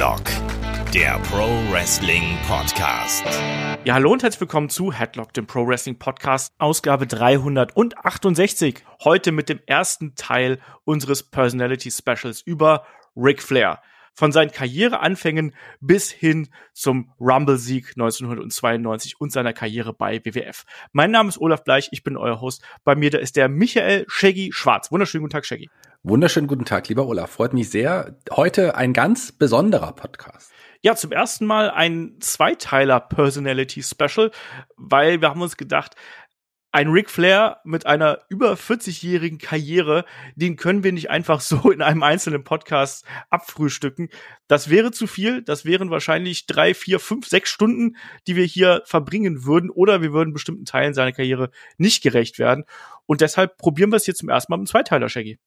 Headlock, der Pro Wrestling Podcast. Ja, hallo und herzlich willkommen zu Headlock, dem Pro Wrestling Podcast, Ausgabe 368. Heute mit dem ersten Teil unseres Personality Specials über Ric Flair von seinen Karriereanfängen bis hin zum Rumble-Sieg 1992 und seiner Karriere bei WWF. Mein Name ist Olaf Bleich, ich bin euer Host. Bei mir da ist der Michael Shaggy Schwarz. Wunderschönen guten Tag, Shaggy. Wunderschönen guten Tag, lieber Olaf. Freut mich sehr. Heute ein ganz besonderer Podcast. Ja, zum ersten Mal ein Zweiteiler Personality Special, weil wir haben uns gedacht, ein Ric Flair mit einer über 40-jährigen Karriere, den können wir nicht einfach so in einem einzelnen Podcast abfrühstücken. Das wäre zu viel. Das wären wahrscheinlich drei, vier, fünf, sechs Stunden, die wir hier verbringen würden, oder wir würden bestimmten Teilen seiner Karriere nicht gerecht werden. Und deshalb probieren wir es hier zum ersten Mal mit einem Zweiteiler, Shaggy.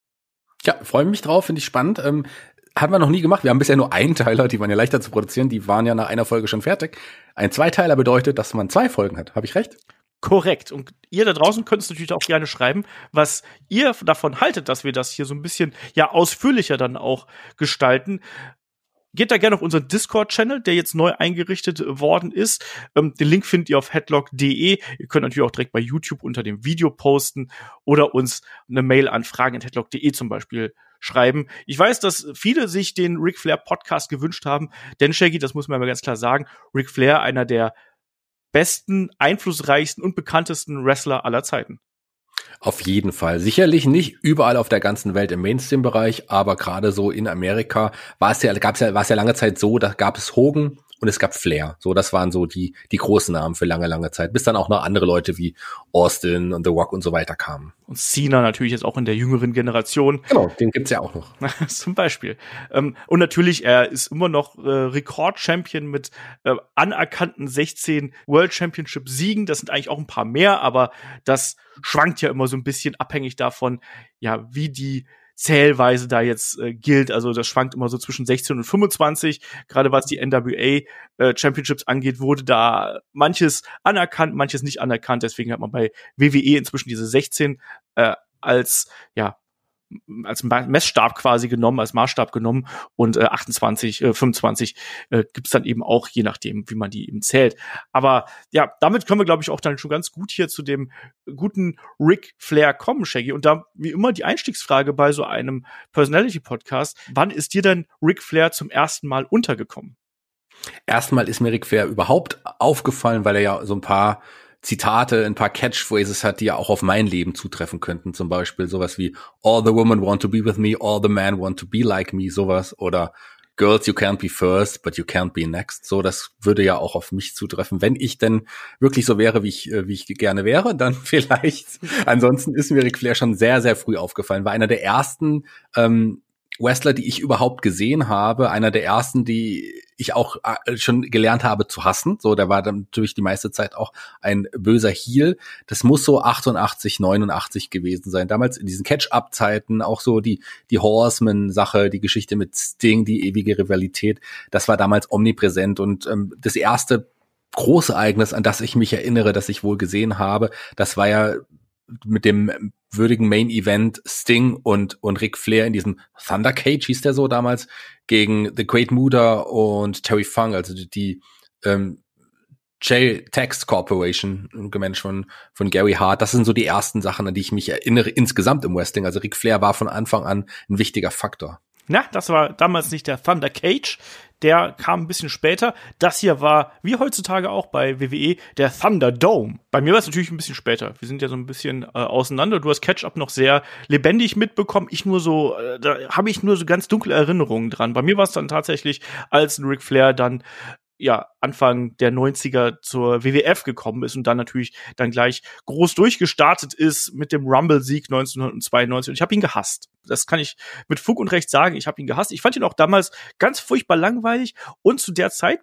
Ja, freue mich drauf, finde ich spannend. Ähm, haben wir noch nie gemacht. Wir haben bisher nur Einteiler, die waren ja leichter zu produzieren. Die waren ja nach einer Folge schon fertig. Ein Zweiteiler bedeutet, dass man zwei Folgen hat. Habe ich recht? Korrekt. Und ihr da draußen könnt es natürlich auch gerne schreiben, was ihr davon haltet, dass wir das hier so ein bisschen ja ausführlicher dann auch gestalten. Geht da gerne auf unseren Discord-Channel, der jetzt neu eingerichtet worden ist. Ähm, den Link findet ihr auf headlock.de. Ihr könnt natürlich auch direkt bei YouTube unter dem Video posten oder uns eine Mail an fragen.headlock.de zum Beispiel schreiben. Ich weiß, dass viele sich den Ric Flair Podcast gewünscht haben, denn Shaggy, das muss man mal ganz klar sagen, Ric Flair einer der besten, einflussreichsten und bekanntesten Wrestler aller Zeiten. Auf jeden Fall. Sicherlich nicht überall auf der ganzen Welt im Mainstream-Bereich, aber gerade so in Amerika war es ja, gab es ja, war es ja lange Zeit so, da gab es Hogan, und es gab Flair. So, das waren so die, die großen Namen für lange, lange Zeit, bis dann auch noch andere Leute wie Austin und The Rock und so weiter kamen. Und Cena natürlich jetzt auch in der jüngeren Generation. Genau, den gibt's ja auch noch. Zum Beispiel. Ähm, und natürlich, er ist immer noch äh, Rekord-Champion mit äh, anerkannten 16 World Championship Siegen. Das sind eigentlich auch ein paar mehr, aber das schwankt ja immer so ein bisschen abhängig davon, ja, wie die Zählweise da jetzt äh, gilt. Also das schwankt immer so zwischen 16 und 25. Gerade was die NWA äh, Championships angeht, wurde da manches anerkannt, manches nicht anerkannt. Deswegen hat man bei WWE inzwischen diese 16 äh, als ja als Messstab quasi genommen, als Maßstab genommen und äh, 28, äh, 25 äh, gibt dann eben auch, je nachdem, wie man die eben zählt. Aber ja, damit können wir, glaube ich, auch dann schon ganz gut hier zu dem guten Ric Flair kommen, Shaggy. Und da, wie immer, die Einstiegsfrage bei so einem Personality-Podcast, wann ist dir denn Ric Flair zum ersten Mal untergekommen? Erstmal ist mir Ric Flair überhaupt aufgefallen, weil er ja so ein paar Zitate, ein paar Catchphrases hat, die ja auch auf mein Leben zutreffen könnten. Zum Beispiel sowas wie All the women want to be with me, all the men want to be like me, sowas. Oder Girls, you can't be first, but you can't be next. So, das würde ja auch auf mich zutreffen. Wenn ich denn wirklich so wäre, wie ich, äh, wie ich gerne wäre, dann vielleicht. Ansonsten ist mir Ric Flair schon sehr, sehr früh aufgefallen. War einer der ersten ähm, Wrestler, die ich überhaupt gesehen habe, einer der ersten, die ich auch äh, schon gelernt habe zu hassen. So, der war dann natürlich die meiste Zeit auch ein böser Heel. Das muss so 88, 89 gewesen sein. Damals in diesen Catch-up-Zeiten auch so die, die Horseman-Sache, die Geschichte mit Sting, die ewige Rivalität. Das war damals omnipräsent und ähm, das erste große Ereignis, an das ich mich erinnere, das ich wohl gesehen habe, das war ja mit dem würdigen Main Event Sting und, und Ric Flair in diesem Thunder Cage, hieß der so damals, gegen The Great Muda und Terry Funk, also die, die ähm, J-Tax Corporation, gemanagt von, von Gary Hart. Das sind so die ersten Sachen, an die ich mich erinnere insgesamt im Wrestling. Also Ric Flair war von Anfang an ein wichtiger Faktor. Na, das war damals nicht der Thunder Cage, der kam ein bisschen später. Das hier war, wie heutzutage auch bei WWE, der Thunderdome. Bei mir war es natürlich ein bisschen später. Wir sind ja so ein bisschen äh, auseinander. Du hast Catch-Up noch sehr lebendig mitbekommen. Ich nur so, äh, da habe ich nur so ganz dunkle Erinnerungen dran. Bei mir war es dann tatsächlich, als Ric Flair dann ja, Anfang der 90er zur WWF gekommen ist und dann natürlich dann gleich groß durchgestartet ist mit dem Rumble-Sieg 1992. Und ich habe ihn gehasst. Das kann ich mit Fug und Recht sagen. Ich habe ihn gehasst. Ich fand ihn auch damals ganz furchtbar langweilig und zu der Zeit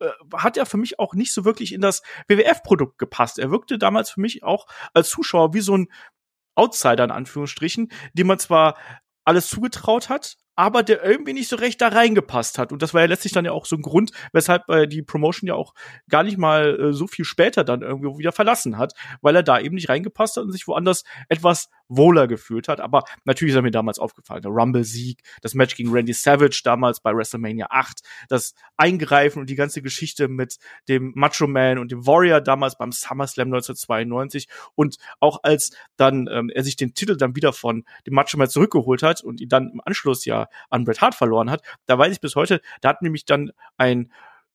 äh, hat er für mich auch nicht so wirklich in das WWF-Produkt gepasst. Er wirkte damals für mich auch als Zuschauer wie so ein Outsider in Anführungsstrichen, dem man zwar alles zugetraut hat, aber der irgendwie nicht so recht da reingepasst hat. Und das war ja letztlich dann ja auch so ein Grund, weshalb äh, die Promotion ja auch gar nicht mal äh, so viel später dann irgendwie wieder verlassen hat, weil er da eben nicht reingepasst hat und sich woanders etwas wohler gefühlt hat. Aber natürlich ist er mir damals aufgefallen. Der Rumble-Sieg, das Match gegen Randy Savage damals bei WrestleMania 8, das Eingreifen und die ganze Geschichte mit dem Macho Man und dem Warrior damals beim SummerSlam 1992 und auch als dann ähm, er sich den Titel dann wieder von dem Macho Man zurückgeholt hat und ihn dann im Anschluss ja an Bret Hart verloren hat, da weiß ich bis heute, da hat nämlich dann ein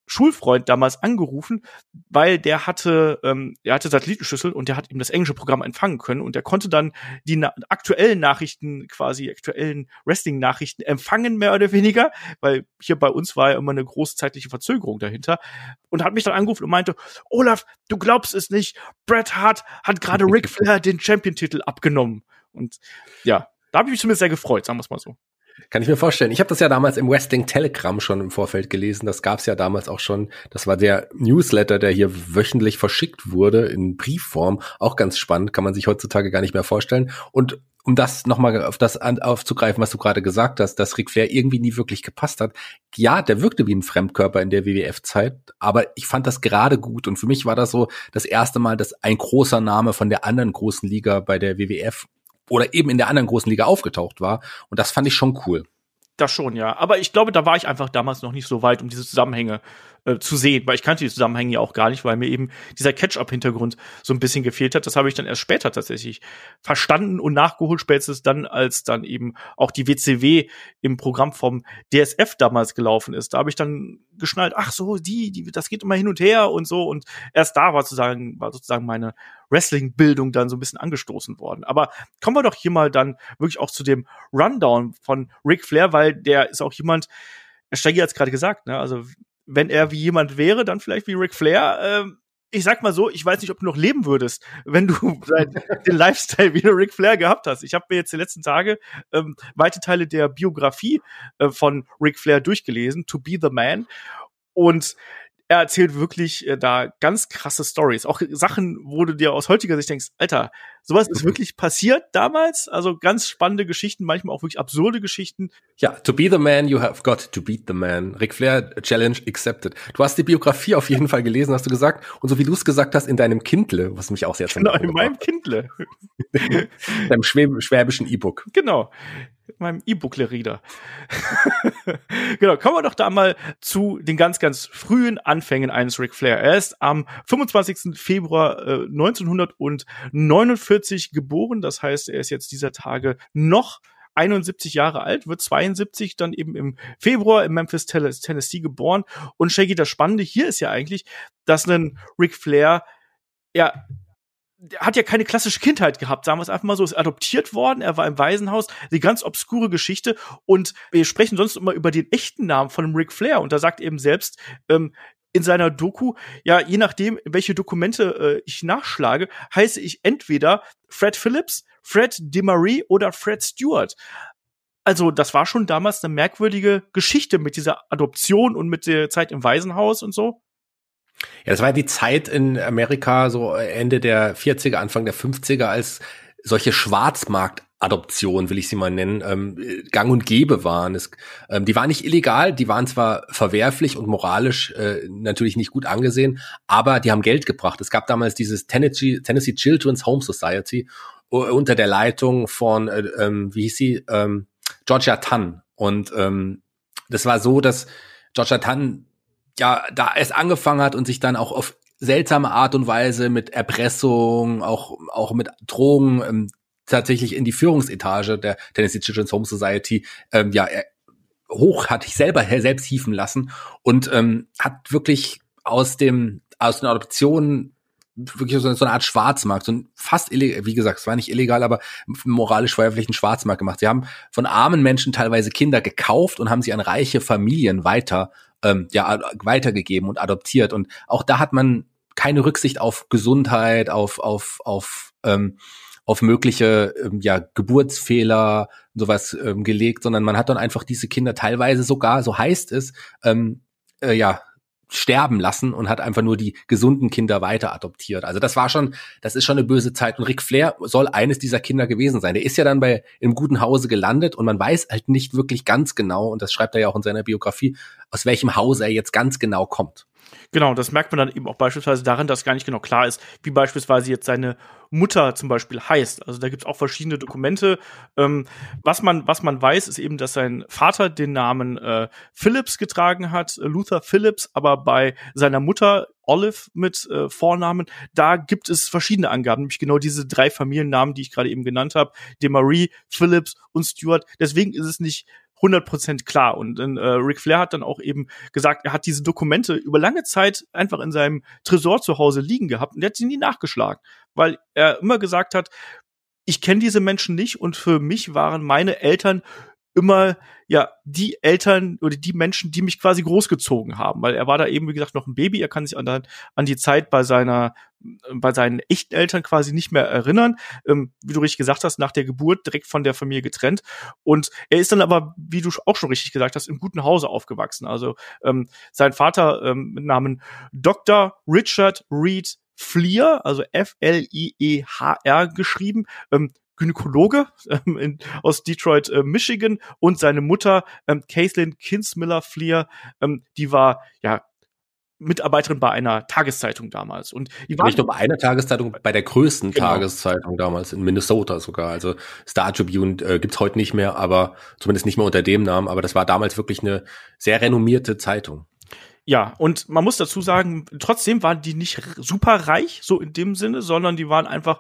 Schulfreund damals angerufen, weil der hatte, ähm, er hatte Satellitenschüssel und der hat ihm das englische Programm empfangen können und der konnte dann die na aktuellen Nachrichten, quasi aktuellen Wrestling-Nachrichten empfangen, mehr oder weniger, weil hier bei uns war ja immer eine großzeitliche Verzögerung dahinter und hat mich dann angerufen und meinte, Olaf, du glaubst es nicht, Bret Hart hat gerade Ric Flair den Champion-Titel abgenommen und ja, da habe ich mich zumindest sehr gefreut, sagen wir es mal so. Kann ich mir vorstellen. Ich habe das ja damals im Wrestling Telegram schon im Vorfeld gelesen. Das gab es ja damals auch schon. Das war der Newsletter, der hier wöchentlich verschickt wurde in Briefform. Auch ganz spannend, kann man sich heutzutage gar nicht mehr vorstellen. Und um das nochmal auf das aufzugreifen, was du gerade gesagt hast, dass Ric Flair irgendwie nie wirklich gepasst hat. Ja, der wirkte wie ein Fremdkörper in der WWF-Zeit, aber ich fand das gerade gut und für mich war das so das erste Mal, dass ein großer Name von der anderen großen Liga bei der WWF oder eben in der anderen großen Liga aufgetaucht war. Und das fand ich schon cool. Das schon, ja. Aber ich glaube, da war ich einfach damals noch nicht so weit, um diese Zusammenhänge äh, zu sehen, weil ich kannte die Zusammenhänge ja auch gar nicht, weil mir eben dieser Catch-up-Hintergrund so ein bisschen gefehlt hat. Das habe ich dann erst später tatsächlich verstanden und nachgeholt, spätestens dann, als dann eben auch die WCW im Programm vom DSF damals gelaufen ist. Da habe ich dann geschnallt, ach so, die, die, das geht immer hin und her und so. Und erst da war sozusagen, war sozusagen meine Wrestling-Bildung dann so ein bisschen angestoßen worden. Aber kommen wir doch hier mal dann wirklich auch zu dem Rundown von Ric Flair, weil der ist auch jemand, Steiger hat es gerade gesagt, ne? Also wenn er wie jemand wäre, dann vielleicht wie Ric Flair. Ähm, ich sag mal so, ich weiß nicht, ob du noch leben würdest, wenn du den Lifestyle wie Ric Flair gehabt hast. Ich habe mir jetzt die letzten Tage ähm, weite Teile der Biografie äh, von Ric Flair durchgelesen, To Be the Man. Und er erzählt wirklich äh, da ganz krasse Stories, auch Sachen, wo du dir aus heutiger Sicht denkst, Alter, sowas ist mhm. wirklich passiert damals, also ganz spannende Geschichten, manchmal auch wirklich absurde Geschichten. Ja, to be the man, you have got to beat the man. Ric Flair Challenge accepted. Du hast die Biografie auf jeden Fall gelesen, hast du gesagt, und so wie du es gesagt hast, in deinem Kindle, was mich auch sehr Genau, in meinem Kindle. deinem schwäbischen E-Book. Genau meinem E-Book-Reader. genau, kommen wir doch da mal zu den ganz, ganz frühen Anfängen eines Ric Flair. Er ist am 25. Februar äh, 1949 geboren. Das heißt, er ist jetzt dieser Tage noch 71 Jahre alt, wird 72 dann eben im Februar in Memphis, Tennessee geboren. Und Shaggy, das Spannende hier ist ja eigentlich, dass ein Ric Flair ja der hat ja keine klassische Kindheit gehabt, sagen wir es einfach mal so, ist adoptiert worden, er war im Waisenhaus, die ganz obskure Geschichte und wir sprechen sonst immer über den echten Namen von Ric Flair und da sagt eben selbst ähm, in seiner Doku, ja, je nachdem, welche Dokumente äh, ich nachschlage, heiße ich entweder Fred Phillips, Fred DeMarie oder Fred Stewart. Also, das war schon damals eine merkwürdige Geschichte mit dieser Adoption und mit der Zeit im Waisenhaus und so. Ja, das war die Zeit in Amerika, so Ende der 40er, Anfang der 50er, als solche Schwarzmarktadoptionen, will ich sie mal nennen, ähm, gang und gäbe waren. Es, ähm, die waren nicht illegal, die waren zwar verwerflich und moralisch äh, natürlich nicht gut angesehen, aber die haben Geld gebracht. Es gab damals dieses Tennessee, Tennessee Children's Home Society unter der Leitung von, äh, ähm, wie hieß sie, ähm, Georgia Tann. Und ähm, das war so, dass Georgia Tann ja da es angefangen hat und sich dann auch auf seltsame Art und Weise mit Erpressung, auch auch mit Drogen ähm, tatsächlich in die Führungsetage der Tennessee Children's Home Society ähm, ja er, hoch hat ich selber selbst hieven lassen und ähm, hat wirklich aus dem aus den Adoptionen wirklich so, eine Art Schwarzmarkt, so ein fast illegal, wie gesagt, es war nicht illegal, aber moralisch verwerflichen Schwarzmarkt gemacht. Sie haben von armen Menschen teilweise Kinder gekauft und haben sie an reiche Familien weiter ähm, ja weitergegeben und adoptiert. Und auch da hat man keine Rücksicht auf Gesundheit, auf auf auf ähm, auf mögliche ähm, ja Geburtsfehler sowas ähm, gelegt, sondern man hat dann einfach diese Kinder teilweise sogar, so heißt es, ähm, äh, ja sterben lassen und hat einfach nur die gesunden Kinder weiter adoptiert. Also das war schon, das ist schon eine böse Zeit. Und Ric Flair soll eines dieser Kinder gewesen sein. Der ist ja dann bei im guten Hause gelandet und man weiß halt nicht wirklich ganz genau, und das schreibt er ja auch in seiner Biografie, aus welchem Hause er jetzt ganz genau kommt. Genau, das merkt man dann eben auch beispielsweise daran, dass gar nicht genau klar ist, wie beispielsweise jetzt seine Mutter zum Beispiel heißt. Also da gibt es auch verschiedene Dokumente. Ähm, was, man, was man weiß, ist eben, dass sein Vater den Namen äh, Phillips getragen hat, äh, Luther Phillips, aber bei seiner Mutter Olive mit äh, Vornamen, da gibt es verschiedene Angaben, nämlich genau diese drei Familiennamen, die ich gerade eben genannt habe, de Marie, Phillips und Stuart. Deswegen ist es nicht 100% klar. Und äh, Ric Flair hat dann auch eben gesagt, er hat diese Dokumente über lange Zeit einfach in seinem Tresor zu Hause liegen gehabt und er hat sie nie nachgeschlagen, weil er immer gesagt hat, ich kenne diese Menschen nicht und für mich waren meine Eltern immer ja die Eltern oder die Menschen, die mich quasi großgezogen haben, weil er war da eben wie gesagt noch ein Baby, er kann sich an, an die Zeit bei seiner bei seinen echten Eltern quasi nicht mehr erinnern, ähm, wie du richtig gesagt hast, nach der Geburt direkt von der Familie getrennt und er ist dann aber, wie du auch schon richtig gesagt hast, im guten Hause aufgewachsen. Also ähm, sein Vater ähm, mit Namen Dr. Richard Reed Fleer, also F-L-I-E-H-R geschrieben, ähm, Gynäkologe ähm, in, aus Detroit, äh, Michigan und seine Mutter, ähm, Caitlin Kinsmiller-Fleer, ähm, die war ja Mitarbeiterin bei einer Tageszeitung damals. Und die war nicht nur bei einer Tageszeitung, bei der größten genau. Tageszeitung damals in Minnesota sogar. Also Star Tribune äh, gibt's heute nicht mehr, aber zumindest nicht mehr unter dem Namen. Aber das war damals wirklich eine sehr renommierte Zeitung. Ja, und man muss dazu sagen, trotzdem waren die nicht super reich, so in dem Sinne, sondern die waren einfach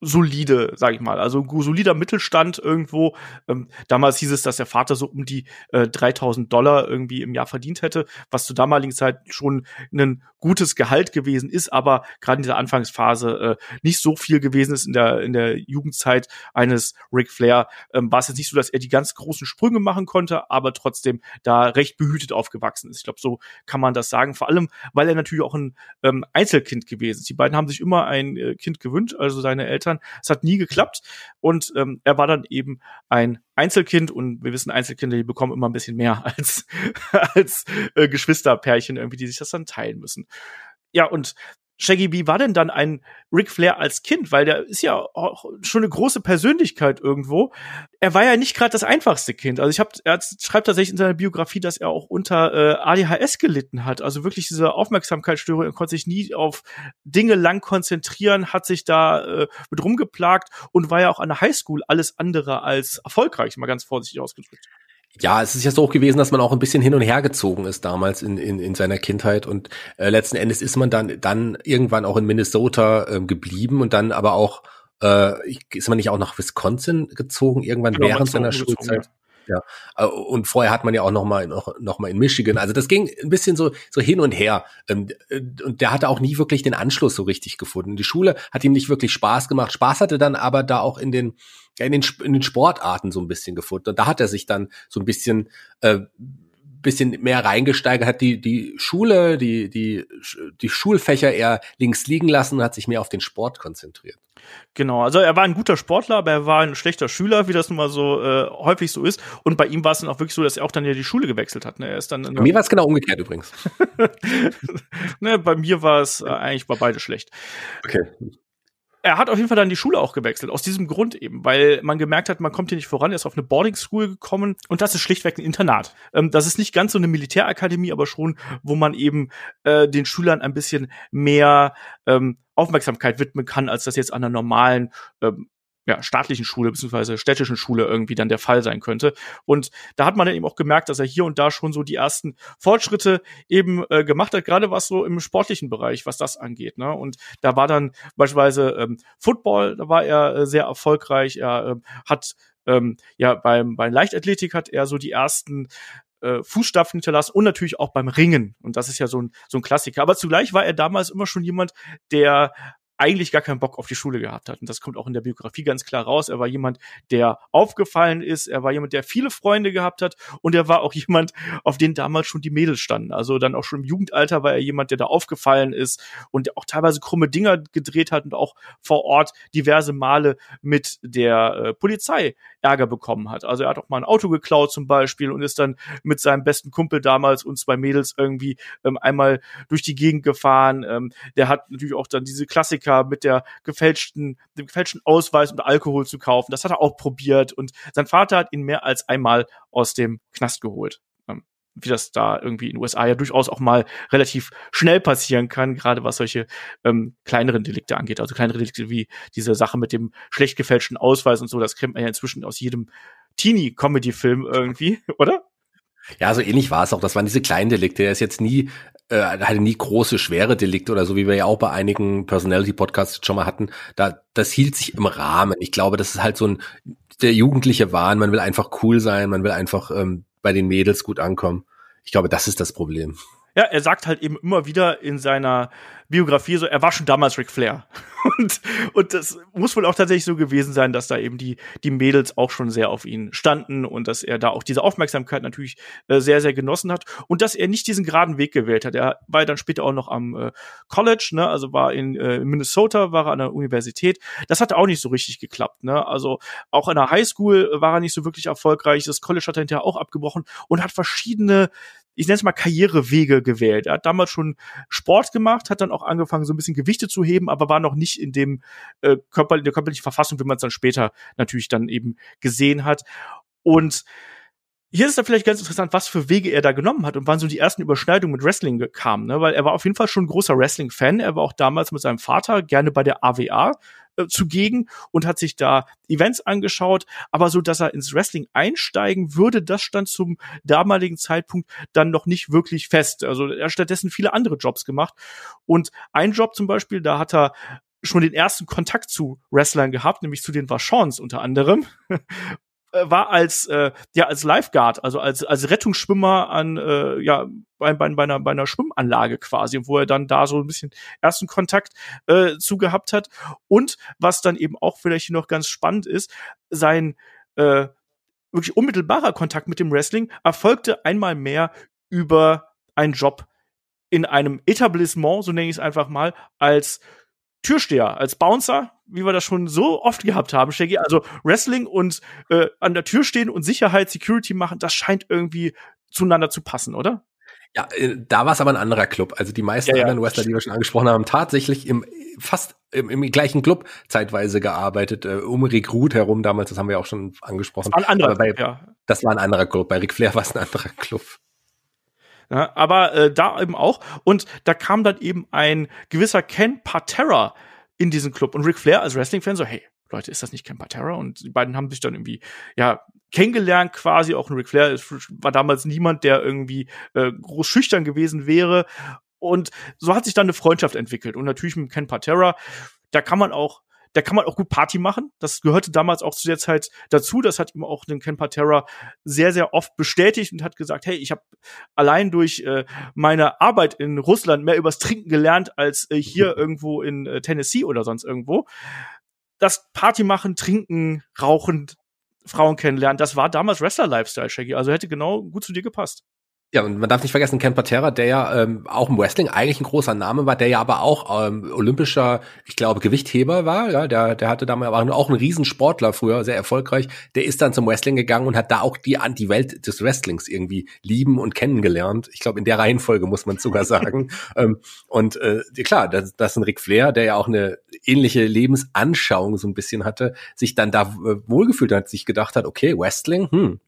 solide, sag ich mal, also solider Mittelstand irgendwo. Ähm, damals hieß es, dass der Vater so um die äh, 3000 Dollar irgendwie im Jahr verdient hätte, was zur damaligen Zeit schon ein gutes Gehalt gewesen ist, aber gerade in dieser Anfangsphase äh, nicht so viel gewesen ist in der in der Jugendzeit eines Ric Flair. Ähm, war es jetzt nicht so, dass er die ganz großen Sprünge machen konnte, aber trotzdem da recht behütet aufgewachsen ist. Ich glaube, so kann man das sagen. Vor allem, weil er natürlich auch ein ähm, Einzelkind gewesen ist. Die beiden haben sich immer ein äh, Kind gewünscht, also seine Eltern. Es hat nie geklappt und ähm, er war dann eben ein Einzelkind und wir wissen, Einzelkinder, die bekommen immer ein bisschen mehr als, als äh, Geschwisterpärchen irgendwie, die sich das dann teilen müssen. Ja, und Shaggy, wie war denn dann ein Ric Flair als Kind? Weil der ist ja auch schon eine große Persönlichkeit irgendwo. Er war ja nicht gerade das einfachste Kind. Also ich habe, er schreibt tatsächlich in seiner Biografie, dass er auch unter äh, ADHS gelitten hat. Also wirklich diese Aufmerksamkeitsstörung. Er konnte sich nie auf Dinge lang konzentrieren, hat sich da äh, mit rumgeplagt und war ja auch an der Highschool alles andere als erfolgreich, mal ganz vorsichtig ausgedrückt. Ja, es ist ja so auch gewesen, dass man auch ein bisschen hin und her gezogen ist damals in, in, in seiner Kindheit und äh, letzten Endes ist man dann dann irgendwann auch in Minnesota ähm, geblieben und dann aber auch äh, ist man nicht auch nach Wisconsin gezogen irgendwann genau, während seiner Schulzeit. Ja. Ja, äh, und vorher hat man ja auch noch mal noch, noch mal in Michigan. Also das ging ein bisschen so so hin und her. Ähm, äh, und der hatte auch nie wirklich den Anschluss so richtig gefunden. Die Schule hat ihm nicht wirklich Spaß gemacht. Spaß hatte dann aber da auch in den in den, in den Sportarten so ein bisschen gefunden. Und da hat er sich dann so ein bisschen äh, bisschen mehr reingesteigert, hat die die Schule, die die die Schulfächer eher links liegen lassen und hat sich mehr auf den Sport konzentriert. Genau, also er war ein guter Sportler, aber er war ein schlechter Schüler, wie das nun mal so äh, häufig so ist. Und bei ihm war es dann auch wirklich so, dass er auch dann ja die Schule gewechselt hat. Ne? Er ist dann bei mir war es genau umgekehrt übrigens. ne, bei mir war es äh, eigentlich bei beide schlecht. Okay er hat auf jeden Fall dann die Schule auch gewechselt, aus diesem Grund eben, weil man gemerkt hat, man kommt hier nicht voran, er ist auf eine Boarding School gekommen und das ist schlichtweg ein Internat. Ähm, das ist nicht ganz so eine Militärakademie, aber schon, wo man eben äh, den Schülern ein bisschen mehr ähm, Aufmerksamkeit widmen kann, als das jetzt an einer normalen ähm, ja, staatlichen Schule beziehungsweise städtischen Schule irgendwie dann der Fall sein könnte. Und da hat man dann eben auch gemerkt, dass er hier und da schon so die ersten Fortschritte eben äh, gemacht hat, gerade was so im sportlichen Bereich, was das angeht. Ne? Und da war dann beispielsweise ähm, Football, da war er äh, sehr erfolgreich. Er äh, hat ähm, ja beim, beim Leichtathletik hat er so die ersten äh, Fußstapfen hinterlassen und natürlich auch beim Ringen. Und das ist ja so ein, so ein Klassiker. Aber zugleich war er damals immer schon jemand, der eigentlich gar keinen Bock auf die Schule gehabt hat. Und das kommt auch in der Biografie ganz klar raus. Er war jemand, der aufgefallen ist. Er war jemand, der viele Freunde gehabt hat. Und er war auch jemand, auf den damals schon die Mädels standen. Also dann auch schon im Jugendalter war er jemand, der da aufgefallen ist und auch teilweise krumme Dinger gedreht hat und auch vor Ort diverse Male mit der äh, Polizei Ärger bekommen hat. Also er hat auch mal ein Auto geklaut zum Beispiel und ist dann mit seinem besten Kumpel damals und zwei Mädels irgendwie ähm, einmal durch die Gegend gefahren. Ähm, der hat natürlich auch dann diese Klassiker Klassiker mit der gefälschten, dem gefälschten Ausweis und Alkohol zu kaufen. Das hat er auch probiert und sein Vater hat ihn mehr als einmal aus dem Knast geholt. Ähm, wie das da irgendwie in den USA ja durchaus auch mal relativ schnell passieren kann, gerade was solche ähm, kleineren Delikte angeht. Also kleinere Delikte wie diese Sache mit dem schlecht gefälschten Ausweis und so, das kennt man ja inzwischen aus jedem Teenie-Comedy-Film irgendwie, oder? Ja, so ähnlich war es auch. Das waren diese kleinen Delikte. Er ist jetzt nie, äh, hatte nie große, schwere Delikte oder so, wie wir ja auch bei einigen Personality-Podcasts schon mal hatten. Da, das hielt sich im Rahmen. Ich glaube, das ist halt so ein, der jugendliche Wahn. Man will einfach cool sein. Man will einfach ähm, bei den Mädels gut ankommen. Ich glaube, das ist das Problem. Ja, er sagt halt eben immer wieder in seiner Biografie so, er war schon damals Ric Flair. Und, und das muss wohl auch tatsächlich so gewesen sein, dass da eben die, die Mädels auch schon sehr auf ihn standen und dass er da auch diese Aufmerksamkeit natürlich äh, sehr, sehr genossen hat und dass er nicht diesen geraden Weg gewählt hat. Er war dann später auch noch am äh, College, ne, also war in äh, Minnesota, war er an der Universität. Das hat auch nicht so richtig geklappt, ne. Also auch an der Highschool war er nicht so wirklich erfolgreich. Das College hat er hinterher auch abgebrochen und hat verschiedene ich nenne es mal Karrierewege gewählt. Er hat damals schon Sport gemacht, hat dann auch angefangen, so ein bisschen Gewichte zu heben, aber war noch nicht in dem äh, Körper, in der körperlichen Verfassung, wie man es dann später natürlich dann eben gesehen hat. Und hier ist dann vielleicht ganz interessant, was für Wege er da genommen hat und wann so die ersten Überschneidungen mit Wrestling kamen, ne? weil er war auf jeden Fall schon ein großer Wrestling-Fan. Er war auch damals mit seinem Vater gerne bei der AWA äh, zugegen und hat sich da Events angeschaut, aber so, dass er ins Wrestling einsteigen würde, das stand zum damaligen Zeitpunkt dann noch nicht wirklich fest. Also er hat stattdessen viele andere Jobs gemacht und ein Job zum Beispiel, da hat er schon den ersten Kontakt zu Wrestlern gehabt, nämlich zu den Vachons unter anderem. Äh, war als äh, ja als Lifeguard, also als als Rettungsschwimmer an äh, ja bei, bei, bei, einer, bei einer Schwimmanlage quasi, wo er dann da so ein bisschen ersten Kontakt äh, zu gehabt hat. Und was dann eben auch vielleicht noch ganz spannend ist, sein äh, wirklich unmittelbarer Kontakt mit dem Wrestling erfolgte einmal mehr über einen Job in einem Etablissement, so nenne ich es einfach mal, als Türsteher, als Bouncer, wie wir das schon so oft gehabt haben, Shaggy. Also Wrestling und äh, an der Tür stehen und Sicherheit, Security machen, das scheint irgendwie zueinander zu passen, oder? Ja, äh, da war es aber ein anderer Club. Also die meisten ja, ja. anderen Wrestler, die wir schon angesprochen haben, tatsächlich im fast im, im gleichen Club zeitweise gearbeitet, äh, um Rick Ruth herum damals, das haben wir auch schon angesprochen. Das war ein anderer bei, Club, ja. Das war ein anderer Club. Bei Ric Flair war es ein anderer Club. Ja, aber äh, da eben auch. Und da kam dann eben ein gewisser Ken Patera in diesen Club. Und Ric Flair als Wrestling-Fan so, hey, Leute, ist das nicht Ken Patera? Und die beiden haben sich dann irgendwie, ja, kennengelernt quasi. Auch ein Ric Flair war damals niemand, der irgendwie äh, groß schüchtern gewesen wäre. Und so hat sich dann eine Freundschaft entwickelt. Und natürlich mit Ken Patera, da kann man auch da kann man auch gut Party machen. Das gehörte damals auch zu der Zeit dazu. Das hat ihm auch den Ken Patera sehr, sehr oft bestätigt und hat gesagt, hey, ich habe allein durch äh, meine Arbeit in Russland mehr übers Trinken gelernt als äh, hier irgendwo in äh, Tennessee oder sonst irgendwo. Das Party machen, trinken, rauchen, Frauen kennenlernen, das war damals Wrestler-Lifestyle, Shaggy. Also hätte genau gut zu dir gepasst. Ja, und man darf nicht vergessen, Ken Patera, der ja ähm, auch im Wrestling eigentlich ein großer Name war, der ja aber auch ähm, olympischer, ich glaube, Gewichtheber war. Ja, der, der hatte damals war auch ein Riesensportler früher, sehr erfolgreich. Der ist dann zum Wrestling gegangen und hat da auch die, die Welt des Wrestlings irgendwie lieben und kennengelernt. Ich glaube, in der Reihenfolge muss man sogar sagen. ähm, und äh, klar, das, das ist ein Ric Flair, der ja auch eine ähnliche Lebensanschauung so ein bisschen hatte, sich dann da äh, wohlgefühlt hat, sich gedacht hat, okay, Wrestling, hm,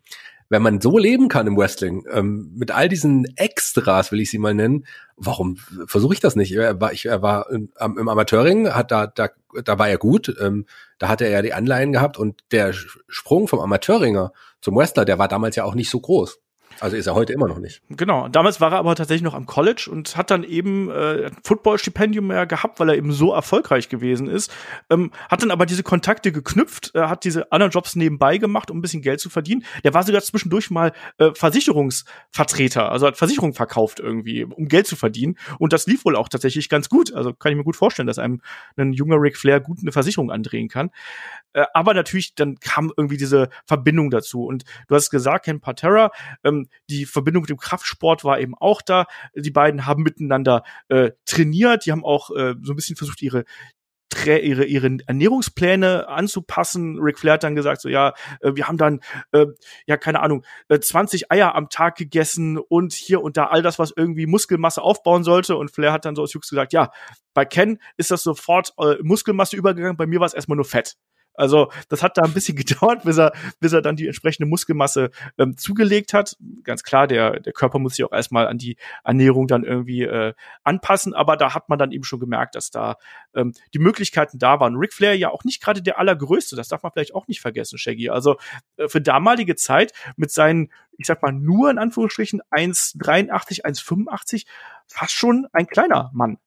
wenn man so leben kann im Wrestling, ähm, mit all diesen Extras, will ich sie mal nennen, warum versuche ich das nicht? Er war, ich, er war im, im Amateurring, hat da, da, da war er gut, ähm, da hatte er ja die Anleihen gehabt und der Sprung vom Amateurringer zum Wrestler, der war damals ja auch nicht so groß. Also ist er heute immer noch nicht. Genau. Damals war er aber tatsächlich noch am College und hat dann eben äh, ein Football-Stipendium mehr gehabt, weil er eben so erfolgreich gewesen ist. Ähm, hat dann aber diese Kontakte geknüpft, äh, hat diese anderen Jobs nebenbei gemacht, um ein bisschen Geld zu verdienen. Der war sogar zwischendurch mal äh, Versicherungsvertreter, also hat Versicherungen verkauft irgendwie, um Geld zu verdienen. Und das lief wohl auch tatsächlich ganz gut. Also kann ich mir gut vorstellen, dass einem ein junger Ric Flair gut eine Versicherung andrehen kann. Äh, aber natürlich, dann kam irgendwie diese Verbindung dazu. Und du hast gesagt, Ken Patera, ähm, die Verbindung mit dem Kraftsport war eben auch da. Die beiden haben miteinander äh, trainiert, die haben auch äh, so ein bisschen versucht, ihre ihre, ihre Ernährungspläne anzupassen. Ric Flair hat dann gesagt, so ja, äh, wir haben dann, äh, ja, keine Ahnung, äh, 20 Eier am Tag gegessen und hier und da all das, was irgendwie Muskelmasse aufbauen sollte. Und Flair hat dann so aus Jux gesagt, ja, bei Ken ist das sofort äh, Muskelmasse übergegangen, bei mir war es erstmal nur Fett. Also das hat da ein bisschen gedauert, bis er, bis er dann die entsprechende Muskelmasse ähm, zugelegt hat. Ganz klar, der, der Körper muss sich auch erstmal an die Ernährung dann irgendwie äh, anpassen, aber da hat man dann eben schon gemerkt, dass da ähm, die Möglichkeiten da waren. Ric Flair ja auch nicht gerade der allergrößte, das darf man vielleicht auch nicht vergessen, Shaggy. Also äh, für damalige Zeit mit seinen, ich sag mal, nur in Anführungsstrichen 1,83, 1,85, fast schon ein kleiner Mann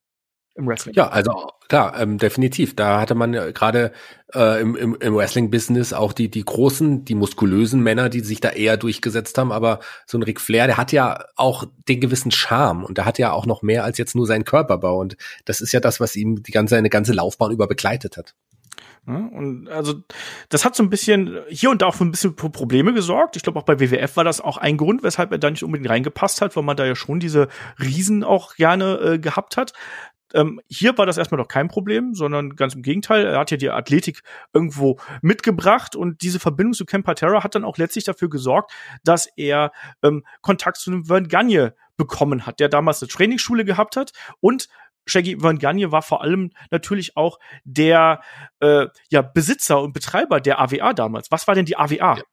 im Wrestling. Ja, also klar, ähm, definitiv. Da hatte man ja gerade äh, im, im, im Wrestling-Business auch die, die großen, die muskulösen Männer, die sich da eher durchgesetzt haben. Aber so ein Ric Flair, der hat ja auch den gewissen Charme und der hat ja auch noch mehr als jetzt nur seinen Körperbau. Und das ist ja das, was ihm die ganze, eine ganze Laufbahn über begleitet hat. und also das hat so ein bisschen hier und da auch für ein bisschen Probleme gesorgt. Ich glaube auch bei WWF war das auch ein Grund, weshalb er da nicht unbedingt reingepasst hat, weil man da ja schon diese Riesen auch gerne äh, gehabt hat. Ähm, hier war das erstmal noch kein Problem, sondern ganz im Gegenteil. Er hat ja die Athletik irgendwo mitgebracht und diese Verbindung zu Patera hat dann auch letztlich dafür gesorgt, dass er ähm, Kontakt zu einem Vern Gagne bekommen hat, der damals eine Trainingsschule gehabt hat und Shaggy Van Gagne war vor allem natürlich auch der äh, ja, Besitzer und Betreiber der AWA damals. Was war denn die AWA? Ja.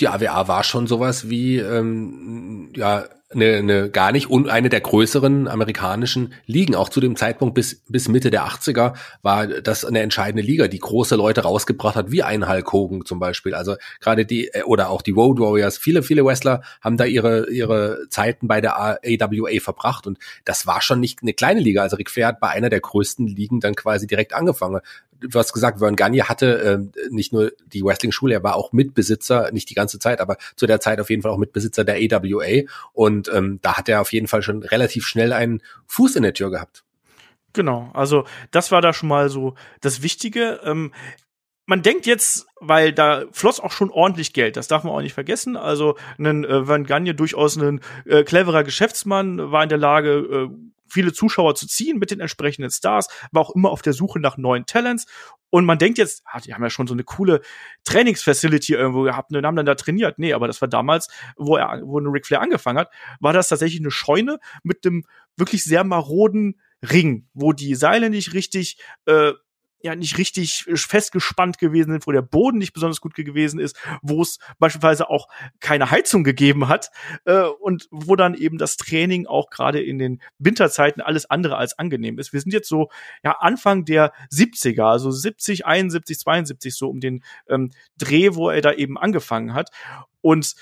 Die AWA war schon sowas wie ähm, ja eine, eine gar nicht und eine der größeren amerikanischen Ligen. Auch zu dem Zeitpunkt bis, bis Mitte der 80er war das eine entscheidende Liga, die große Leute rausgebracht hat, wie ein Hulk Hogan zum Beispiel. Also gerade die, äh, oder auch die Road Warriors. Viele, viele Wrestler haben da ihre, ihre Zeiten bei der AWA verbracht und das war schon nicht eine kleine Liga. Also Ric Flair hat bei einer der größten Ligen dann quasi direkt angefangen du hast gesagt, Vern Gagne hatte äh, nicht nur die Wrestling-Schule, er war auch Mitbesitzer, nicht die ganze Zeit, aber zu der Zeit auf jeden Fall auch Mitbesitzer der AWA. Und ähm, da hat er auf jeden Fall schon relativ schnell einen Fuß in der Tür gehabt. Genau, also das war da schon mal so das Wichtige. Ähm, man denkt jetzt, weil da floss auch schon ordentlich Geld, das darf man auch nicht vergessen. Also ein äh, Van Gagne durchaus ein äh, cleverer Geschäftsmann, war in der Lage, äh, viele Zuschauer zu ziehen mit den entsprechenden Stars, war auch immer auf der Suche nach neuen Talents. Und man denkt jetzt, ah, die haben ja schon so eine coole Trainingsfacility irgendwo gehabt und haben dann da trainiert. Nee, aber das war damals, wo er, wo Ric Flair angefangen hat, war das tatsächlich eine Scheune mit dem wirklich sehr maroden Ring, wo die Seile nicht richtig äh, ja nicht richtig festgespannt gewesen sind, wo der Boden nicht besonders gut gewesen ist, wo es beispielsweise auch keine Heizung gegeben hat äh, und wo dann eben das Training auch gerade in den Winterzeiten alles andere als angenehm ist. Wir sind jetzt so ja Anfang der 70er, also 70, 71, 72 so um den ähm, Dreh, wo er da eben angefangen hat und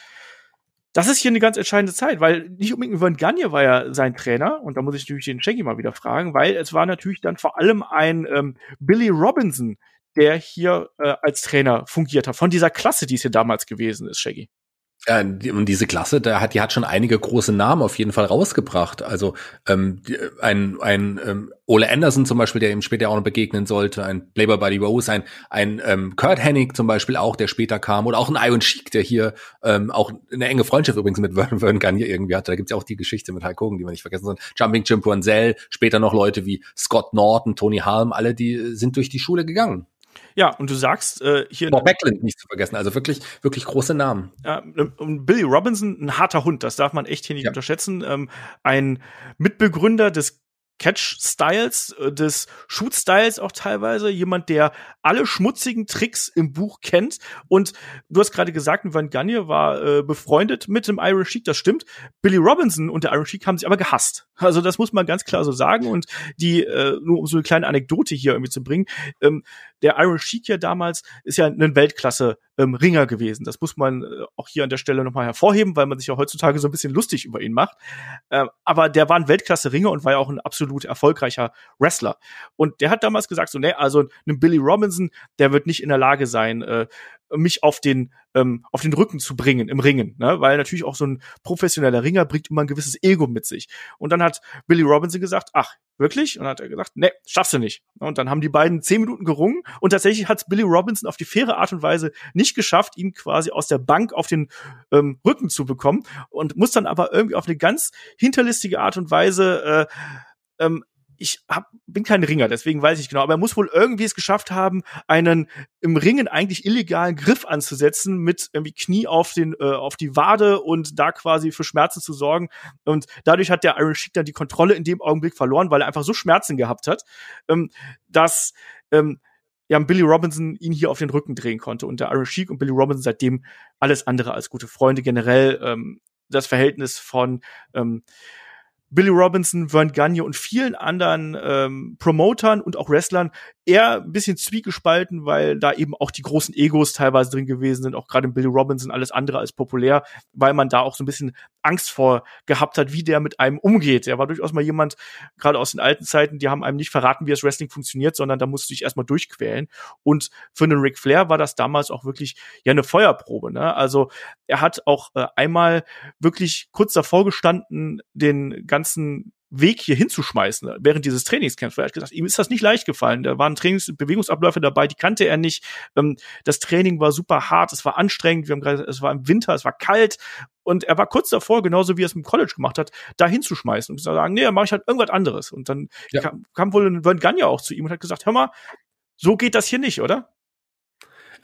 das ist hier eine ganz entscheidende Zeit, weil nicht unbedingt Vern Gagne war ja sein Trainer und da muss ich natürlich den Shaggy mal wieder fragen, weil es war natürlich dann vor allem ein ähm, Billy Robinson, der hier äh, als Trainer fungiert hat, von dieser Klasse, die es hier damals gewesen ist, Shaggy. Ja, und diese Klasse, da hat, die hat schon einige große Namen auf jeden Fall rausgebracht. Also ähm, ein, ein ähm, Ole Anderson zum Beispiel, der ihm später auch noch begegnen sollte, ein Playboy Buddy Rose, ein, ein ähm, Kurt Hennig zum Beispiel auch, der später kam, oder auch ein Iron Sheik, der hier ähm, auch eine enge Freundschaft übrigens mit Vern, Vern Gagne irgendwie hatte. Da gibt's ja auch die Geschichte mit Hulk Hogan, die man nicht vergessen soll. Jumping Jim Brunzell, später noch Leute wie Scott Norton, Tony Halm, alle, die sind durch die Schule gegangen. Ja, und du sagst äh, hier. Bob Backlund nicht zu vergessen, also wirklich, wirklich große Namen. Ja, und Billy Robinson, ein harter Hund, das darf man echt hier nicht ja. unterschätzen. Ähm, ein Mitbegründer des Catch-Styles, äh, des Shoot-Styles auch teilweise. Jemand, der alle schmutzigen Tricks im Buch kennt. Und du hast gerade gesagt, Van Gagne war äh, befreundet mit dem Iron Sheik, das stimmt. Billy Robinson und der Iron Sheik haben sich aber gehasst. Also das muss man ganz klar so sagen. Und die, äh, nur um so eine kleine Anekdote hier irgendwie zu bringen, ähm, der Iron Sheik ja damals ist ja ein Weltklasse ähm, Ringer gewesen. Das muss man äh, auch hier an der Stelle nochmal hervorheben, weil man sich ja heutzutage so ein bisschen lustig über ihn macht. Äh, aber der war ein Weltklasse-Ringer und war ja auch ein absolut erfolgreicher Wrestler. Und der hat damals gesagt, so, ne, also ein Billy Robinson, der wird nicht in der Lage sein, äh, mich auf den ähm, auf den Rücken zu bringen im Ringen, ne? weil natürlich auch so ein professioneller Ringer bringt immer ein gewisses Ego mit sich. Und dann hat Billy Robinson gesagt, ach wirklich? Und dann hat er gesagt, ne, schaffst du nicht. Und dann haben die beiden zehn Minuten gerungen und tatsächlich hat Billy Robinson auf die faire Art und Weise nicht geschafft, ihn quasi aus der Bank auf den ähm, Rücken zu bekommen und muss dann aber irgendwie auf eine ganz hinterlistige Art und Weise äh, ähm, ich hab, bin kein Ringer, deswegen weiß ich genau, aber er muss wohl irgendwie es geschafft haben, einen im Ringen eigentlich illegalen Griff anzusetzen mit irgendwie Knie auf den äh, auf die Wade und da quasi für Schmerzen zu sorgen. Und dadurch hat der Iron Sheik dann die Kontrolle in dem Augenblick verloren, weil er einfach so Schmerzen gehabt hat, ähm, dass ähm, ja, Billy Robinson ihn hier auf den Rücken drehen konnte. Und der Iron Sheik und Billy Robinson seitdem alles andere als gute Freunde generell. Ähm, das Verhältnis von ähm, Billy Robinson, Vern Gagne und vielen anderen ähm, Promotern und auch Wrestlern eher ein bisschen zwiegespalten, weil da eben auch die großen Egos teilweise drin gewesen sind, auch gerade in Billy Robinson alles andere als populär, weil man da auch so ein bisschen Angst vor gehabt hat, wie der mit einem umgeht. Er war durchaus mal jemand, gerade aus den alten Zeiten, die haben einem nicht verraten, wie das Wrestling funktioniert, sondern da musst du dich erstmal durchquälen. Und für einen Ric Flair war das damals auch wirklich ja eine Feuerprobe. Ne? Also er hat auch äh, einmal wirklich kurz davor gestanden, den ganzen Weg hier hinzuschmeißen während dieses Trainingscamps. Er hat gesagt, ihm ist das nicht leicht gefallen. Da waren Trainings Bewegungsabläufe dabei, die kannte er nicht. Ähm, das Training war super hart, es war anstrengend. Wir haben gerade, es war im Winter, es war kalt und er war kurz davor, genauso wie er es im College gemacht hat, da hinzuschmeißen und zu sagen, nee, dann mache ich halt irgendwas anderes. Und dann ja. kam, kam wohl ein Vern Gagne auch zu ihm und hat gesagt, hör mal, so geht das hier nicht, oder?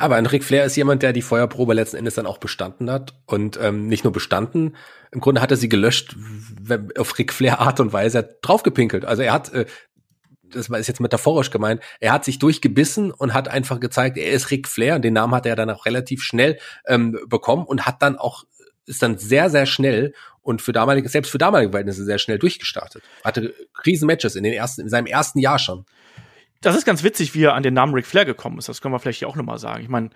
Aber ein Ric Flair ist jemand, der die Feuerprobe letzten Endes dann auch bestanden hat. Und ähm, nicht nur bestanden, im Grunde hat er sie gelöscht, auf Ric Flair Art und Weise draufgepinkelt. Also er hat, äh, das ist jetzt metaphorisch gemeint, er hat sich durchgebissen und hat einfach gezeigt, er ist Ric Flair. Und den Namen hat er dann auch relativ schnell ähm, bekommen und hat dann auch, ist dann sehr, sehr schnell und für damalige, selbst für damalige Verhältnisse sehr schnell durchgestartet. Hatte Krisenmatches in den ersten, in seinem ersten Jahr schon. Das ist ganz witzig, wie er an den Namen Ric Flair gekommen ist. Das können wir vielleicht hier auch nochmal sagen. Ich meine,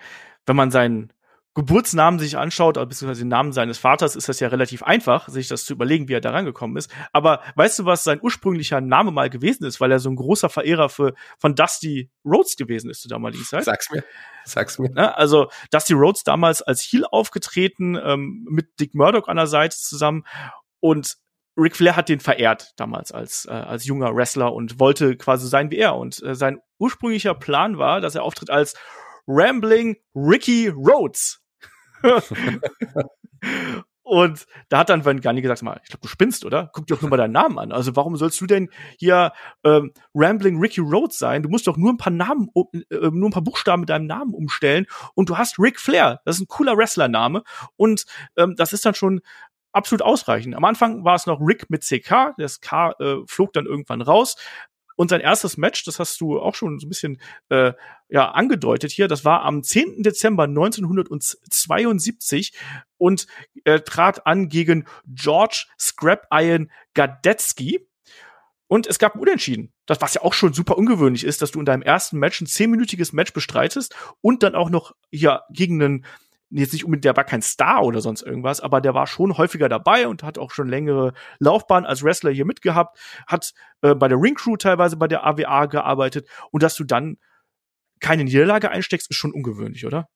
wenn man seinen Geburtsnamen sich anschaut, beziehungsweise den Namen seines Vaters, ist das ja relativ einfach, sich das zu überlegen, wie er da rangekommen ist. Aber weißt du, was sein ursprünglicher Name mal gewesen ist, weil er so ein großer Verehrer für, von Dusty Rhodes gewesen ist zu damaligen Zeit? Sag's mir. Sag's mir. Ja, also Dusty Rhodes damals als Heel aufgetreten, ähm, mit Dick Murdoch an der Seite zusammen und Ric Flair hat den verehrt damals als, äh, als junger Wrestler und wollte quasi sein wie er. Und äh, sein ursprünglicher Plan war, dass er auftritt als Rambling Ricky Rhodes. und da hat dann Van Gunny gesagt, mal, ich glaube, du spinnst, oder? Guck dir doch nur mal deinen Namen an. Also warum sollst du denn hier ähm, Rambling Ricky Rhodes sein? Du musst doch nur ein paar Namen, äh, nur ein paar Buchstaben mit deinem Namen umstellen und du hast Ric Flair. Das ist ein cooler Wrestlername und ähm, das ist dann schon absolut ausreichend. Am Anfang war es noch Rick mit CK, das K äh, flog dann irgendwann raus. Und sein erstes Match, das hast du auch schon so ein bisschen äh, ja, angedeutet hier, das war am 10. Dezember 1972 und er trat an gegen George Scrap Iron Gadetsky. Und es gab ein Unentschieden. Das, was ja auch schon super ungewöhnlich ist, dass du in deinem ersten Match ein zehnminütiges Match bestreitest und dann auch noch hier gegen einen jetzt nicht unbedingt, der war kein Star oder sonst irgendwas, aber der war schon häufiger dabei und hat auch schon längere Laufbahn als Wrestler hier mitgehabt, hat äh, bei der Ring Crew teilweise bei der AWA gearbeitet und dass du dann keine Niederlage einsteckst, ist schon ungewöhnlich, oder?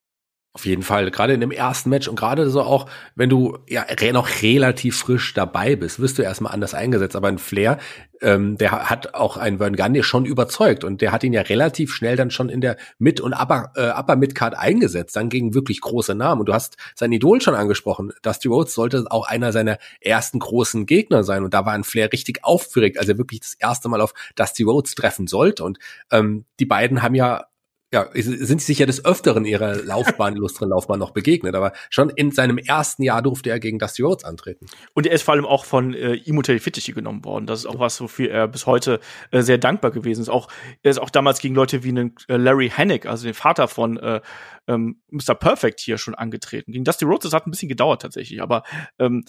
Auf jeden Fall, gerade in dem ersten Match und gerade so auch, wenn du ja noch relativ frisch dabei bist, wirst du erstmal anders eingesetzt. Aber ein Flair, ähm, der hat auch einen Vern Gundy schon überzeugt und der hat ihn ja relativ schnell dann schon in der Mid- und Upper, äh, Upper Mid-Card eingesetzt, dann gegen wirklich große Namen. Und du hast sein Idol schon angesprochen. Dusty Rhodes sollte auch einer seiner ersten großen Gegner sein. Und da war ein Flair richtig aufgeregt, als er wirklich das erste Mal auf Dusty Rhodes treffen sollte. Und ähm, die beiden haben ja ja, sind sich ja des Öfteren ihrer Laufbahn, illustren Laufbahn noch begegnet, aber schon in seinem ersten Jahr durfte er gegen Dusty Rhodes antreten. Und er ist vor allem auch von äh, Imutei Fittichi genommen worden. Das ist auch was, wofür er bis heute äh, sehr dankbar gewesen ist. Auch, er ist auch damals gegen Leute wie einen äh, Larry Hannick, also den Vater von äh, ähm, Mr. Perfect hier schon angetreten. Gegen Dusty Rhodes, das hat ein bisschen gedauert tatsächlich, aber ähm,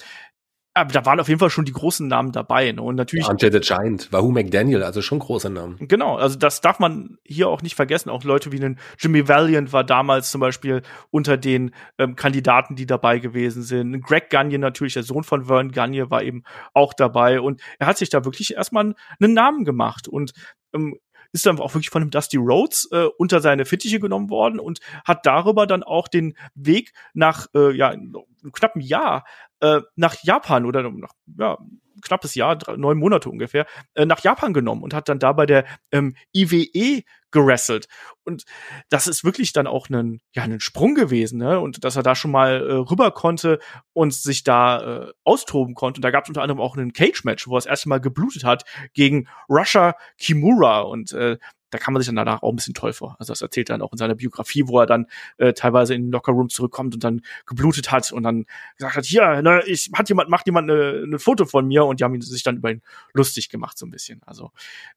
aber da waren auf jeden Fall schon die großen Namen dabei. Ne? Und natürlich. Andre the Giant, Wahoo McDaniel, also schon große Namen. Genau, also das darf man hier auch nicht vergessen. Auch Leute wie einen Jimmy Valiant war damals zum Beispiel unter den ähm, Kandidaten, die dabei gewesen sind. Greg Gagne natürlich, der Sohn von Vern Gagne, war eben auch dabei. Und er hat sich da wirklich erstmal einen Namen gemacht. Und ähm, ist dann auch wirklich von dem Dusty Rhodes äh, unter seine Fittiche genommen worden und hat darüber dann auch den Weg nach äh, ja, einem knappen Jahr äh, nach Japan oder nach ja, knappes Jahr, drei, neun Monate ungefähr, äh, nach Japan genommen und hat dann da bei der ähm, IWE gerasselt. Und das ist wirklich dann auch ein, ja, ein Sprung gewesen, ne? Und dass er da schon mal äh, rüber konnte und sich da äh, austoben konnte. Und da gab es unter anderem auch einen Cage-Match, wo er das erste Mal geblutet hat gegen Russia Kimura. Und äh, da kann man sich dann danach auch ein bisschen toll vor. Also das erzählt er dann auch in seiner Biografie, wo er dann äh, teilweise in den Lockerroom zurückkommt und dann geblutet hat und dann gesagt hat, hier, ne, ich hat jemand, macht jemand eine, eine Foto von mir und die haben ihn sich dann über ihn lustig gemacht so ein bisschen. Also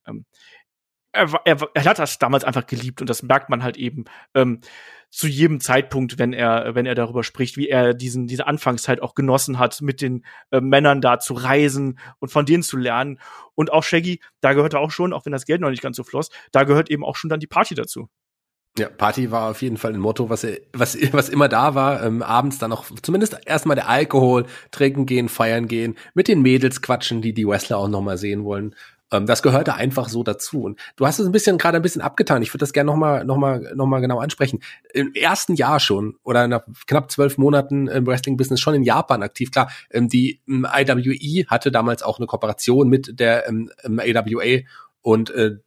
ähm, er, er, er hat das damals einfach geliebt und das merkt man halt eben ähm, zu jedem Zeitpunkt, wenn er, wenn er darüber spricht, wie er diesen, diese Anfangszeit auch genossen hat, mit den äh, Männern da zu reisen und von denen zu lernen. Und auch Shaggy, da gehört er auch schon, auch wenn das Geld noch nicht ganz so floss, da gehört eben auch schon dann die Party dazu. Ja, Party war auf jeden Fall ein Motto, was, was, was immer da war. Ähm, abends dann auch zumindest erstmal der Alkohol, trinken gehen, feiern gehen, mit den Mädels quatschen, die die Wrestler auch nochmal sehen wollen. Ähm, das gehörte einfach so dazu. Und du hast es ein bisschen gerade ein bisschen abgetan. Ich würde das gerne nochmal noch mal, noch mal genau ansprechen. Im ersten Jahr schon oder nach knapp zwölf Monaten im Wrestling-Business schon in Japan aktiv. Klar, ähm, die ähm, IWE hatte damals auch eine Kooperation mit der ähm, AWA und äh,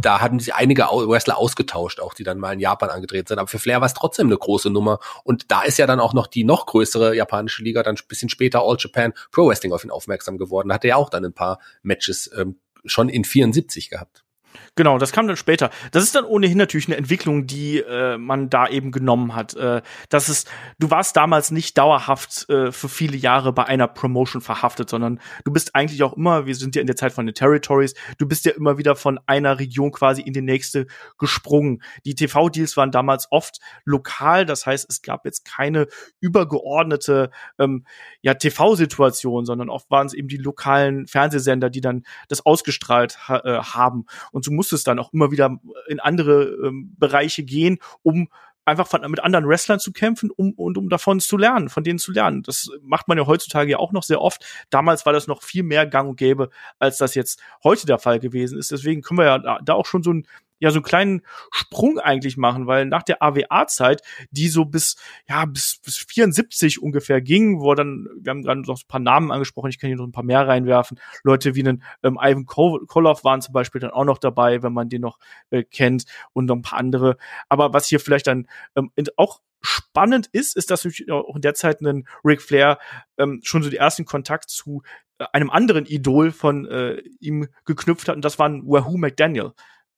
da hatten sie einige Wrestler ausgetauscht, auch die dann mal in Japan angetreten sind. Aber für Flair war es trotzdem eine große Nummer. Und da ist ja dann auch noch die noch größere japanische Liga, dann ein bisschen später All Japan Pro Wrestling auf ihn aufmerksam geworden. Da hat er ja auch dann ein paar Matches ähm, schon in 74 gehabt. Genau, das kam dann später. Das ist dann ohnehin natürlich eine Entwicklung, die äh, man da eben genommen hat. Äh, das ist, du warst damals nicht dauerhaft äh, für viele Jahre bei einer Promotion verhaftet, sondern du bist eigentlich auch immer, wir sind ja in der Zeit von den Territories, du bist ja immer wieder von einer Region quasi in die nächste gesprungen. Die TV-Deals waren damals oft lokal, das heißt, es gab jetzt keine übergeordnete ähm, ja, TV-Situation, sondern oft waren es eben die lokalen Fernsehsender, die dann das ausgestrahlt ha äh, haben. Und du musst musste es dann auch immer wieder in andere ähm, Bereiche gehen, um einfach von, mit anderen Wrestlern zu kämpfen um, und um davon zu lernen, von denen zu lernen. Das macht man ja heutzutage ja auch noch sehr oft. Damals war das noch viel mehr gang und gäbe, als das jetzt heute der Fall gewesen ist. Deswegen können wir ja da, da auch schon so ein ja so einen kleinen Sprung eigentlich machen, weil nach der AWA-Zeit, die so bis ja bis bis 74 ungefähr ging, wo dann wir haben gerade noch ein paar Namen angesprochen, ich kann hier noch ein paar mehr reinwerfen, Leute wie einen ähm, Ivan Koloff waren zum Beispiel dann auch noch dabei, wenn man den noch äh, kennt und noch ein paar andere. Aber was hier vielleicht dann ähm, auch spannend ist, ist, dass auch in der Zeit ein Ric Flair ähm, schon so den ersten Kontakt zu äh, einem anderen Idol von äh, ihm geknüpft hat und das war ein Wahoo McDaniel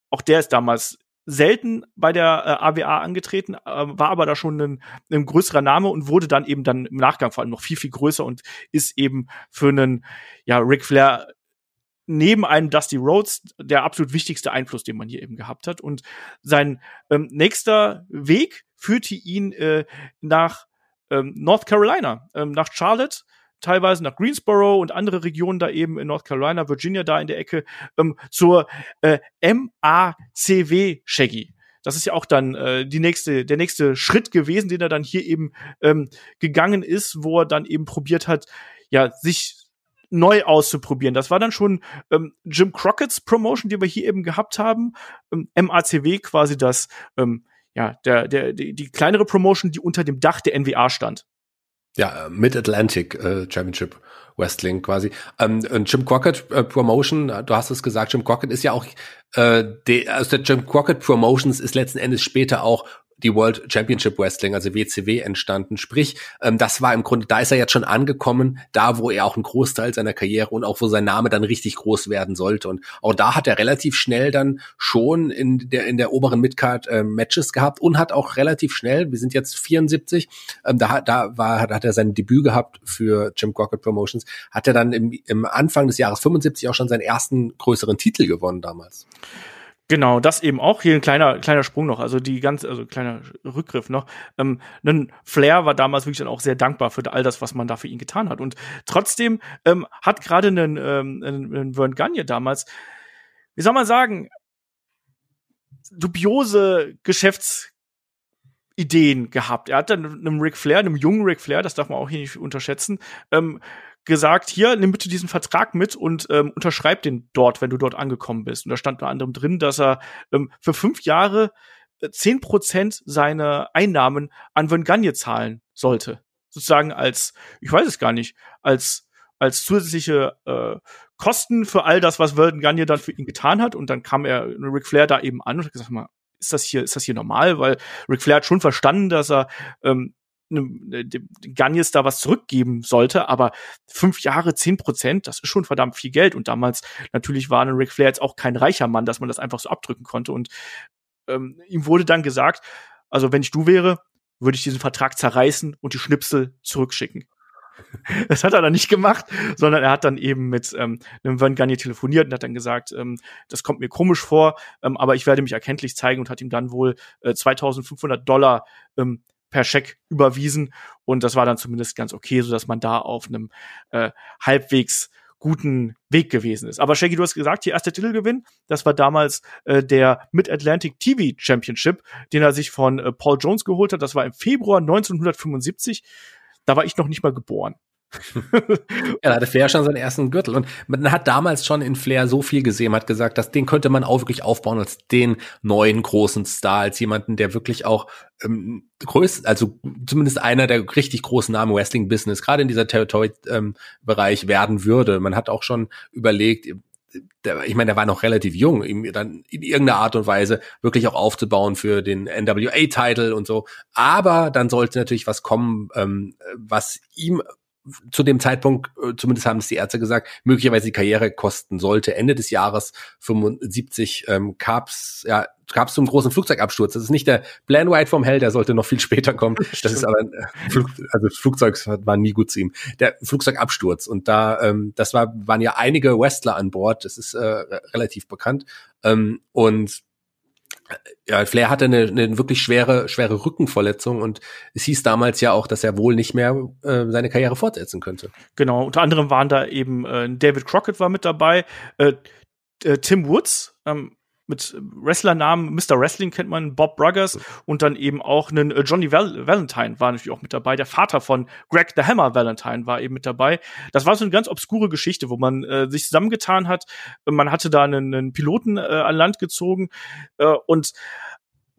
auch der ist damals selten bei der äh, AWA angetreten, äh, war aber da schon ein, ein größerer Name und wurde dann eben dann im Nachgang vor allem noch viel, viel größer und ist eben für einen, ja, Ric Flair neben einem Dusty Rhodes der absolut wichtigste Einfluss, den man hier eben gehabt hat. Und sein ähm, nächster Weg führte ihn äh, nach ähm, North Carolina, ähm, nach Charlotte, teilweise nach Greensboro und andere Regionen da eben in North Carolina, Virginia da in der Ecke, ähm, zur äh, MACW Shaggy. Das ist ja auch dann äh, die nächste, der nächste Schritt gewesen, den er dann hier eben ähm, gegangen ist, wo er dann eben probiert hat, ja, sich neu auszuprobieren. Das war dann schon ähm, Jim Crockett's Promotion, die wir hier eben gehabt haben. Ähm, MACW quasi das, ähm, ja, der, der, die, die kleinere Promotion, die unter dem Dach der NWA stand. Ja, äh, Mid-Atlantic äh, Championship Wrestling quasi. Ähm, Jim Crockett äh, Promotion, du hast es gesagt, Jim Crockett ist ja auch, äh, de, also der Jim Crockett Promotions ist letzten Endes später auch die World Championship Wrestling, also WCW, entstanden. Sprich, ähm, das war im Grunde, da ist er jetzt schon angekommen, da wo er auch einen Großteil seiner Karriere und auch wo sein Name dann richtig groß werden sollte. Und auch da hat er relativ schnell dann schon in der in der oberen Midcard äh, Matches gehabt und hat auch relativ schnell, wir sind jetzt 74, ähm, da da war hat er sein Debüt gehabt für Jim Crockett Promotions, hat er dann im, im Anfang des Jahres 75 auch schon seinen ersten größeren Titel gewonnen damals. Genau, das eben auch. Hier ein kleiner, kleiner Sprung noch, also die ganze, also kleiner Rückgriff noch. Ähm, ein Flair war damals wirklich dann auch sehr dankbar für all das, was man da für ihn getan hat. Und trotzdem ähm, hat gerade einen, ähm, einen Vern Gagne damals, wie soll man sagen, dubiose Geschäftsideen gehabt. Er hat dann einem Ric Flair, einem jungen Ric Flair, das darf man auch hier nicht unterschätzen, ähm, gesagt, hier, nimm bitte diesen Vertrag mit und ähm, unterschreib den dort, wenn du dort angekommen bist. Und da stand unter anderem drin, dass er ähm, für fünf Jahre äh, zehn Prozent seiner Einnahmen an Van Gagne zahlen sollte. Sozusagen als, ich weiß es gar nicht, als als zusätzliche äh, Kosten für all das, was Van Gagne dann für ihn getan hat. Und dann kam er, Ric Flair da eben an und hat gesagt, mal, ist das hier, ist das hier normal? Weil Ric Flair hat schon verstanden, dass er ähm, ne, Gagnes da was zurückgeben sollte, aber fünf Jahre, zehn Prozent, das ist schon verdammt viel Geld. Und damals natürlich war ein Ric Flair jetzt auch kein reicher Mann, dass man das einfach so abdrücken konnte. Und ähm, ihm wurde dann gesagt, also wenn ich du wäre, würde ich diesen Vertrag zerreißen und die Schnipsel zurückschicken. Das hat er dann nicht gemacht, sondern er hat dann eben mit ähm, einem Vern Gagne telefoniert und hat dann gesagt, ähm, das kommt mir komisch vor, ähm, aber ich werde mich erkenntlich zeigen und hat ihm dann wohl äh, 2500 Dollar ähm, per Scheck überwiesen und das war dann zumindest ganz okay, so dass man da auf einem äh, halbwegs guten Weg gewesen ist. Aber Shaggy, du hast gesagt, hier erster Titelgewinn, das war damals äh, der Mid-Atlantic TV Championship, den er sich von äh, Paul Jones geholt hat. Das war im Februar 1975. Da war ich noch nicht mal geboren. ja, da hatte Flair schon seinen ersten Gürtel. Und man hat damals schon in Flair so viel gesehen, hat gesagt, dass den könnte man auch wirklich aufbauen als den neuen großen Star, als jemanden, der wirklich auch ähm, größt, also zumindest einer der richtig großen Namen Wrestling-Business, gerade in dieser Territory-Bereich ähm, werden würde. Man hat auch schon überlegt, der, ich meine, der war noch relativ jung, ihm dann in irgendeiner Art und Weise wirklich auch aufzubauen für den NWA-Title und so. Aber dann sollte natürlich was kommen, ähm, was ihm zu dem Zeitpunkt, äh, zumindest haben es die Ärzte gesagt, möglicherweise die Karriere kosten sollte. Ende des Jahres 75 ähm, gab's ja gab's zum großen Flugzeugabsturz. Das ist nicht der Plan White vom Hell, der sollte noch viel später kommen. Das ist aber ein äh, Flug, also das Flugzeug war nie gut zu ihm. Der Flugzeugabsturz und da ähm, das war waren ja einige Wrestler an Bord. Das ist äh, relativ bekannt ähm, und ja, Flair hatte eine, eine wirklich schwere, schwere Rückenverletzung und es hieß damals ja auch, dass er wohl nicht mehr äh, seine Karriere fortsetzen könnte. Genau, unter anderem waren da eben äh, David Crockett war mit dabei, äh, äh, Tim Woods, ähm, mit Wrestlernamen, Mr. Wrestling kennt man, Bob Bruggers und dann eben auch einen äh, Johnny Val Valentine war natürlich auch mit dabei. Der Vater von Greg the Hammer Valentine war eben mit dabei. Das war so eine ganz obskure Geschichte, wo man äh, sich zusammengetan hat. Man hatte da einen, einen Piloten äh, an Land gezogen äh, und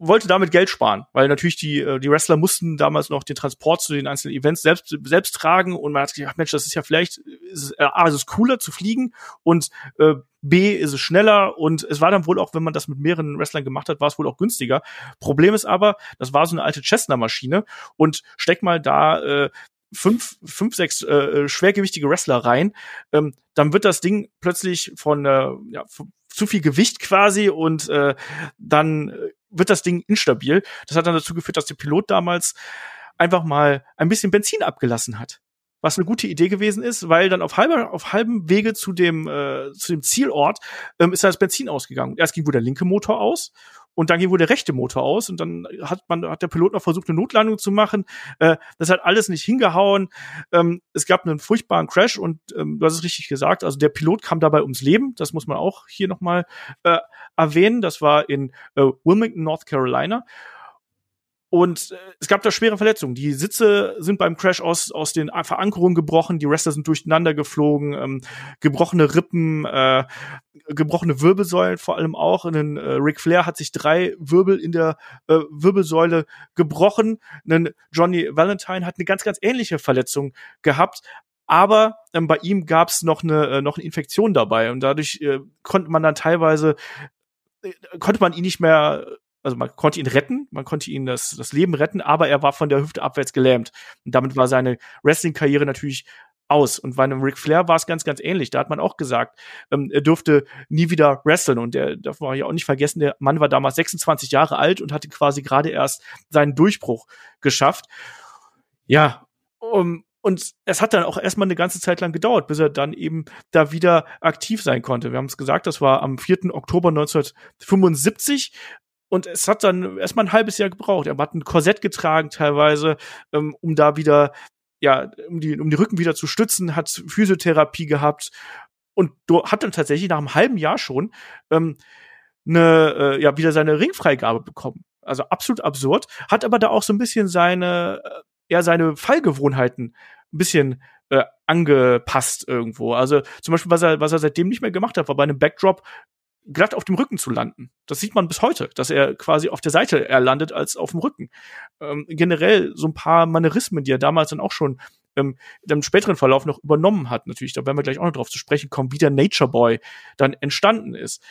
wollte damit Geld sparen, weil natürlich die, äh, die Wrestler mussten damals noch den Transport zu den einzelnen Events selbst, selbst tragen und man hat gedacht, Mensch, das ist ja vielleicht, ist es, äh, A, ist es cooler zu fliegen und äh, B, ist es schneller und es war dann wohl auch, wenn man das mit mehreren Wrestlern gemacht hat, war es wohl auch günstiger. Problem ist aber, das war so eine alte Cessna-Maschine und steck mal da äh, fünf, fünf, sechs äh, schwergewichtige Wrestler rein, ähm, dann wird das Ding plötzlich von, äh, ja, zu viel Gewicht quasi und äh, dann äh, wird das Ding instabil. Das hat dann dazu geführt, dass der Pilot damals einfach mal ein bisschen Benzin abgelassen hat. Was eine gute Idee gewesen ist, weil dann auf halber, auf halbem Wege zu dem, äh, zu dem Zielort ähm, ist dann das Benzin ausgegangen. Erst ging wohl der linke Motor aus und dann ging wohl der rechte Motor aus und dann hat man hat der Pilot noch versucht eine Notlandung zu machen. Äh, das hat alles nicht hingehauen. Ähm, es gab einen furchtbaren Crash und ähm, du hast es richtig gesagt. Also der Pilot kam dabei ums Leben. Das muss man auch hier noch mal äh, erwähnen. Das war in äh, Wilmington, North Carolina. Und äh, es gab da schwere Verletzungen. Die Sitze sind beim Crash aus, aus den Verankerungen gebrochen, die Wrestler sind durcheinander geflogen, ähm, gebrochene Rippen, äh, gebrochene Wirbelsäulen vor allem auch. Und, äh, Ric Flair hat sich drei Wirbel in der äh, Wirbelsäule gebrochen. Ein Johnny Valentine hat eine ganz, ganz ähnliche Verletzung gehabt. Aber ähm, bei ihm gab es noch eine, äh, noch eine Infektion dabei und dadurch äh, konnte man dann teilweise äh, konnte man ihn nicht mehr also man konnte ihn retten, man konnte ihn das, das Leben retten, aber er war von der Hüfte abwärts gelähmt. Und damit war seine Wrestling-Karriere natürlich aus. Und bei einem Ric Flair war es ganz, ganz ähnlich. Da hat man auch gesagt, ähm, er durfte nie wieder wresteln. Und der darf man ja auch nicht vergessen, der Mann war damals 26 Jahre alt und hatte quasi gerade erst seinen Durchbruch geschafft. Ja, um, und es hat dann auch erstmal eine ganze Zeit lang gedauert, bis er dann eben da wieder aktiv sein konnte. Wir haben es gesagt, das war am 4. Oktober 1975. Und es hat dann erstmal ein halbes Jahr gebraucht. Er hat ein Korsett getragen teilweise, ähm, um da wieder, ja, um die, um die Rücken wieder zu stützen, hat Physiotherapie gehabt und hat dann tatsächlich nach einem halben Jahr schon ähm, eine, äh, ja, wieder seine Ringfreigabe bekommen. Also absolut absurd. Hat aber da auch so ein bisschen seine, äh, ja, seine Fallgewohnheiten ein bisschen äh, angepasst irgendwo. Also zum Beispiel, was er, was er seitdem nicht mehr gemacht hat, war bei einem Backdrop glatt auf dem Rücken zu landen. Das sieht man bis heute, dass er quasi auf der Seite eher landet als auf dem Rücken. Ähm, generell so ein paar Manierismen, die er damals dann auch schon ähm, im späteren Verlauf noch übernommen hat, natürlich, da werden wir gleich auch noch drauf zu sprechen kommen, wie der Nature Boy dann entstanden ist.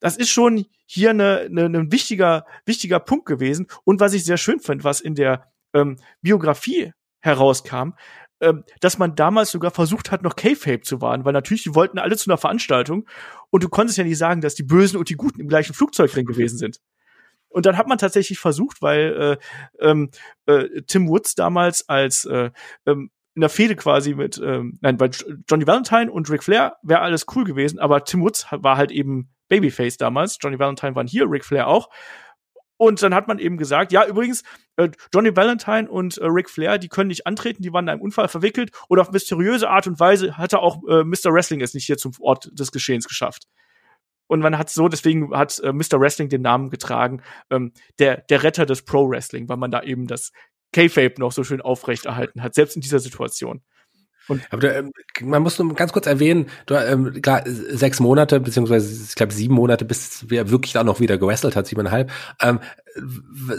Das ist schon hier eine, eine, ein wichtiger, wichtiger Punkt gewesen. Und was ich sehr schön finde, was in der ähm, Biografie herauskam, ähm, dass man damals sogar versucht hat, noch K-Fape zu wahren, weil natürlich, die wollten alle zu einer Veranstaltung und du konntest ja nicht sagen, dass die Bösen und die Guten im gleichen Flugzeug drin gewesen sind. Und dann hat man tatsächlich versucht, weil äh, ähm, äh, Tim Woods damals als äh, ähm, in der Fehde quasi mit, ähm, nein, bei Johnny Valentine und Ric Flair wäre alles cool gewesen, aber Tim Woods war halt eben Babyface damals. Johnny Valentine waren hier, Ric Flair auch. Und dann hat man eben gesagt, ja, übrigens, äh, Johnny Valentine und äh, Ric Flair, die können nicht antreten, die waren in einem Unfall verwickelt und auf mysteriöse Art und Weise hatte auch äh, Mr. Wrestling es nicht hier zum Ort des Geschehens geschafft. Und man hat so, deswegen hat äh, Mr. Wrestling den Namen getragen, ähm, der, der Retter des Pro Wrestling, weil man da eben das K-Fape noch so schön aufrechterhalten hat, selbst in dieser Situation. Und Aber du, ähm, man muss nur ganz kurz erwähnen, du, ähm, klar, sechs Monate, beziehungsweise ich glaube sieben Monate, bis er wirklich dann noch wieder gewrestelt hat, siebeneinhalb. Ähm,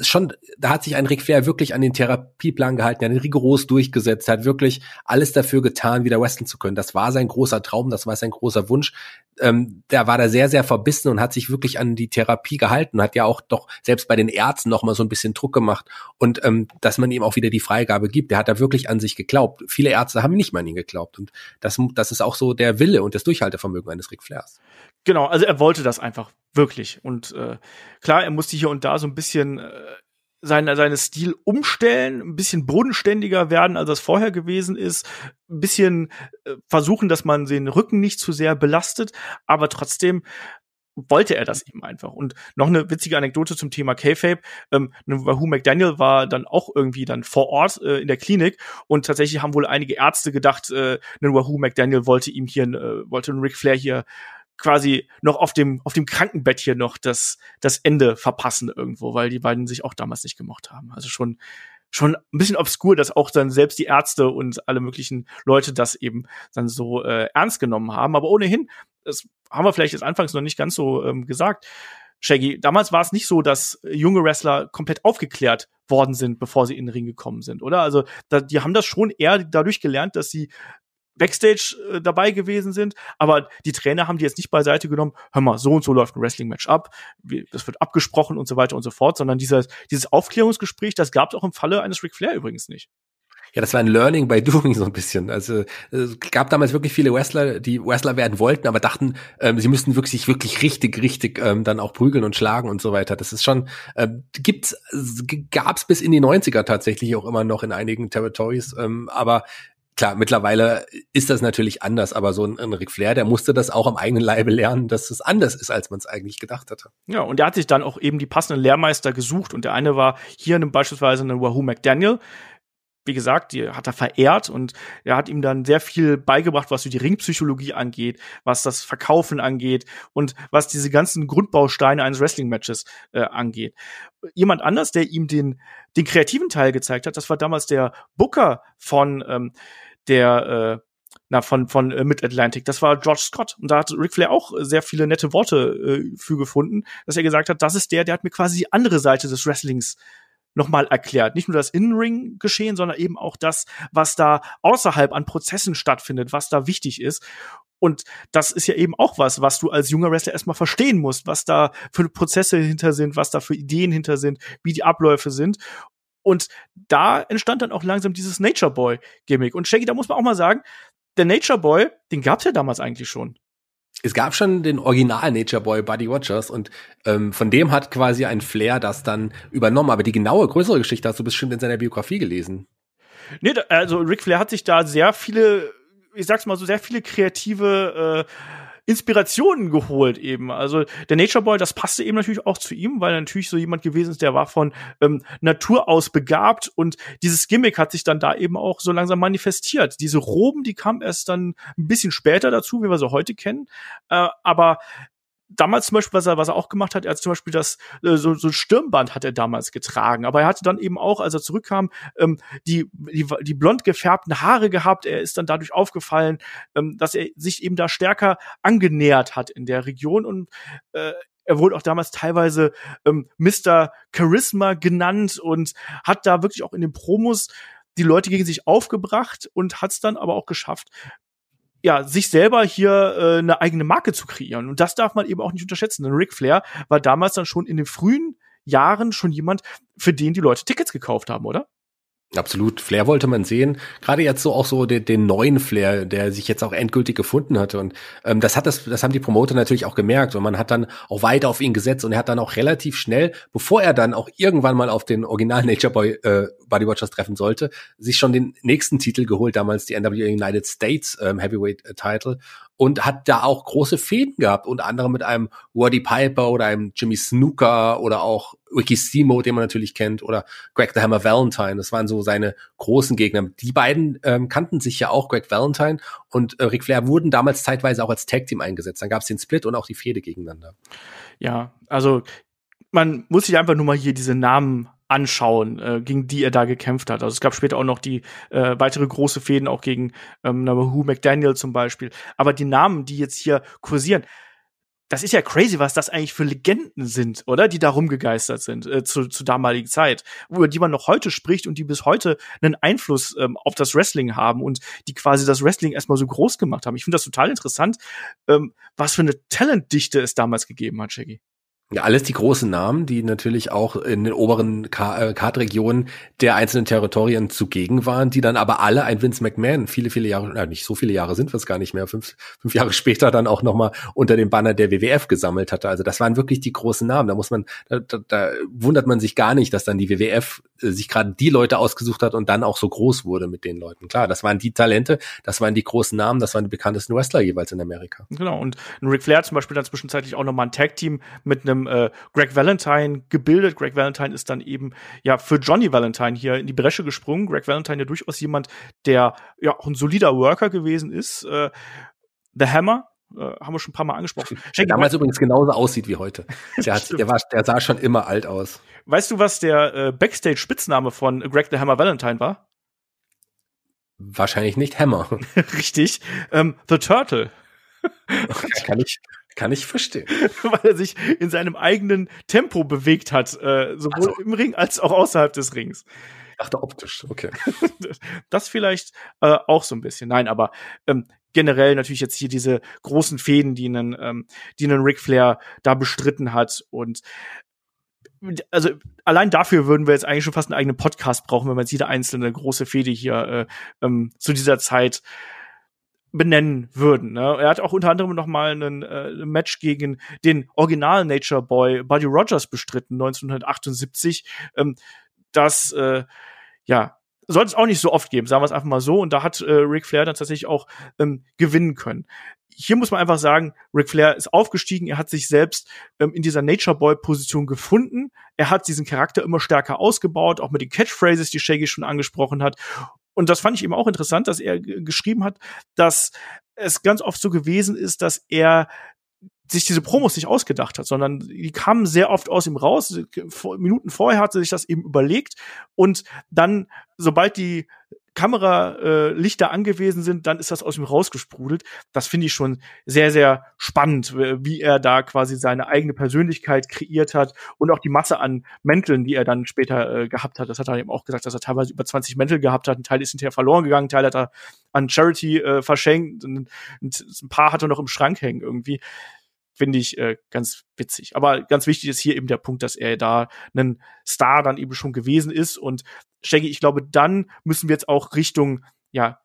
schon, da hat sich ein Ric Flair wirklich an den Therapieplan gehalten, er hat rigoros durchgesetzt, hat wirklich alles dafür getan, wieder wresteln zu können. Das war sein großer Traum, das war sein großer Wunsch. Ähm, da war da sehr, sehr verbissen und hat sich wirklich an die Therapie gehalten, hat ja auch doch selbst bei den Ärzten noch mal so ein bisschen Druck gemacht und ähm, dass man ihm auch wieder die Freigabe gibt. Der hat da wirklich an sich geglaubt. Viele Ärzte haben nicht an ihn geglaubt und das, das ist auch so der Wille und das Durchhaltevermögen eines Ric Flairs. Genau, also er wollte das einfach wirklich. Und äh, klar, er musste hier und da so ein bisschen äh, seine, seine Stil umstellen, ein bisschen bodenständiger werden, als das vorher gewesen ist, ein bisschen äh, versuchen, dass man den Rücken nicht zu sehr belastet, aber trotzdem wollte er das eben einfach. Und noch eine witzige Anekdote zum Thema K-Fape. Ähm, Wahoo McDaniel war dann auch irgendwie dann vor Ort äh, in der Klinik und tatsächlich haben wohl einige Ärzte gedacht, äh, Wahoo McDaniel wollte ihm hier, äh, wollte Ric Flair hier quasi noch auf dem, auf dem Krankenbett hier noch das, das Ende verpassen irgendwo, weil die beiden sich auch damals nicht gemocht haben. Also schon, schon ein bisschen obskur, dass auch dann selbst die Ärzte und alle möglichen Leute das eben dann so äh, ernst genommen haben. Aber ohnehin, das haben wir vielleicht jetzt anfangs noch nicht ganz so ähm, gesagt. Shaggy, damals war es nicht so, dass junge Wrestler komplett aufgeklärt worden sind, bevor sie in den Ring gekommen sind, oder? Also, da, die haben das schon eher dadurch gelernt, dass sie Backstage äh, dabei gewesen sind, aber die Trainer haben die jetzt nicht beiseite genommen, hör mal, so und so läuft ein Wrestling-Match ab, das wird abgesprochen und so weiter und so fort, sondern dieses, dieses Aufklärungsgespräch, das gab es auch im Falle eines Ric Flair übrigens nicht. Ja, das war ein Learning by Doing so ein bisschen. Also es gab damals wirklich viele Wrestler, die Wrestler werden wollten, aber dachten, ähm, sie müssten wirklich wirklich richtig, richtig ähm, dann auch prügeln und schlagen und so weiter. Das ist schon, ähm, gibt's, gab's bis in die 90er tatsächlich auch immer noch in einigen Territories, ähm, aber klar, mittlerweile ist das natürlich anders, aber so ein, ein Ric Flair, der musste das auch am eigenen Leibe lernen, dass es anders ist, als man es eigentlich gedacht hatte. Ja, und er hat sich dann auch eben die passenden Lehrmeister gesucht und der eine war hier beispielsweise ein Wahoo McDaniel, wie gesagt, die hat er verehrt und er hat ihm dann sehr viel beigebracht, was so die Ringpsychologie angeht, was das Verkaufen angeht und was diese ganzen Grundbausteine eines Wrestling-Matches äh, angeht. Jemand anders, der ihm den, den kreativen Teil gezeigt hat, das war damals der Booker von ähm, der äh, na, von, von äh, Mid-Atlantic. Das war George Scott. Und da hat Ric Flair auch sehr viele nette Worte äh, für gefunden, dass er gesagt hat, das ist der, der hat mir quasi die andere Seite des Wrestlings nochmal erklärt. Nicht nur das In-Ring-Geschehen, sondern eben auch das, was da außerhalb an Prozessen stattfindet, was da wichtig ist. Und das ist ja eben auch was, was du als junger Wrestler erstmal verstehen musst, was da für Prozesse hinter sind, was da für Ideen hinter sind, wie die Abläufe sind. Und da entstand dann auch langsam dieses Nature Boy Gimmick. Und Shaggy, da muss man auch mal sagen, der Nature Boy, den gab's ja damals eigentlich schon. Es gab schon den Original Nature Boy Buddy Rogers und ähm, von dem hat quasi ein Flair das dann übernommen. Aber die genaue, größere Geschichte hast du bestimmt in seiner Biografie gelesen. Nee, also Ric Flair hat sich da sehr viele, ich sag's mal so, sehr viele kreative äh, Inspirationen geholt eben. Also der Nature Boy, das passte eben natürlich auch zu ihm, weil er natürlich so jemand gewesen ist, der war von ähm, Natur aus begabt und dieses Gimmick hat sich dann da eben auch so langsam manifestiert. Diese Roben, die kam erst dann ein bisschen später dazu, wie wir sie heute kennen. Äh, aber damals zum Beispiel, was er, was er auch gemacht hat, er hat zum Beispiel das, äh, so, so ein Stirnband hat er damals getragen. Aber er hatte dann eben auch, als er zurückkam, ähm, die, die, die blond gefärbten Haare gehabt. Er ist dann dadurch aufgefallen, ähm, dass er sich eben da stärker angenähert hat in der Region und äh, er wurde auch damals teilweise ähm, Mr. Charisma genannt und hat da wirklich auch in den Promos die Leute gegen sich aufgebracht und hat es dann aber auch geschafft, ja, sich selber hier äh, eine eigene Marke zu kreieren. Und das darf man eben auch nicht unterschätzen. Denn Ric Flair war damals dann schon in den frühen Jahren schon jemand, für den die Leute Tickets gekauft haben, oder? Absolut. Flair wollte man sehen. Gerade jetzt so auch so den, den neuen Flair, der sich jetzt auch endgültig gefunden hatte. Und ähm, das hat das, das haben die Promoter natürlich auch gemerkt. Und man hat dann auch weiter auf ihn gesetzt und er hat dann auch relativ schnell, bevor er dann auch irgendwann mal auf den Original Nature Boy äh, Body Watchers treffen sollte, sich schon den nächsten Titel geholt, damals die NWA United States ähm, Heavyweight äh, Title und hat da auch große Fäden gehabt, unter anderem mit einem Waddy Piper oder einem Jimmy Snooker oder auch Ricky Simo, den man natürlich kennt, oder Greg the Hammer Valentine. Das waren so seine großen Gegner. Die beiden ähm, kannten sich ja auch, Greg Valentine und äh, Ric Flair wurden damals zeitweise auch als Tag Team eingesetzt. Dann gab es den Split und auch die Fehde gegeneinander. Ja, also man muss sich einfach nur mal hier diese Namen anschauen, äh, gegen die er da gekämpft hat. Also es gab später auch noch die äh, weitere große Fäden, auch gegen ähm, Who McDaniel zum Beispiel. Aber die Namen, die jetzt hier kursieren, das ist ja crazy, was das eigentlich für Legenden sind, oder? Die da rumgegeistert sind äh, zu, zu damaligen Zeit, über die man noch heute spricht und die bis heute einen Einfluss ähm, auf das Wrestling haben und die quasi das Wrestling erstmal so groß gemacht haben. Ich finde das total interessant, ähm, was für eine Talentdichte es damals gegeben hat, Shaggy. Ja, alles die großen Namen, die natürlich auch in den oberen äh, Kartregionen der einzelnen Territorien zugegen waren, die dann aber alle ein Vince McMahon viele, viele Jahre, na, nicht so viele Jahre sind wir es gar nicht mehr, fünf, fünf Jahre später dann auch nochmal unter dem Banner der WWF gesammelt hatte. Also das waren wirklich die großen Namen. Da muss man, da, da, da wundert man sich gar nicht, dass dann die WWF äh, sich gerade die Leute ausgesucht hat und dann auch so groß wurde mit den Leuten. Klar, das waren die Talente, das waren die großen Namen, das waren die bekanntesten Wrestler jeweils in Amerika. Genau, und Ric Flair zum Beispiel dann zwischenzeitlich auch nochmal ein Tag-Team mit einem einem äh, Greg Valentine gebildet. Greg Valentine ist dann eben ja für Johnny Valentine hier in die Bresche gesprungen. Greg Valentine ja durchaus jemand, der ja auch ein solider Worker gewesen ist. Äh, The Hammer, äh, haben wir schon ein paar Mal angesprochen. Der damals übrigens genauso aussieht wie heute. Der, hat, der, war, der sah schon immer alt aus. Weißt du, was der äh, Backstage-Spitzname von Greg the Hammer Valentine war? Wahrscheinlich nicht Hammer. Richtig. Ähm, the Turtle. kann ich, kann ich verstehen. Weil er sich in seinem eigenen Tempo bewegt hat, äh, sowohl so. im Ring als auch außerhalb des Rings. Ich dachte optisch, okay. das vielleicht äh, auch so ein bisschen. Nein, aber ähm, generell natürlich jetzt hier diese großen Fäden, die einen, ähm, die einen Ric Flair da bestritten hat und also allein dafür würden wir jetzt eigentlich schon fast einen eigenen Podcast brauchen, wenn wir jetzt jede einzelne große Fehde hier äh, ähm, zu dieser Zeit benennen würden. Ne? Er hat auch unter anderem noch mal einen äh, Match gegen den Original Nature Boy Buddy Rogers bestritten 1978. Ähm, das äh, ja soll es auch nicht so oft geben, sagen wir es einfach mal so. Und da hat äh, Ric Flair dann tatsächlich auch ähm, gewinnen können. Hier muss man einfach sagen, Ric Flair ist aufgestiegen, er hat sich selbst ähm, in dieser Nature Boy Position gefunden. Er hat diesen Charakter immer stärker ausgebaut, auch mit den Catchphrases, die Shaggy schon angesprochen hat. Und das fand ich eben auch interessant, dass er geschrieben hat, dass es ganz oft so gewesen ist, dass er sich diese Promos nicht ausgedacht hat, sondern die kamen sehr oft aus ihm raus. Minuten vorher hat er sich das eben überlegt und dann, sobald die Kameralichter angewiesen sind, dann ist das aus ihm rausgesprudelt. Das finde ich schon sehr, sehr spannend, wie er da quasi seine eigene Persönlichkeit kreiert hat und auch die Masse an Mänteln, die er dann später äh, gehabt hat. Das hat er eben auch gesagt, dass er teilweise über 20 Mäntel gehabt hat. Ein Teil ist hinterher verloren gegangen, ein Teil hat er an Charity äh, verschenkt und ein paar hat er noch im Schrank hängen irgendwie finde ich äh, ganz witzig. Aber ganz wichtig ist hier eben der Punkt, dass er da einen Star dann eben schon gewesen ist. Und Shaggy, ich glaube, dann müssen wir jetzt auch Richtung, ja,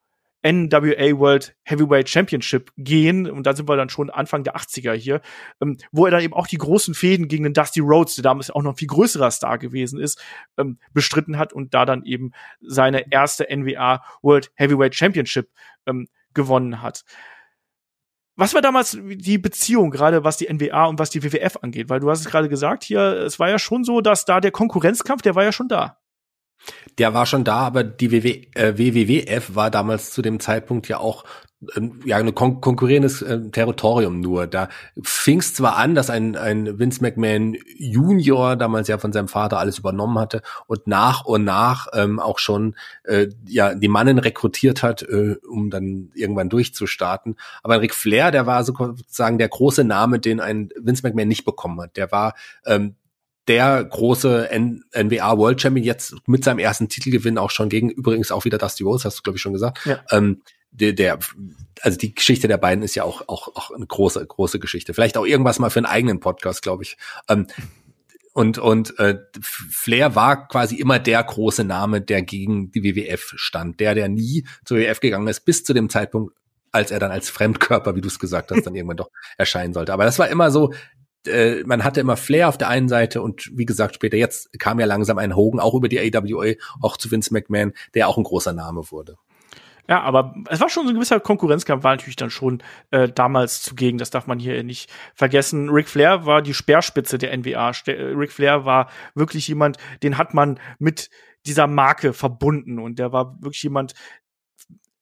NWA World Heavyweight Championship gehen. Und da sind wir dann schon Anfang der 80er hier, ähm, wo er dann eben auch die großen Fäden gegen den Dusty Rhodes, der damals auch noch ein viel größerer Star gewesen ist, ähm, bestritten hat und da dann eben seine erste NWA World Heavyweight Championship ähm, gewonnen hat. Was war damals die Beziehung, gerade was die NWA und was die WWF angeht? Weil du hast es gerade gesagt hier, es war ja schon so, dass da der Konkurrenzkampf, der war ja schon da. Der war schon da, aber die WW, äh, WWF war damals zu dem Zeitpunkt ja auch ähm, ja ein kon konkurrierendes äh, Territorium nur. Da fing es zwar an, dass ein, ein Vince McMahon Junior damals ja von seinem Vater alles übernommen hatte und nach und nach ähm, auch schon äh, ja die Mannen rekrutiert hat, äh, um dann irgendwann durchzustarten. Aber Ric Flair, der war sozusagen der große Name, den ein Vince McMahon nicht bekommen hat. Der war ähm, der große N NBA World Champion jetzt mit seinem ersten Titelgewinn auch schon gegen übrigens auch wieder Dusty Rose, hast du glaube ich schon gesagt. Ja. Ähm, der, der, also die Geschichte der beiden ist ja auch auch auch eine große große Geschichte. Vielleicht auch irgendwas mal für einen eigenen Podcast, glaube ich. Ähm, Und, und äh, Flair war quasi immer der große Name, der gegen die WWF stand. Der, der nie zur WWF gegangen ist, bis zu dem Zeitpunkt, als er dann als Fremdkörper, wie du es gesagt hast, dann irgendwann doch erscheinen sollte. Aber das war immer so, äh, man hatte immer Flair auf der einen Seite und wie gesagt, später jetzt kam ja langsam ein Hogan auch über die AWA, auch zu Vince McMahon, der auch ein großer Name wurde. Ja, aber es war schon so ein gewisser Konkurrenzkampf, war natürlich dann schon äh, damals zugegen. Das darf man hier nicht vergessen. Ric Flair war die Speerspitze der NWA. Äh, Ric Flair war wirklich jemand, den hat man mit dieser Marke verbunden und der war wirklich jemand,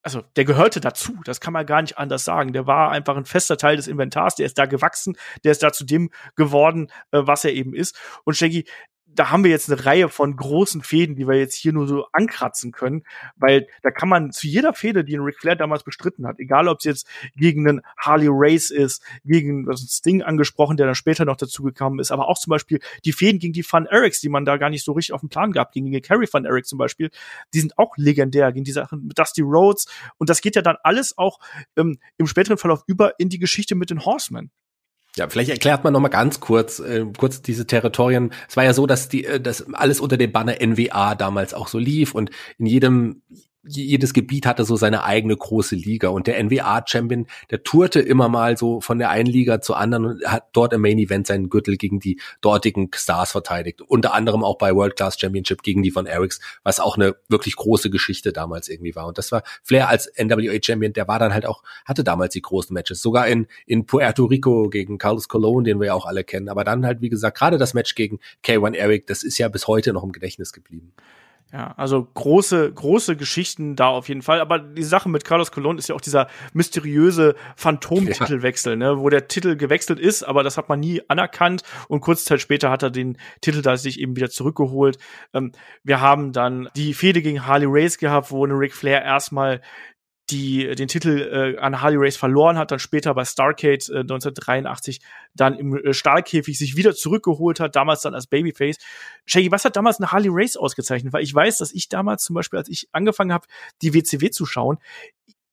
also der gehörte dazu, das kann man gar nicht anders sagen. Der war einfach ein fester Teil des Inventars, der ist da gewachsen, der ist da zu dem geworden, äh, was er eben ist. Und Shaggy, da haben wir jetzt eine Reihe von großen Fäden, die wir jetzt hier nur so ankratzen können, weil da kann man zu jeder Fehde, die ein Ric Flair damals bestritten hat, egal ob es jetzt gegen einen Harley Race ist, gegen das Sting angesprochen, der dann später noch dazu gekommen ist, aber auch zum Beispiel die Fäden gegen die Fun Erics, die man da gar nicht so richtig auf dem Plan gab, gegen die Carrie Fun Eric zum Beispiel, die sind auch legendär, gegen die Sachen mit Dusty Rhodes und das geht ja dann alles auch ähm, im späteren Verlauf über in die Geschichte mit den Horsemen. Ja, vielleicht erklärt man noch mal ganz kurz, äh, kurz diese Territorien. Es war ja so, dass die, äh, dass alles unter dem Banner NWA damals auch so lief und in jedem jedes Gebiet hatte so seine eigene große Liga und der NWA-Champion, der tourte immer mal so von der einen Liga zur anderen und hat dort im Main Event seinen Gürtel gegen die dortigen Stars verteidigt. Unter anderem auch bei World Class Championship gegen die von Erics, was auch eine wirklich große Geschichte damals irgendwie war. Und das war Flair als NWA-Champion, der war dann halt auch, hatte damals die großen Matches, sogar in, in Puerto Rico gegen Carlos Colon, den wir ja auch alle kennen. Aber dann halt, wie gesagt, gerade das Match gegen K1 Eric, das ist ja bis heute noch im Gedächtnis geblieben. Ja, also große, große Geschichten da auf jeden Fall. Aber die Sache mit Carlos Colon ist ja auch dieser mysteriöse Phantomtitelwechsel, ja. ne, wo der Titel gewechselt ist, aber das hat man nie anerkannt. Und kurze Zeit später hat er den Titel da sich eben wieder zurückgeholt. Ähm, wir haben dann die Fehde gegen Harley Race gehabt, wo eine Ric Flair erstmal die den Titel äh, an Harley Race verloren hat, dann später bei Starcade äh, 1983 dann im äh, Stahlkäfig sich wieder zurückgeholt hat, damals dann als Babyface. Shaggy, was hat damals eine Harley Race ausgezeichnet? Weil ich weiß, dass ich damals zum Beispiel, als ich angefangen habe, die WCW zu schauen,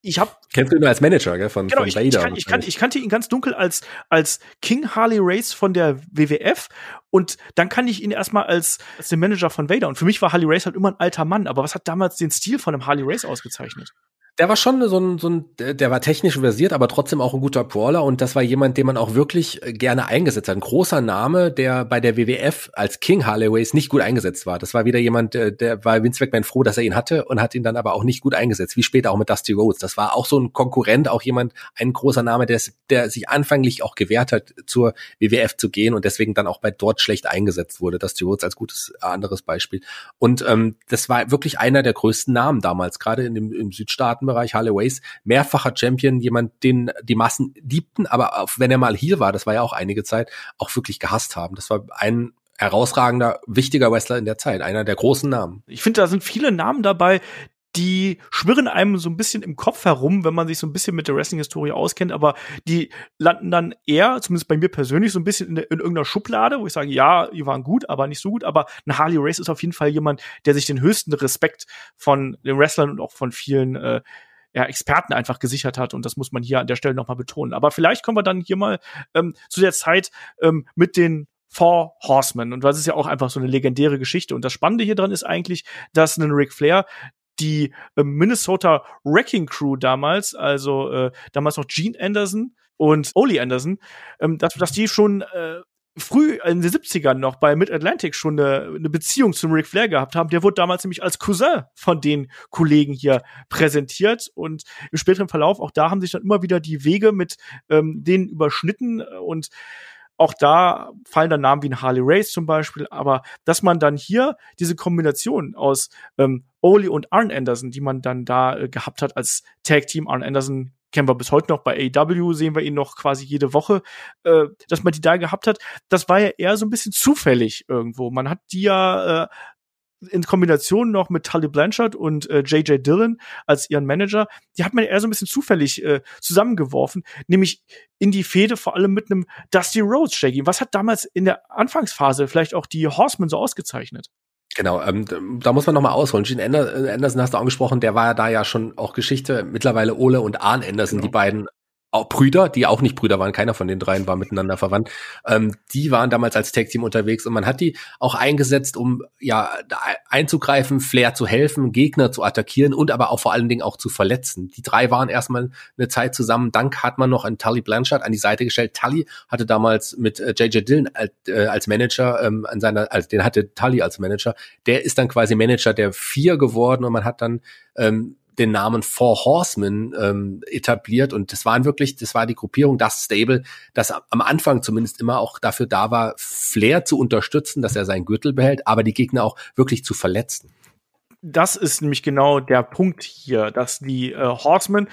ich habe kennst du ihn als Manager gell, von, genau, von Vader. Ich, ich, kann, ich, kann, ich kannte ihn ganz dunkel als als King Harley Race von der WWF und dann kann ich ihn erstmal als als den Manager von Vader und für mich war Harley Race halt immer ein alter Mann, aber was hat damals den Stil von einem Harley Race ausgezeichnet? Der war schon so ein, so ein, der war technisch versiert, aber trotzdem auch ein guter Brawler und das war jemand, den man auch wirklich äh, gerne eingesetzt hat. Ein großer Name, der bei der WWF als King Harleways nicht gut eingesetzt war. Das war wieder jemand, der, der war Vince McMahon froh, dass er ihn hatte und hat ihn dann aber auch nicht gut eingesetzt, wie später auch mit Dusty Rhodes. Das war auch so ein Konkurrent, auch jemand, ein großer Name, der, der sich anfänglich auch gewehrt hat, zur WWF zu gehen und deswegen dann auch bei dort schlecht eingesetzt wurde. Dusty Rhodes als gutes anderes Beispiel. Und ähm, das war wirklich einer der größten Namen damals, gerade in dem, im Südstaaten Bereich Harley Ways, mehrfacher Champion, jemand, den die Massen liebten, aber auch wenn er mal hier war, das war ja auch einige Zeit, auch wirklich gehasst haben. Das war ein herausragender, wichtiger Wrestler in der Zeit, einer der großen Namen. Ich finde, da sind viele Namen dabei, die schwirren einem so ein bisschen im Kopf herum, wenn man sich so ein bisschen mit der Wrestling-Historie auskennt, aber die landen dann eher, zumindest bei mir persönlich, so ein bisschen in, in, irgendeiner Schublade, wo ich sage, ja, die waren gut, aber nicht so gut. Aber ein Harley Race ist auf jeden Fall jemand, der sich den höchsten Respekt von den Wrestlern und auch von vielen äh, ja, Experten einfach gesichert hat. Und das muss man hier an der Stelle nochmal betonen. Aber vielleicht kommen wir dann hier mal ähm, zu der Zeit ähm, mit den Four Horsemen. Und das ist ja auch einfach so eine legendäre Geschichte. Und das Spannende hier dran ist eigentlich, dass ein Ric Flair die äh, Minnesota Wrecking Crew damals, also äh, damals noch Gene Anderson und Oli Anderson, ähm, dass, dass die schon äh, früh in den 70ern noch bei Mid-Atlantic schon eine, eine Beziehung zum Ric Flair gehabt haben. Der wurde damals nämlich als Cousin von den Kollegen hier präsentiert und im späteren Verlauf, auch da haben sich dann immer wieder die Wege mit ähm, denen überschnitten und auch da fallen dann Namen wie ein Harley Race zum Beispiel, aber dass man dann hier diese Kombination aus ähm, Oli und Arn Anderson, die man dann da äh, gehabt hat als Tag Team, Arn Anderson kennen wir bis heute noch bei AW, sehen wir ihn noch quasi jede Woche, äh, dass man die da gehabt hat, das war ja eher so ein bisschen zufällig irgendwo. Man hat die ja äh, in Kombination noch mit Tully Blanchard und äh, JJ Dillon als ihren Manager, die hat man eher so ein bisschen zufällig äh, zusammengeworfen, nämlich in die Fehde vor allem mit einem Dusty Rhodes, Shaggy. Was hat damals in der Anfangsphase vielleicht auch die Horsemen so ausgezeichnet? Genau, ähm, da muss man nochmal ausholen. Gene Anderson hast du angesprochen, der war ja da ja schon auch Geschichte. Mittlerweile Ole und Arn Anderson, genau. die beiden auch Brüder, die auch nicht Brüder waren, keiner von den dreien war miteinander verwandt, ähm, die waren damals als Tag-Team unterwegs und man hat die auch eingesetzt, um ja einzugreifen, Flair zu helfen, Gegner zu attackieren und aber auch vor allen Dingen auch zu verletzen. Die drei waren erstmal eine Zeit zusammen. Dann hat man noch einen Tully Blanchard an die Seite gestellt. Tully hatte damals mit äh, JJ Dillon als, äh, als Manager ähm, an seiner, also den hatte Tully als Manager. Der ist dann quasi Manager der vier geworden und man hat dann ähm, den Namen Four Horsemen ähm, etabliert und das waren wirklich, das war die Gruppierung, das Stable, das am Anfang zumindest immer auch dafür da war, Flair zu unterstützen, dass er seinen Gürtel behält, aber die Gegner auch wirklich zu verletzen. Das ist nämlich genau der Punkt hier, dass die äh, Horsemen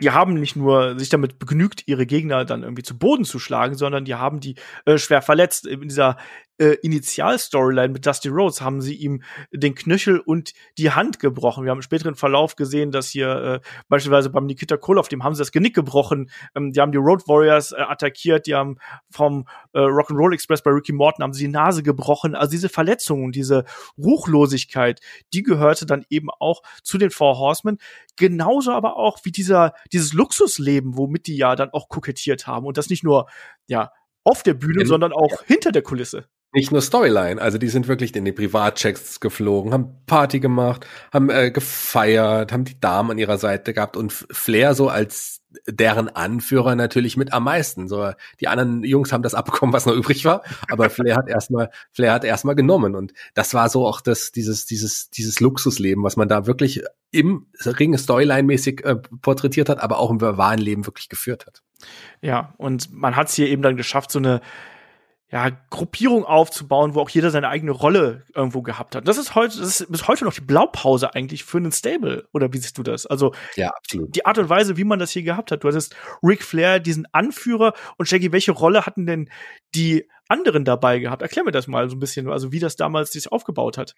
die haben nicht nur sich damit begnügt, ihre Gegner dann irgendwie zu Boden zu schlagen, sondern die haben die äh, schwer verletzt. In dieser äh, Initial-Storyline mit Dusty Rhodes haben sie ihm den Knöchel und die Hand gebrochen. Wir haben im späteren Verlauf gesehen, dass hier äh, beispielsweise beim Nikita Koloff, dem haben sie das Genick gebrochen. Ähm, die haben die Road Warriors äh, attackiert, die haben vom äh, Rock'n'Roll Express bei Ricky Morton haben sie die Nase gebrochen. Also diese Verletzungen, diese Ruchlosigkeit, die gehörte dann eben auch zu den Four Horsemen. Genauso aber auch wie dieser, dieses Luxusleben, womit die ja dann auch kokettiert haben. Und das nicht nur, ja, auf der Bühne, in, sondern auch hinter der Kulisse nicht nur Storyline, also die sind wirklich in die Privatchecks geflogen, haben Party gemacht, haben äh, gefeiert, haben die Damen an ihrer Seite gehabt und Flair so als deren Anführer natürlich mit am meisten. So die anderen Jungs haben das abbekommen, was noch übrig war, aber Flair hat erstmal Flair hat erstmal genommen und das war so auch das dieses dieses dieses Luxusleben, was man da wirklich im Ring Storyline mäßig äh, porträtiert hat, aber auch im wahren Leben wirklich geführt hat. Ja, und man hat es hier eben dann geschafft, so eine ja, Gruppierung aufzubauen, wo auch jeder seine eigene Rolle irgendwo gehabt hat. Das ist heute, das ist bis heute noch die Blaupause eigentlich für einen Stable. Oder wie siehst du das? Also, ja, absolut. die Art und Weise, wie man das hier gehabt hat. Du hattest Ric Flair, diesen Anführer. Und Shaggy, welche Rolle hatten denn die anderen dabei gehabt? Erklär mir das mal so ein bisschen, also wie das damals sich aufgebaut hat.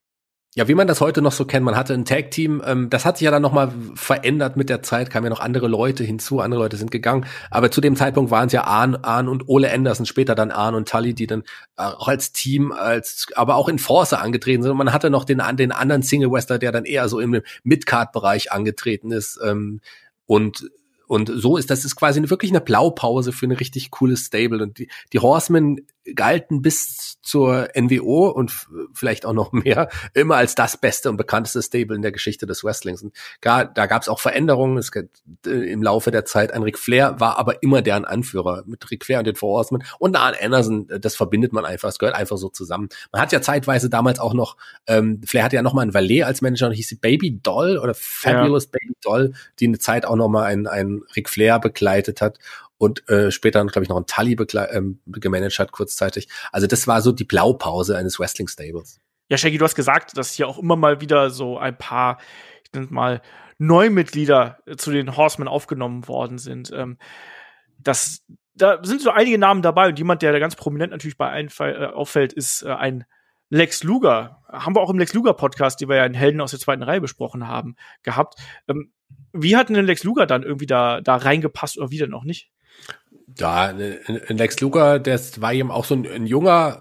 Ja, wie man das heute noch so kennt, man hatte ein Tag-Team, ähm, das hat sich ja dann nochmal verändert mit der Zeit, kamen ja noch andere Leute hinzu, andere Leute sind gegangen, aber zu dem Zeitpunkt waren es ja Arn, Arn und Ole Anderson, später dann Arn und Tully, die dann äh, auch als Team, als aber auch in Force angetreten sind. Und man hatte noch den, den anderen Single-Wester, der dann eher so im Mid-Card-Bereich angetreten ist ähm, und und so ist das ist quasi eine, wirklich eine Blaupause für eine richtig coole Stable. Und die, die Horsemen galten bis zur NWO und vielleicht auch noch mehr immer als das beste und bekannteste Stable in der Geschichte des Wrestlings. Und gar, da gab es auch Veränderungen es, äh, im Laufe der Zeit. Ein Ric Flair war aber immer deren Anführer mit Ric Flair und den Four Horsemen und Arn Anderson. Äh, das verbindet man einfach. Es gehört einfach so zusammen. Man hat ja zeitweise damals auch noch ähm, Flair hatte ja noch mal einen Valet als Manager und hieß sie Baby Doll oder Fabulous ja. Baby Doll, die eine Zeit auch noch mal ein, ein Ric Flair begleitet hat und äh, später, glaube ich, noch ein Tully ähm, gemanagt hat, kurzzeitig. Also das war so die Blaupause eines Wrestling-Stables. Ja, Shaggy, du hast gesagt, dass hier auch immer mal wieder so ein paar, ich nenne mal, Neumitglieder zu den Horsemen aufgenommen worden sind. Ähm, das, da sind so einige Namen dabei und jemand, der da ganz prominent natürlich bei allen äh, auffällt, ist äh, ein Lex Luger. Haben wir auch im Lex Luger Podcast, die wir ja in Helden aus der zweiten Reihe besprochen haben, gehabt. Ähm, wie hat denn Lex Luger dann irgendwie da, da reingepasst oder wie denn auch nicht? Ja, Lex Luger, das war eben auch so ein, ein junger,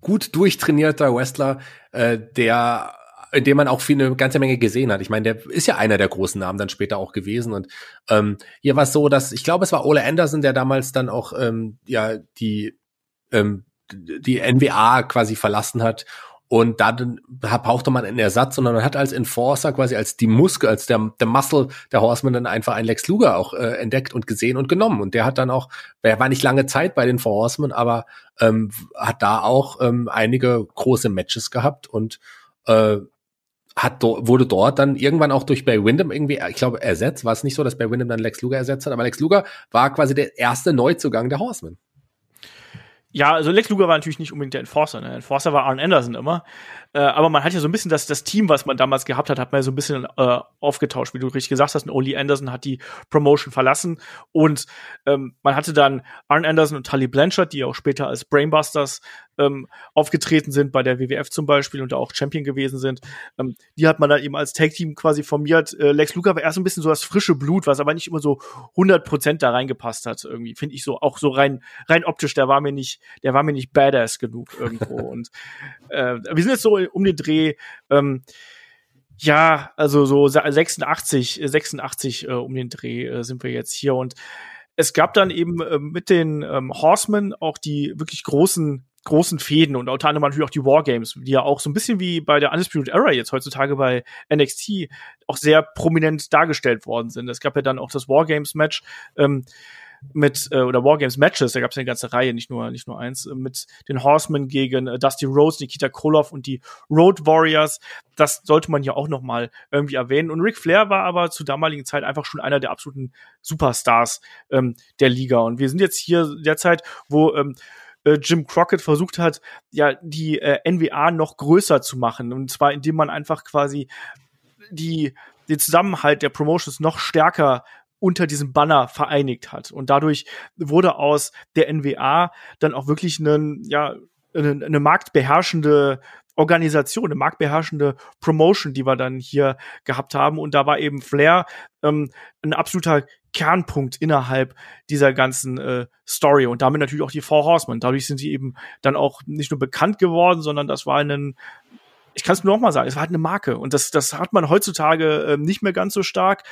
gut durchtrainierter Wrestler, äh, der in dem man auch viel eine ganze Menge gesehen hat. Ich meine, der ist ja einer der großen Namen dann später auch gewesen. Und ähm, hier war es so, dass ich glaube, es war Ole Anderson, der damals dann auch ähm, ja die ähm, die NWA quasi verlassen hat und dann brauchte man einen Ersatz, sondern man hat als Enforcer quasi als die Muskel, als der, der Muscle der Horseman dann einfach einen Lex Luger auch äh, entdeckt und gesehen und genommen. Und der hat dann auch, er war nicht lange Zeit bei den Four Horsemen, aber ähm, hat da auch ähm, einige große Matches gehabt und äh, hat wurde dort dann irgendwann auch durch Bay Windham irgendwie, ich glaube, ersetzt. War es nicht so, dass Bay Windham dann Lex Luger ersetzt hat, aber Lex Luger war quasi der erste Neuzugang der Horsemen. Ja, also Lex Luger war natürlich nicht unbedingt der Enforcer. Ne? Enforcer war Arn Anderson immer. Äh, aber man hat ja so ein bisschen das, das Team, was man damals gehabt hat, hat man ja so ein bisschen äh, aufgetauscht, wie du richtig gesagt hast. Und Oli Anderson hat die Promotion verlassen und ähm, man hatte dann Arn Anderson und Tully Blanchard, die auch später als Brainbusters ähm, aufgetreten sind, bei der WWF zum Beispiel und auch Champion gewesen sind. Ähm, die hat man dann eben als Tag-Team quasi formiert. Äh, Lex Luger war erst ein bisschen so das frische Blut, was aber nicht immer so 100 Prozent da reingepasst hat. Irgendwie finde ich so, auch so rein, rein optisch, der war mir nicht, der war mir nicht badass genug irgendwo. und äh, wir sind jetzt so um den Dreh. Ähm, Ja, also so 86, 86 äh, um den Dreh äh, sind wir jetzt hier und es gab dann eben äh, mit den ähm, Horsemen auch die wirklich großen großen Fäden und unter anderem natürlich auch die Wargames, die ja auch so ein bisschen wie bei der Undisputed Era jetzt heutzutage bei NXT auch sehr prominent dargestellt worden sind. Es gab ja dann auch das Wargames-Match ähm, mit äh, oder Wargames Matches, da gab es eine ganze Reihe, nicht nur nicht nur eins, äh, mit den Horsemen gegen äh, Dusty Rhodes, Nikita Koloff und die Road Warriors. Das sollte man ja auch noch mal irgendwie erwähnen. Und Ric Flair war aber zur damaligen Zeit einfach schon einer der absoluten Superstars ähm, der Liga. Und wir sind jetzt hier derzeit, wo ähm, äh, Jim Crockett versucht hat, ja, die äh, NWA noch größer zu machen. Und zwar, indem man einfach quasi die, den Zusammenhalt der Promotions noch stärker unter diesem Banner vereinigt hat. Und dadurch wurde aus der NWA dann auch wirklich einen, ja, eine, eine marktbeherrschende Organisation, eine marktbeherrschende Promotion, die wir dann hier gehabt haben. Und da war eben Flair ähm, ein absoluter Kernpunkt innerhalb dieser ganzen äh, Story und damit natürlich auch die Four Horsemen. Dadurch sind sie eben dann auch nicht nur bekannt geworden, sondern das war ein ich kann es nur noch mal sagen, es war halt eine Marke und das, das hat man heutzutage äh, nicht mehr ganz so stark,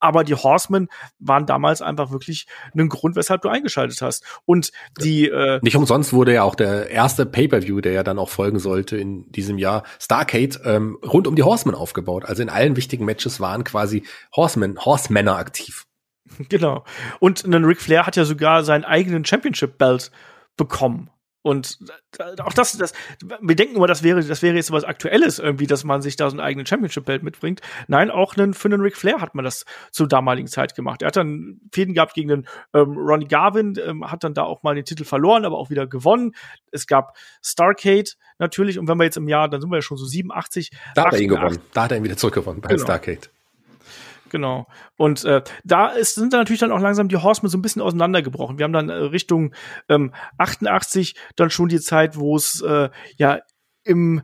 aber die Horsemen waren damals einfach wirklich ein Grund, weshalb du eingeschaltet hast. Und die äh nicht umsonst wurde ja auch der erste Pay-per-View, der ja dann auch folgen sollte in diesem Jahr, Starcade, ähm, rund um die Horsemen aufgebaut. Also in allen wichtigen Matches waren quasi Horsemen, Horsemänner aktiv. Genau. Und ein Ric Flair hat ja sogar seinen eigenen Championship-Belt bekommen. Und auch das, das, wir denken immer, das wäre, das wäre jetzt was Aktuelles irgendwie, dass man sich da so einen eigenen Championship-Belt mitbringt. Nein, auch einen, für einen Ric Flair hat man das zur damaligen Zeit gemacht. Er hat dann Fäden gehabt gegen den ähm, Ronnie Garvin, ähm, hat dann da auch mal den Titel verloren, aber auch wieder gewonnen. Es gab Starcade natürlich, und wenn wir jetzt im Jahr, dann sind wir ja schon so 87. Da hat er ihn gewonnen. Da hat er ihn wieder zurückgewonnen bei genau. Starcade. Genau. Und äh, da ist, sind dann natürlich dann auch langsam die Horsemen so ein bisschen auseinandergebrochen. Wir haben dann äh, Richtung ähm, 88 dann schon die Zeit, wo es äh, ja im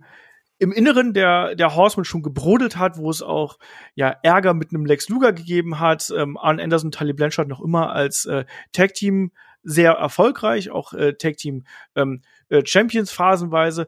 im Inneren der, der Horsemen schon gebrodelt hat, wo es auch ja Ärger mit einem Lex Luger gegeben hat. Ähm, Arn Anderson, Tully Blanchard noch immer als äh, Tag Team sehr erfolgreich, auch äh, Tag Team ähm, äh, Champions phasenweise.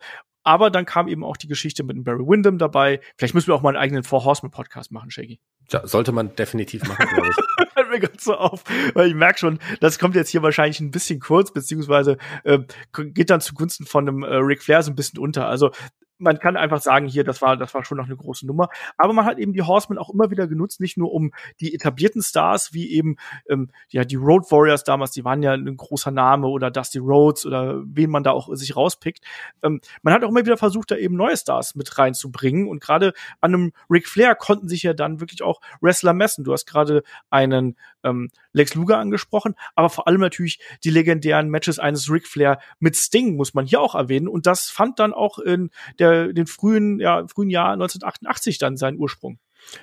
Aber dann kam eben auch die Geschichte mit dem Barry Windham dabei. Vielleicht müssen wir auch mal einen eigenen Four Horsemen Podcast machen, Shaggy. Ja, sollte man definitiv machen, glaube ich. Fällt mir ganz so auf, weil ich merke schon, das kommt jetzt hier wahrscheinlich ein bisschen kurz, beziehungsweise äh, geht dann zugunsten von einem äh, Ric Flair so ein bisschen unter. Also man kann einfach sagen, hier, das war, das war schon noch eine große Nummer. Aber man hat eben die Horsemen auch immer wieder genutzt, nicht nur um die etablierten Stars, wie eben ähm, ja die Road Warriors damals, die waren ja ein großer Name oder Dusty Rhodes oder wen man da auch sich rauspickt. Ähm, man hat auch immer wieder versucht, da eben neue Stars mit reinzubringen. Und gerade an einem Ric Flair konnten sich ja dann wirklich auch Wrestler messen. Du hast gerade einen ähm, Lex Luger angesprochen, aber vor allem natürlich die legendären Matches eines Ric Flair mit Sting muss man hier auch erwähnen. Und das fand dann auch in der, den frühen, ja, frühen Jahr 1988 dann seinen Ursprung.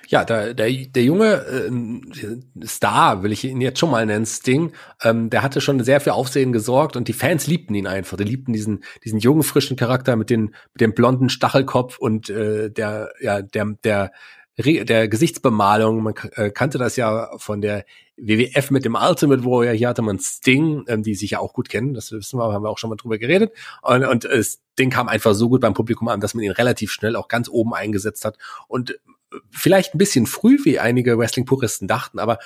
Ja, der, der, der junge äh, Star, will ich ihn jetzt schon mal nennen, Sting, ähm, der hatte schon sehr viel Aufsehen gesorgt und die Fans liebten ihn einfach. Die liebten diesen, diesen jungen, frischen Charakter mit, den, mit dem blonden Stachelkopf und äh, der, ja, der, der der Gesichtsbemalung, man äh, kannte das ja von der WWF mit dem Ultimate Warrior, hier hatte man Sting, ähm, die sich ja auch gut kennen, das wissen wir, haben wir auch schon mal drüber geredet. Und, und äh, Sting kam einfach so gut beim Publikum an, dass man ihn relativ schnell auch ganz oben eingesetzt hat. Und äh, vielleicht ein bisschen früh, wie einige Wrestling-Puristen dachten, aber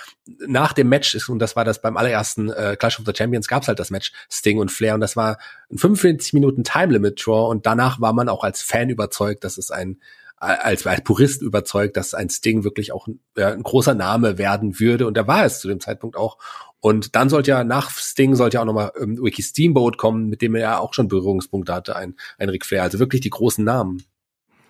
nach dem Match ist, und das war das beim allerersten äh, Clash of the Champions, gab's halt das Match Sting und Flair und das war ein 45 Minuten Time Limit Draw und danach war man auch als Fan überzeugt, dass es ein als, als Purist überzeugt, dass ein Sting wirklich auch ein, ja, ein großer Name werden würde. Und da war es zu dem Zeitpunkt auch. Und dann sollte ja nach Sting sollte ja auch nochmal ähm, Wiki Steamboat kommen, mit dem er ja auch schon Berührungspunkte hatte, ein, ein Ric Flair. Also wirklich die großen Namen.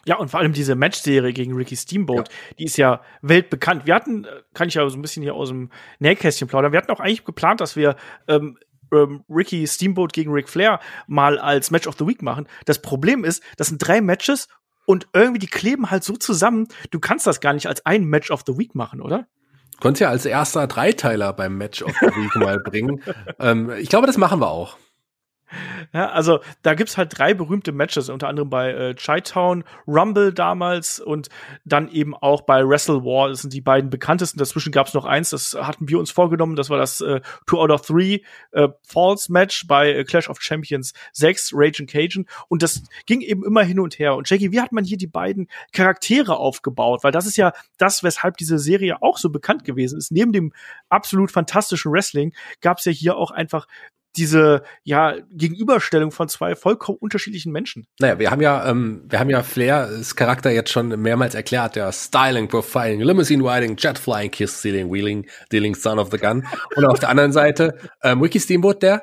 Ja, und vor allem diese Matchserie gegen Ricky Steamboat, ja. die ist ja weltbekannt. Wir hatten, äh, kann ich ja so ein bisschen hier aus dem Nähkästchen plaudern, wir hatten auch eigentlich geplant, dass wir ähm, ähm, Ricky Steamboat gegen Ric Flair mal als Match of the Week machen. Das Problem ist, das sind drei Matches und irgendwie die kleben halt so zusammen, du kannst das gar nicht als ein Match of the Week machen, oder? Du konntest ja als erster Dreiteiler beim Match of the Week mal bringen. Ähm, ich glaube, das machen wir auch. Ja, also da gibt's halt drei berühmte Matches, unter anderem bei äh, Chi-Town, Rumble damals und dann eben auch bei Wrestle War. Das sind die beiden bekanntesten. Dazwischen gab's noch eins, das hatten wir uns vorgenommen. Das war das äh, Two out of Three äh, Falls Match bei äh, Clash of Champions 6, Rage and Cajun. Und das ging eben immer hin und her. Und Jackie, wie hat man hier die beiden Charaktere aufgebaut? Weil das ist ja das, weshalb diese Serie auch so bekannt gewesen ist. Neben dem absolut fantastischen Wrestling gab's ja hier auch einfach diese ja Gegenüberstellung von zwei vollkommen unterschiedlichen Menschen. Naja, wir haben ja, ähm, wir haben ja Flairs Charakter jetzt schon mehrmals erklärt, der Styling, Profiling, Limousine Riding, Jet Flying, Kiss Stealing, Wheeling, Dealing, Son of the Gun. Und auf der anderen Seite ähm, Ricky Steamboat, der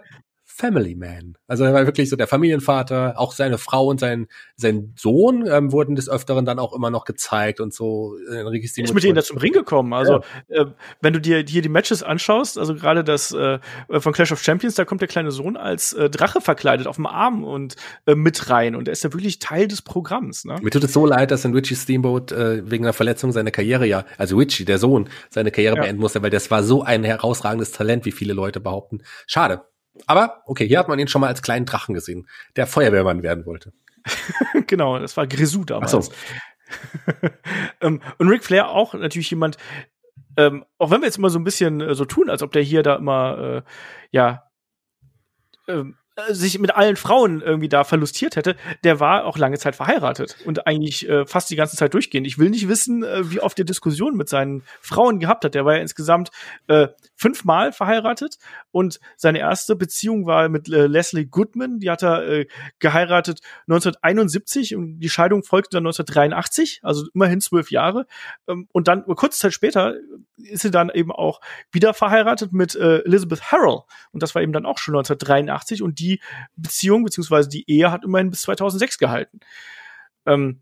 Family Man. Also er war wirklich so der Familienvater, auch seine Frau und sein, sein Sohn ähm, wurden des Öfteren dann auch immer noch gezeigt und so. Äh, ist mit denen da zum Ring gekommen. Also ja. äh, wenn du dir hier die Matches anschaust, also gerade das äh, von Clash of Champions, da kommt der kleine Sohn als äh, Drache verkleidet auf dem Arm und äh, mit rein und er ist ja wirklich Teil des Programms. Ne? Mir tut es so leid, dass in Richie Steamboat äh, wegen einer Verletzung seine Karriere ja, also Richie, der Sohn, seine Karriere ja. beenden musste, weil das war so ein herausragendes Talent, wie viele Leute behaupten. Schade. Aber okay, hier hat man ihn schon mal als kleinen Drachen gesehen, der Feuerwehrmann werden wollte. genau, das war Grisou damals. Ach so. ähm, und Ric Flair auch natürlich jemand, ähm, auch wenn wir jetzt immer so ein bisschen äh, so tun, als ob der hier da immer, äh, ja, ähm, äh, sich mit allen Frauen irgendwie da verlustiert hätte, der war auch lange Zeit verheiratet und eigentlich äh, fast die ganze Zeit durchgehend. Ich will nicht wissen, äh, wie oft er Diskussionen mit seinen Frauen gehabt hat. Der war ja insgesamt äh, fünfmal verheiratet und seine erste Beziehung war mit äh, Leslie Goodman. Die hat er äh, geheiratet 1971 und die Scheidung folgte dann 1983, also immerhin zwölf Jahre. Ähm, und dann kurze Zeit später ist sie dann eben auch wieder verheiratet mit äh, Elizabeth Harrell und das war eben dann auch schon 1983 und die die Beziehung beziehungsweise die Ehe hat immerhin bis 2006 gehalten. Ähm,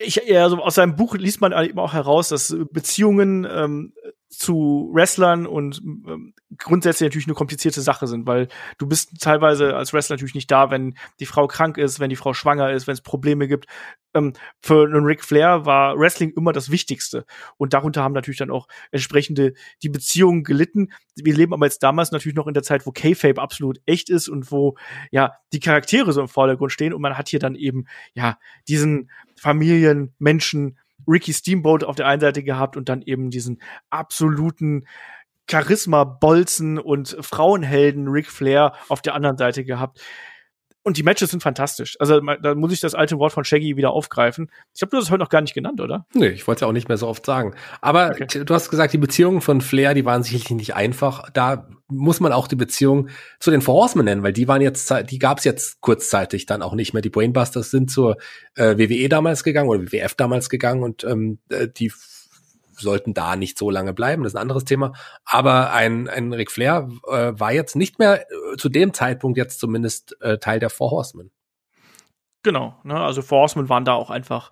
ich, also aus seinem Buch liest man eben auch heraus, dass Beziehungen ähm, zu Wrestlern und ähm, grundsätzlich natürlich eine komplizierte Sache sind, weil du bist teilweise als Wrestler natürlich nicht da, wenn die Frau krank ist, wenn die Frau schwanger ist, wenn es Probleme gibt. Ähm, für einen Ric Flair war Wrestling immer das Wichtigste und darunter haben natürlich dann auch entsprechende die Beziehungen gelitten. Wir leben aber jetzt damals natürlich noch in der Zeit, wo K-Fape absolut echt ist und wo ja die Charaktere so im Vordergrund stehen und man hat hier dann eben ja diesen Familien, Menschen, Ricky Steamboat auf der einen Seite gehabt und dann eben diesen absoluten Charisma-Bolzen und Frauenhelden Ric Flair auf der anderen Seite gehabt. Und die Matches sind fantastisch. Also da muss ich das alte Wort von Shaggy wieder aufgreifen. Ich habe du das heute noch gar nicht genannt, oder? Nee, ich wollte es ja auch nicht mehr so oft sagen. Aber okay. du hast gesagt, die Beziehungen von Flair, die waren sicherlich nicht einfach. Da muss man auch die Beziehung zu den Four Horsemen nennen, weil die waren jetzt, die gab es jetzt kurzzeitig dann auch nicht mehr. Die Brainbusters sind zur äh, WWE damals gegangen oder WWF damals gegangen und ähm, äh, die sollten da nicht so lange bleiben, das ist ein anderes Thema. Aber ein, ein Ric Flair äh, war jetzt nicht mehr äh, zu dem Zeitpunkt jetzt zumindest äh, Teil der Four Horsemen. Genau, ne? also Four Horsemen waren da auch einfach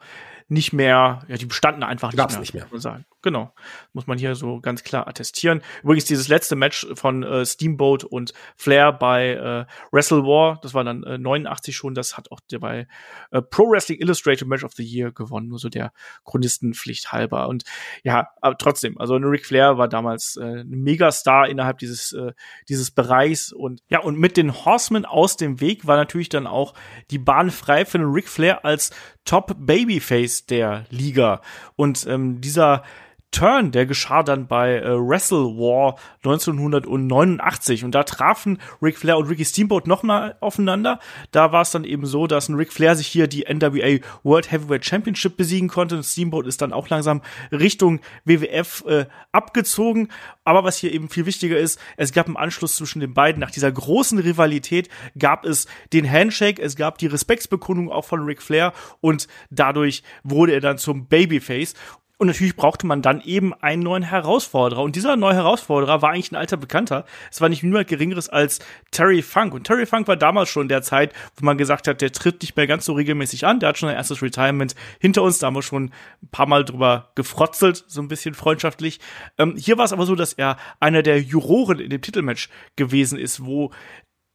nicht mehr, ja, die bestanden einfach nicht mehr, nicht mehr. Sagen. Genau. Muss man hier so ganz klar attestieren. Übrigens dieses letzte Match von äh, Steamboat und Flair bei äh, Wrestle War, das war dann äh, 89 schon, das hat auch der bei äh, Pro Wrestling Illustrated Match of the Year gewonnen, nur so der Chronistenpflicht halber. Und ja, aber trotzdem, also Ric Flair war damals äh, ein Megastar innerhalb dieses, äh, dieses Bereichs und ja, und mit den Horsemen aus dem Weg war natürlich dann auch die Bahn frei für den Ric Flair als Top Babyface der Liga. Und ähm, dieser Turn, der geschah dann bei äh, Wrestle War 1989 und da trafen Ric Flair und Ricky Steamboat nochmal aufeinander. Da war es dann eben so, dass ein Ric Flair sich hier die NWA World Heavyweight Championship besiegen konnte und Steamboat ist dann auch langsam Richtung WWF äh, abgezogen. Aber was hier eben viel wichtiger ist, es gab im Anschluss zwischen den beiden, nach dieser großen Rivalität, gab es den Handshake, es gab die Respektsbekundung auch von Ric Flair und dadurch wurde er dann zum Babyface. Und natürlich brauchte man dann eben einen neuen Herausforderer. Und dieser neue Herausforderer war eigentlich ein alter Bekannter. Es war nicht niemand Geringeres als Terry Funk. Und Terry Funk war damals schon der Zeit, wo man gesagt hat, der tritt nicht mehr ganz so regelmäßig an. Der hat schon ein erstes Retirement hinter uns. Da haben wir schon ein paar Mal drüber gefrotzelt, so ein bisschen freundschaftlich. Ähm, hier war es aber so, dass er einer der Juroren in dem Titelmatch gewesen ist, wo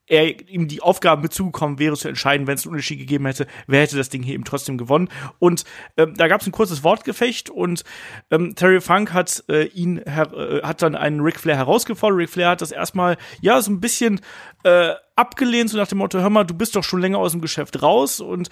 er ihm die Aufgabe mitzugekommen wäre, zu entscheiden, wenn es einen Unterschied gegeben hätte, wer hätte das Ding hier eben trotzdem gewonnen. Und ähm, da gab es ein kurzes Wortgefecht und ähm, Terry Funk hat äh, ihn äh, hat dann einen Ric Flair herausgefordert. Ric Flair hat das erstmal ja so ein bisschen äh, abgelehnt, so nach dem Motto, hör mal, du bist doch schon länger aus dem Geschäft raus und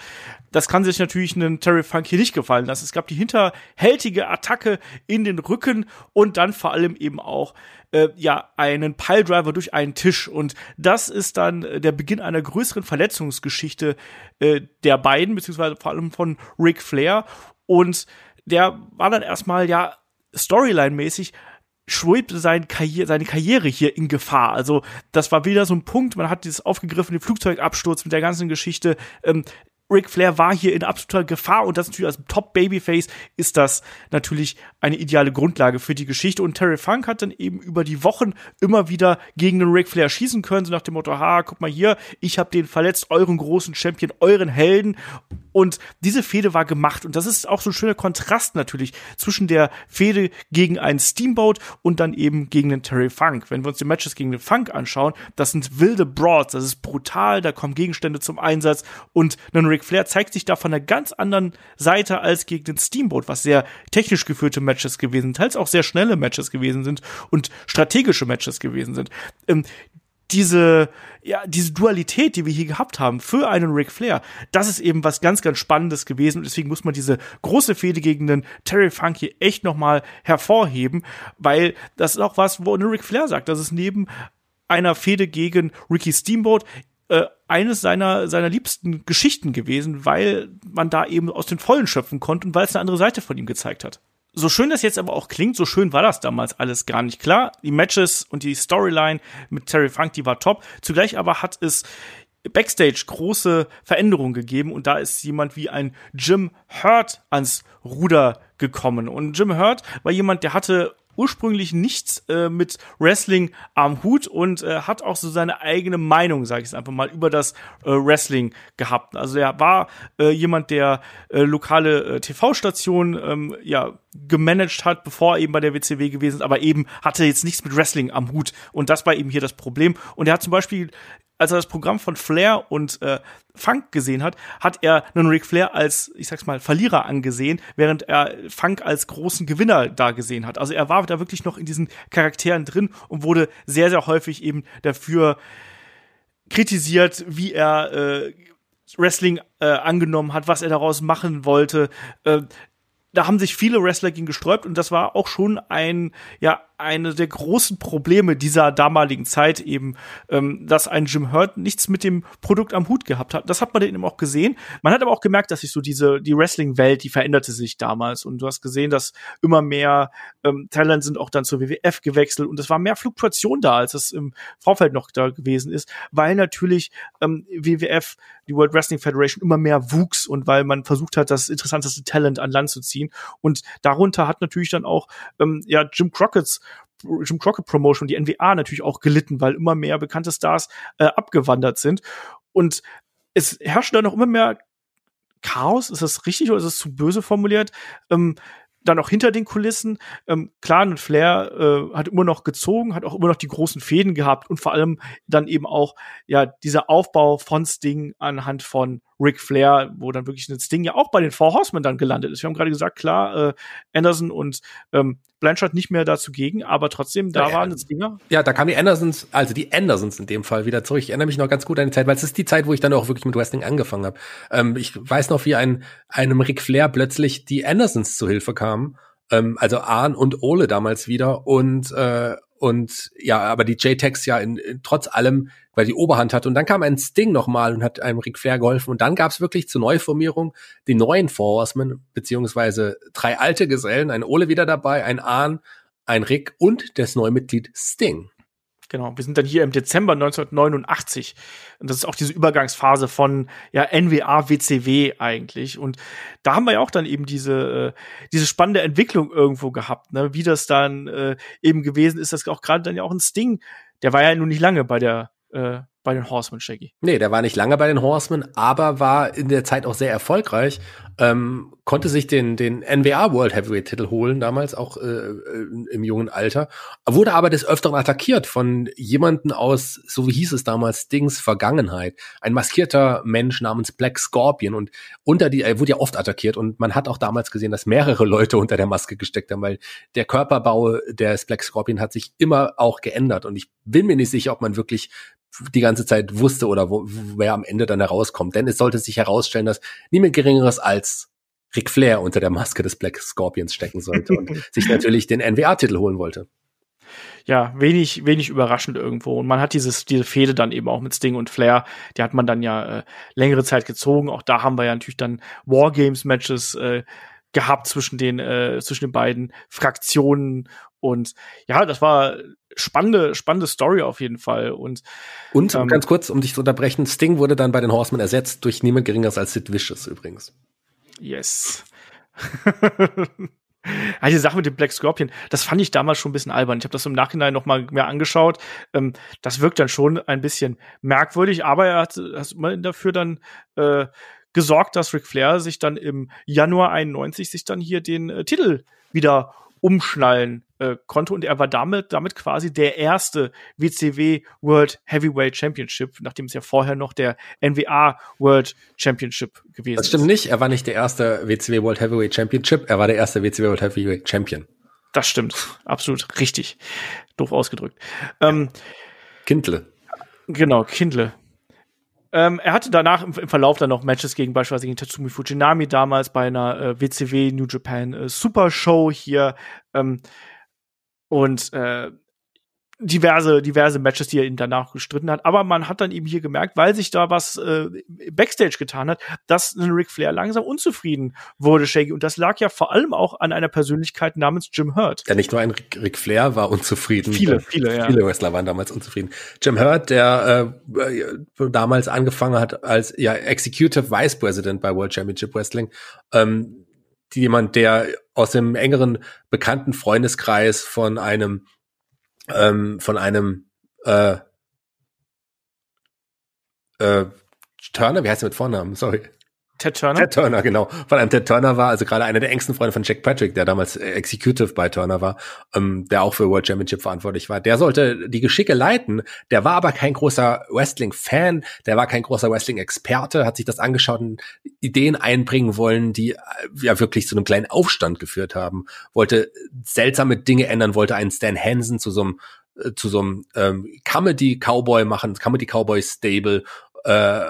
das kann sich natürlich einen Terry Funk hier nicht gefallen lassen. Es gab die hinterhältige Attacke in den Rücken und dann vor allem eben auch äh, ja einen Piledriver durch einen Tisch und das ist dann äh, der Beginn einer größeren Verletzungsgeschichte äh, der beiden beziehungsweise vor allem von Ric Flair und der war dann erstmal ja Storyline-mäßig schwebte sein Karriere, seine Karriere hier in Gefahr. Also das war wieder so ein Punkt, man hat dieses aufgegriffene Flugzeugabsturz mit der ganzen Geschichte. Ähm, Ric Flair war hier in absoluter Gefahr und das natürlich als Top-Babyface ist das natürlich eine ideale Grundlage für die Geschichte. Und Terry Funk hat dann eben über die Wochen immer wieder gegen den Ric Flair schießen können, so nach dem Motto, ha, guck mal hier, ich habe den verletzt, euren großen Champion, euren Helden. Und diese Fehde war gemacht. Und das ist auch so ein schöner Kontrast natürlich zwischen der Fehde gegen einen Steamboat und dann eben gegen den Terry Funk. Wenn wir uns die Matches gegen den Funk anschauen, das sind wilde Broads, das ist brutal, da kommen Gegenstände zum Einsatz und ein Ric Flair zeigt sich da von einer ganz anderen Seite als gegen den Steamboat, was sehr technisch geführte Matches gewesen sind, teils auch sehr schnelle Matches gewesen sind und strategische Matches gewesen sind. Ähm, diese, ja, diese Dualität, die wir hier gehabt haben für einen Ric Flair, das ist eben was ganz, ganz Spannendes gewesen. Und deswegen muss man diese große Fehde gegen den Terry Funk hier echt nochmal hervorheben, weil das ist auch was, wo Ric Flair sagt, dass es neben einer Fehde gegen Ricky Steamboat äh, eines seiner, seiner liebsten Geschichten gewesen, weil man da eben aus den Vollen schöpfen konnte und weil es eine andere Seite von ihm gezeigt hat. So schön das jetzt aber auch klingt, so schön war das damals alles gar nicht. Klar, die Matches und die Storyline mit Terry Funk, die war top. Zugleich aber hat es Backstage große Veränderungen gegeben und da ist jemand wie ein Jim Hurt ans Ruder gekommen. Und Jim Hurt war jemand, der hatte ursprünglich nichts äh, mit Wrestling am Hut und äh, hat auch so seine eigene Meinung, sage ich es einfach mal, über das äh, Wrestling gehabt. Also er war äh, jemand, der äh, lokale äh, TV-Stationen ähm, ja gemanagt hat, bevor er eben bei der WCW gewesen ist, aber eben hatte jetzt nichts mit Wrestling am Hut und das war eben hier das Problem. Und er hat zum Beispiel als er das Programm von Flair und äh, Funk gesehen hat, hat er einen Ric Flair als, ich sag's mal, Verlierer angesehen, während er Funk als großen Gewinner da gesehen hat. Also er war da wirklich noch in diesen Charakteren drin und wurde sehr, sehr häufig eben dafür kritisiert, wie er äh, Wrestling äh, angenommen hat, was er daraus machen wollte. Äh, da haben sich viele Wrestler gegen gesträubt und das war auch schon ein, ja, eine der großen Probleme dieser damaligen Zeit eben, ähm, dass ein Jim Hurt nichts mit dem Produkt am Hut gehabt hat. Das hat man eben auch gesehen. Man hat aber auch gemerkt, dass sich so diese die Wrestling-Welt, die veränderte sich damals und du hast gesehen, dass immer mehr ähm, Talent sind auch dann zur WWF gewechselt und es war mehr Fluktuation da, als es im Vorfeld noch da gewesen ist, weil natürlich ähm, WWF, die World Wrestling Federation, immer mehr wuchs und weil man versucht hat, das interessanteste Talent an Land zu ziehen und darunter hat natürlich dann auch ähm, ja Jim Crockett's Jim Crockett Promotion, die NWA natürlich auch gelitten, weil immer mehr bekannte Stars äh, abgewandert sind. Und es herrscht dann noch immer mehr Chaos. Ist das richtig oder ist es zu böse formuliert? Ähm, dann auch hinter den Kulissen. Ähm, klar, und Flair äh, hat immer noch gezogen, hat auch immer noch die großen Fäden gehabt und vor allem dann eben auch ja dieser Aufbau von Sting anhand von Ric Flair, wo dann wirklich ein Sting ja auch bei den Four Horsemen dann gelandet ist. Wir haben gerade gesagt, klar, äh, Anderson und ähm, Blanchard nicht mehr dazu gegen, aber trotzdem, da ja, waren jetzt Dinger. Ja, da kamen die Andersons, also die Andersons in dem Fall wieder zurück. Ich erinnere mich noch ganz gut an die Zeit, weil es ist die Zeit, wo ich dann auch wirklich mit Wrestling angefangen habe. Ähm, ich weiß noch, wie ein einem Ric Flair plötzlich die Andersons zu Hilfe kamen. Ähm, also Arn und Ole damals wieder und äh, und ja, aber die J-Tex ja in, in, trotz allem, weil die Oberhand hat. Und dann kam ein Sting nochmal und hat einem Ric Flair geholfen. Und dann gab es wirklich zur Neuformierung die neuen Four Horsemen, beziehungsweise drei alte Gesellen, ein Ole wieder dabei, ein Ahn, ein Rick und das neue Mitglied Sting. Genau, wir sind dann hier im Dezember 1989 und das ist auch diese Übergangsphase von ja NWA WCW eigentlich. Und da haben wir ja auch dann eben diese äh, diese spannende Entwicklung irgendwo gehabt, ne? wie das dann äh, eben gewesen ist, dass auch gerade dann ja auch ein Sting, der war ja nun nicht lange bei der äh, bei den Horsemen, Shaggy. Nee, der war nicht lange bei den Horsemen, aber war in der Zeit auch sehr erfolgreich. Ähm, konnte sich den, den NWA World Heavyweight Titel holen, damals auch äh, äh, im jungen Alter. Wurde aber des Öfteren attackiert von jemanden aus, so wie hieß es damals, Dings Vergangenheit. Ein maskierter Mensch namens Black Scorpion. Und unter die, er wurde ja oft attackiert und man hat auch damals gesehen, dass mehrere Leute unter der Maske gesteckt haben, weil der Körperbau des Black Scorpion hat sich immer auch geändert. Und ich bin mir nicht sicher, ob man wirklich die ganze Zeit wusste oder wo, wer am Ende dann herauskommt. Denn es sollte sich herausstellen, dass niemand Geringeres als Ric Flair unter der Maske des Black Scorpions stecken sollte und sich natürlich den NWA-Titel holen wollte. Ja, wenig, wenig überraschend irgendwo. Und man hat dieses, diese Fehde dann eben auch mit Sting und Flair, die hat man dann ja äh, längere Zeit gezogen. Auch da haben wir ja natürlich dann Wargames-Matches äh, gehabt zwischen den, äh, zwischen den beiden Fraktionen. Und ja, das war spannende, spannende Story auf jeden Fall. Und, und ähm, ganz kurz, um dich zu unterbrechen, Sting wurde dann bei den Horsemen ersetzt durch niemand geringeres als Sid Vicious übrigens. Yes. Also die Sache mit dem Black Scorpion, das fand ich damals schon ein bisschen albern. Ich habe das im Nachhinein noch mal mehr angeschaut. Ähm, das wirkt dann schon ein bisschen merkwürdig, aber er hat, hat dafür dann äh, gesorgt, dass Ric Flair sich dann im Januar 91 sich dann hier den äh, Titel wieder umschnallen äh, konnte und er war damit damit quasi der erste WCW World Heavyweight Championship, nachdem es ja vorher noch der NWA World Championship gewesen ist. Das stimmt nicht, er war nicht der erste WCW World Heavyweight Championship, er war der erste WCW World Heavyweight Champion. Das stimmt, absolut richtig. Doof ausgedrückt. Ähm, Kindle. Genau, Kindle. Ähm, er hatte danach im, im, Verlauf dann noch Matches gegen beispielsweise gegen Tatsumi Fujinami damals bei einer äh, WCW New Japan äh, Super Show hier. Ähm, und äh, diverse, diverse Matches, die er ihn danach gestritten hat. Aber man hat dann eben hier gemerkt, weil sich da was äh, Backstage getan hat, dass ein Ric Flair langsam unzufrieden wurde, Shaggy. Und das lag ja vor allem auch an einer Persönlichkeit namens Jim Hurt. Ja, nicht nur ein Ric Flair war unzufrieden. Viele, viele, ja. Viele Wrestler waren damals unzufrieden. Jim Hurt, der äh, damals angefangen hat als ja Executive Vice President bei World Championship Wrestling, ähm, jemand, der aus dem engeren bekannten Freundeskreis von einem ähm, von einem äh, äh, Turner, wie heißt er mit Vornamen? Sorry. Ted Turner? Ted Turner, genau. Von einem Ted Turner war, also gerade einer der engsten Freunde von Jack Patrick, der damals Executive bei Turner war, ähm, der auch für World Championship verantwortlich war. Der sollte die Geschicke leiten. Der war aber kein großer Wrestling-Fan, der war kein großer Wrestling-Experte, hat sich das angeschaut und Ideen einbringen wollen, die äh, ja wirklich zu einem kleinen Aufstand geführt haben. Wollte seltsame Dinge ändern, wollte einen Stan Hansen zu so einem äh, zu so einem ähm, Comedy Cowboy machen, Comedy Cowboy Stable, äh,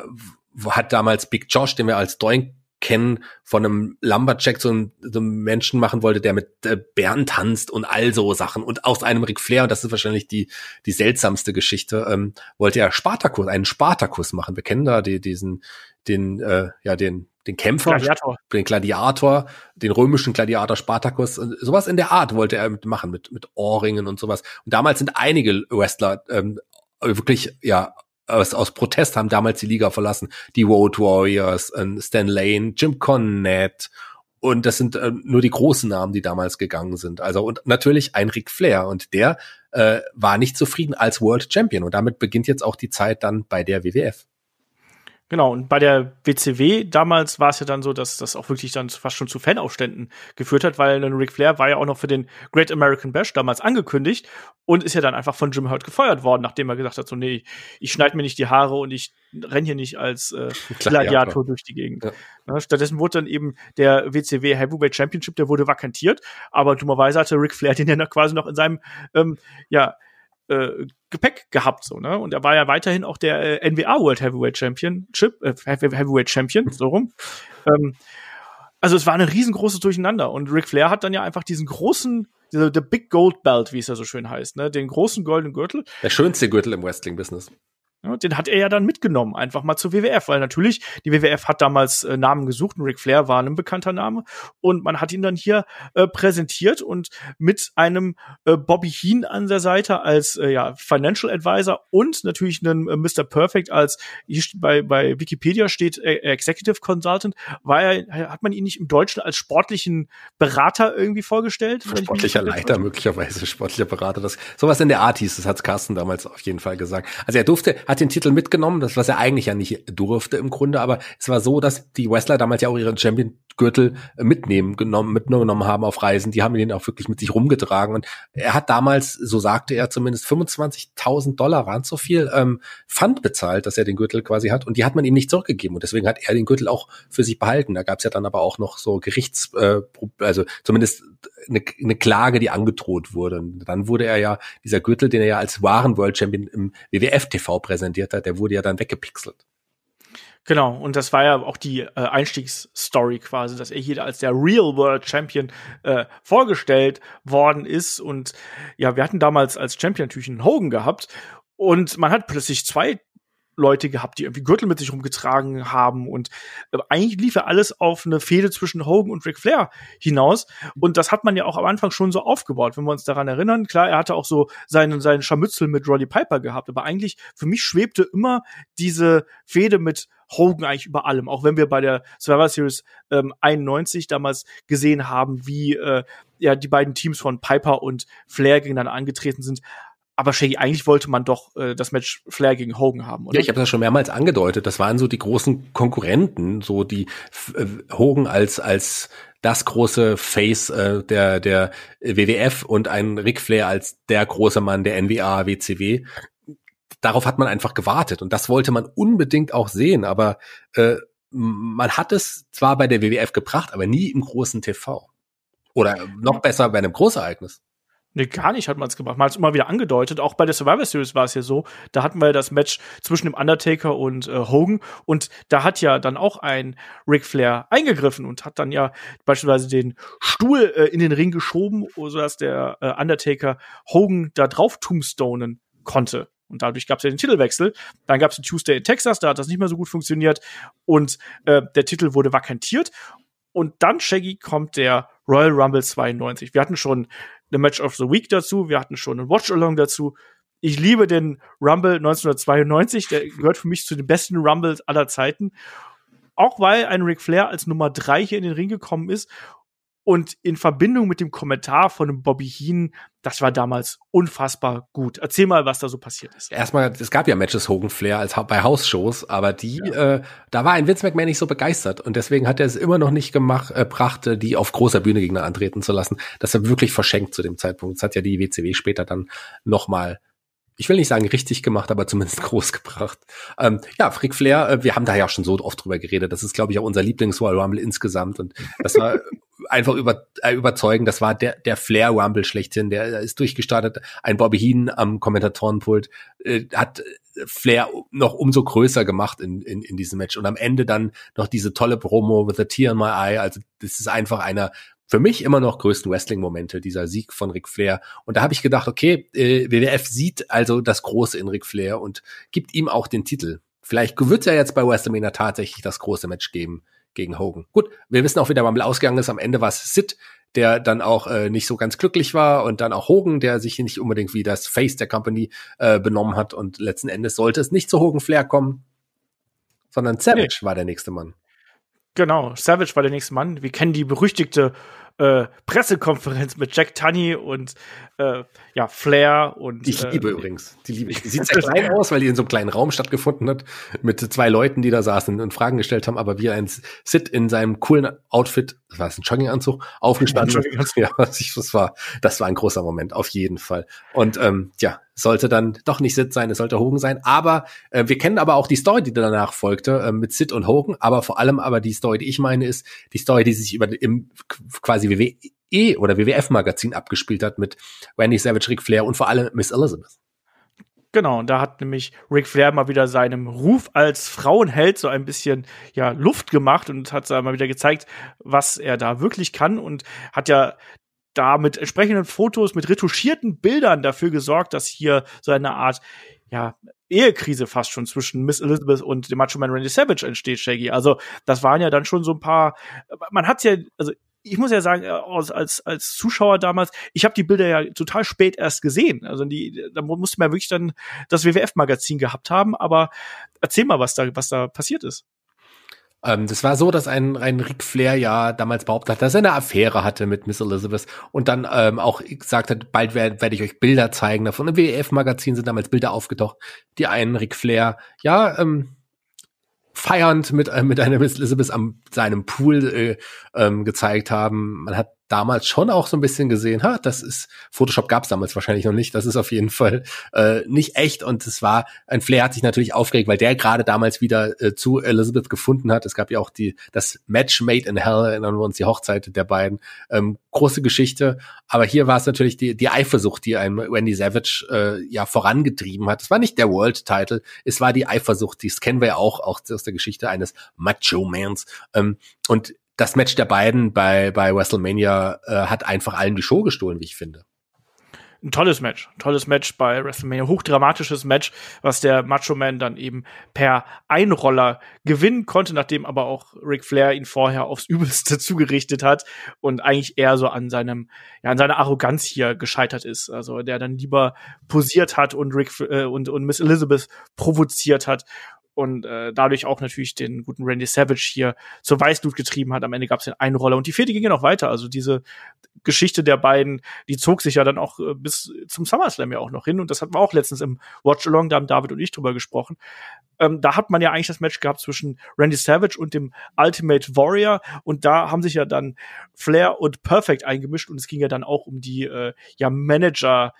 hat damals Big Josh, den wir als Doink kennen, von einem Lumberjack so einen, so einen Menschen machen wollte, der mit äh, Bären tanzt und all so Sachen und aus einem Ric Flair, und das ist wahrscheinlich die, die seltsamste Geschichte, ähm, wollte er Spartakus, einen Spartakus machen. Wir kennen da die, diesen, den, äh, ja, den, den Kämpfer, Gladiator. den Gladiator, den römischen Gladiator Spartacus, sowas in der Art wollte er machen mit mit Ohrringen und sowas. Und damals sind einige Wrestler ähm, wirklich ja aus, aus Protest haben damals die Liga verlassen. Die Road Warriors, äh, Stan Lane, Jim Cornette und das sind äh, nur die großen Namen, die damals gegangen sind. Also und natürlich ein Ric Flair und der äh, war nicht zufrieden als World Champion und damit beginnt jetzt auch die Zeit dann bei der WWF. Genau, und bei der WCW damals war es ja dann so, dass das auch wirklich dann fast schon zu Fanaufständen geführt hat, weil dann Ric Flair war ja auch noch für den Great American Bash damals angekündigt und ist ja dann einfach von Jim Hurt gefeuert worden, nachdem er gesagt hat, so nee, ich schneide mir nicht die Haare und ich renn hier nicht als äh, Gladiator durch die Gegend. Ja. Ja, stattdessen wurde dann eben der WCW Heavyweight Championship, der wurde vakantiert, aber dummerweise hatte Ric Flair den ja noch quasi noch in seinem ähm, ja äh, Gepäck gehabt, so, ne? Und er war ja weiterhin auch der äh, NWA World Heavyweight Championship, äh, Heavyweight Champion, so rum. Ähm, also es war ein riesengroßes Durcheinander und Ric Flair hat dann ja einfach diesen großen, dieser the Big Gold Belt, wie es ja so schön heißt, ne, den großen goldenen Gürtel. Der schönste Gürtel im Wrestling-Business. Den hat er ja dann mitgenommen, einfach mal zur WWF, weil natürlich, die WWF hat damals äh, Namen gesucht und Ric Flair war ein bekannter Name und man hat ihn dann hier äh, präsentiert und mit einem äh, Bobby Heen an der Seite als äh, ja, Financial Advisor und natürlich einen äh, Mr. Perfect als hier bei, bei Wikipedia steht äh, Executive Consultant, war er, hat man ihn nicht im Deutschen als sportlichen Berater irgendwie vorgestellt? Sportlicher Leiter, möglicherweise sportlicher Berater. Das, sowas in der Art hieß, das hat Carsten damals auf jeden Fall gesagt. Also er durfte, hat den Titel mitgenommen, das was er eigentlich ja nicht durfte im Grunde, aber es war so, dass die Wrestler damals ja auch ihren Champion-Gürtel mitnehmen genommen, mitgenommen haben auf Reisen. Die haben ihn auch wirklich mit sich rumgetragen und er hat damals, so sagte er zumindest, 25.000 Dollar waren so viel ähm, Pfand bezahlt, dass er den Gürtel quasi hat und die hat man ihm nicht zurückgegeben und deswegen hat er den Gürtel auch für sich behalten. Da gab es ja dann aber auch noch so Gerichts, äh, also zumindest eine, eine Klage, die angedroht wurde. Und dann wurde er ja dieser Gürtel, den er ja als wahren World Champion im WWF TV präsentiert präsentiert hat, der wurde ja dann weggepixelt. Genau, und das war ja auch die äh, Einstiegsstory quasi, dass er hier als der Real World Champion äh, vorgestellt worden ist. Und ja, wir hatten damals als Champion natürlich einen Hogan gehabt. Und man hat plötzlich zwei Leute gehabt, die irgendwie Gürtel mit sich rumgetragen haben und äh, eigentlich lief ja alles auf eine Fehde zwischen Hogan und Ric Flair hinaus und das hat man ja auch am Anfang schon so aufgebaut, wenn wir uns daran erinnern. Klar, er hatte auch so seinen seinen Scharmützel mit Roddy Piper gehabt, aber eigentlich für mich schwebte immer diese Fehde mit Hogan eigentlich über allem, auch wenn wir bei der Survivor Series ähm, 91 damals gesehen haben, wie äh, ja die beiden Teams von Piper und Flair gegeneinander angetreten sind aber Shaggy, eigentlich wollte man doch äh, das Match Flair gegen Hogan haben, oder? Ja, ich habe das schon mehrmals angedeutet. Das waren so die großen Konkurrenten, so die äh, Hogan als als das große Face äh, der der WWF und ein Ric Flair als der große Mann der NWA WCW. Darauf hat man einfach gewartet und das wollte man unbedingt auch sehen, aber äh, man hat es zwar bei der WWF gebracht, aber nie im großen TV. Oder noch besser bei einem Großereignis. Nee, gar nicht hat man es gemacht. Man hat es immer wieder angedeutet. Auch bei der Survivor Series war es ja so. Da hatten wir das Match zwischen dem Undertaker und äh, Hogan. Und da hat ja dann auch ein Ric Flair eingegriffen und hat dann ja beispielsweise den Stuhl äh, in den Ring geschoben, sodass der äh, Undertaker Hogan da drauf tombstonen konnte. Und dadurch gab es ja den Titelwechsel. Dann gab es den Tuesday in Texas, da hat das nicht mehr so gut funktioniert. Und äh, der Titel wurde vakantiert. Und dann, Shaggy, kommt der Royal Rumble 92. Wir hatten schon eine Match of the Week dazu, wir hatten schon ein Watch-Along dazu. Ich liebe den Rumble 1992, der gehört für mich zu den besten Rumbles aller Zeiten. Auch weil ein Ric Flair als Nummer drei hier in den Ring gekommen ist und in Verbindung mit dem Kommentar von Bobby Heen, das war damals unfassbar gut. Erzähl mal, was da so passiert ist. Erstmal, es gab ja Matches Hogan Flair als bei Hausshows, aber die, ja. äh, da war ein Vince McMahon nicht so begeistert und deswegen hat er es immer noch nicht gemacht, äh, brachte, die auf großer Bühne Gegner antreten zu lassen. Das war wirklich verschenkt zu dem Zeitpunkt. Das hat ja die WCW später dann noch mal ich will nicht sagen richtig gemacht, aber zumindest groß gebracht. Ähm, ja, Frick Flair, äh, wir haben da ja auch schon so oft drüber geredet. Das ist, glaube ich, auch unser Lieblings-Royal Rumble insgesamt. Und das war einfach über, äh, überzeugend. Das war der, der Flair Rumble schlechthin. Der ist durchgestartet. Ein Bobby Heen am Kommentatorenpult äh, hat Flair noch umso größer gemacht in, in, in diesem Match. Und am Ende dann noch diese tolle Promo with a tear in my eye. Also das ist einfach einer für mich immer noch größten Wrestling-Momente, dieser Sieg von Ric Flair. Und da habe ich gedacht, okay, äh, WWF sieht also das Große in Ric Flair und gibt ihm auch den Titel. Vielleicht wird es ja jetzt bei WrestleMania tatsächlich das große Match geben gegen Hogan. Gut, wir wissen auch, wie der Rumble ausgegangen ist. Am Ende war es Sid, der dann auch äh, nicht so ganz glücklich war und dann auch Hogan, der sich nicht unbedingt wie das Face der Company äh, benommen hat und letzten Endes sollte es nicht zu Hogan Flair kommen, sondern Savage nee. war der nächste Mann. Genau, Savage war der nächste Mann. Wir kennen die berüchtigte äh, Pressekonferenz mit Jack Tunney und äh, ja, Flair und. Ich liebe äh, übrigens. Die liebe ich. Die sieht sehr klein aus, weil die in so einem kleinen Raum stattgefunden hat, mit zwei Leuten, die da saßen und Fragen gestellt haben, aber wie ein Sid in seinem coolen Outfit, was war es, ein Jogginganzug, aufgestanden ist. Ja, das war, das war ein großer Moment, auf jeden Fall. Und ähm, ja, sollte dann doch nicht Sid sein, es sollte Hogan sein. Aber äh, wir kennen aber auch die Story, die danach folgte, äh, mit Sid und Hogan. Aber vor allem aber die Story, die ich meine, ist die Story, die sich über im quasi WWE oder WWF-Magazin abgespielt hat mit Randy Savage, Ric Flair und vor allem Miss Elizabeth. Genau, da hat nämlich Ric Flair mal wieder seinem Ruf als Frauenheld so ein bisschen ja Luft gemacht und hat mal wieder gezeigt, was er da wirklich kann und hat ja da mit entsprechenden Fotos, mit retuschierten Bildern dafür gesorgt, dass hier so eine Art, ja, Ehekrise fast schon zwischen Miss Elizabeth und dem Macho Man Randy Savage entsteht, Shaggy. Also, das waren ja dann schon so ein paar, man hat's ja, also, ich muss ja sagen, als, als Zuschauer damals, ich habe die Bilder ja total spät erst gesehen. Also die, da musste man wirklich dann das WWF-Magazin gehabt haben. Aber erzähl mal, was da, was da passiert ist. Ähm, das war so, dass ein, ein Ric Flair ja damals behauptet hat, dass er eine Affäre hatte mit Miss Elizabeth und dann ähm, auch gesagt hat, bald werde werd ich euch Bilder zeigen davon. Im WEF-Magazin sind damals Bilder aufgetaucht, die einen Ric Flair, ja, ähm, feiernd mit, äh, mit einer Miss Elizabeth am seinem Pool äh, ähm, gezeigt haben. Man hat damals schon auch so ein bisschen gesehen, ha, das ist, Photoshop gab es damals wahrscheinlich noch nicht, das ist auf jeden Fall äh, nicht echt und es war, ein Flair hat sich natürlich aufgeregt, weil der gerade damals wieder äh, zu Elizabeth gefunden hat. Es gab ja auch die, das Match Made in Hell, erinnern wir uns, die Hochzeit der beiden. Ähm, große Geschichte, aber hier war es natürlich die, die Eifersucht, die einem Wendy Savage äh, ja vorangetrieben hat. Es war nicht der World Title, es war die Eifersucht, das kennen wir ja auch, auch aus der Geschichte eines Macho Mans. Ähm, und das Match der beiden bei, bei WrestleMania äh, hat einfach allen die Show gestohlen, wie ich finde. Ein tolles Match, ein tolles Match bei WrestleMania, hochdramatisches Match, was der Macho Man dann eben per Einroller gewinnen konnte, nachdem aber auch Ric Flair ihn vorher aufs Übelste zugerichtet hat und eigentlich eher so an seinem, ja, an seiner Arroganz hier gescheitert ist. Also der dann lieber posiert hat und Rick äh, und, und Miss Elizabeth provoziert hat und äh, dadurch auch natürlich den guten Randy Savage hier zur Weißblut getrieben hat. Am Ende gab es den Einroller und die Fehde ging ja noch weiter. Also diese Geschichte der beiden, die zog sich ja dann auch äh, bis zum SummerSlam ja auch noch hin und das hatten wir auch letztens im Watch Along, da haben David und ich drüber gesprochen. Ähm, da hat man ja eigentlich das Match gehabt zwischen Randy Savage und dem Ultimate Warrior und da haben sich ja dann Flair und Perfect eingemischt und es ging ja dann auch um die äh, ja Manager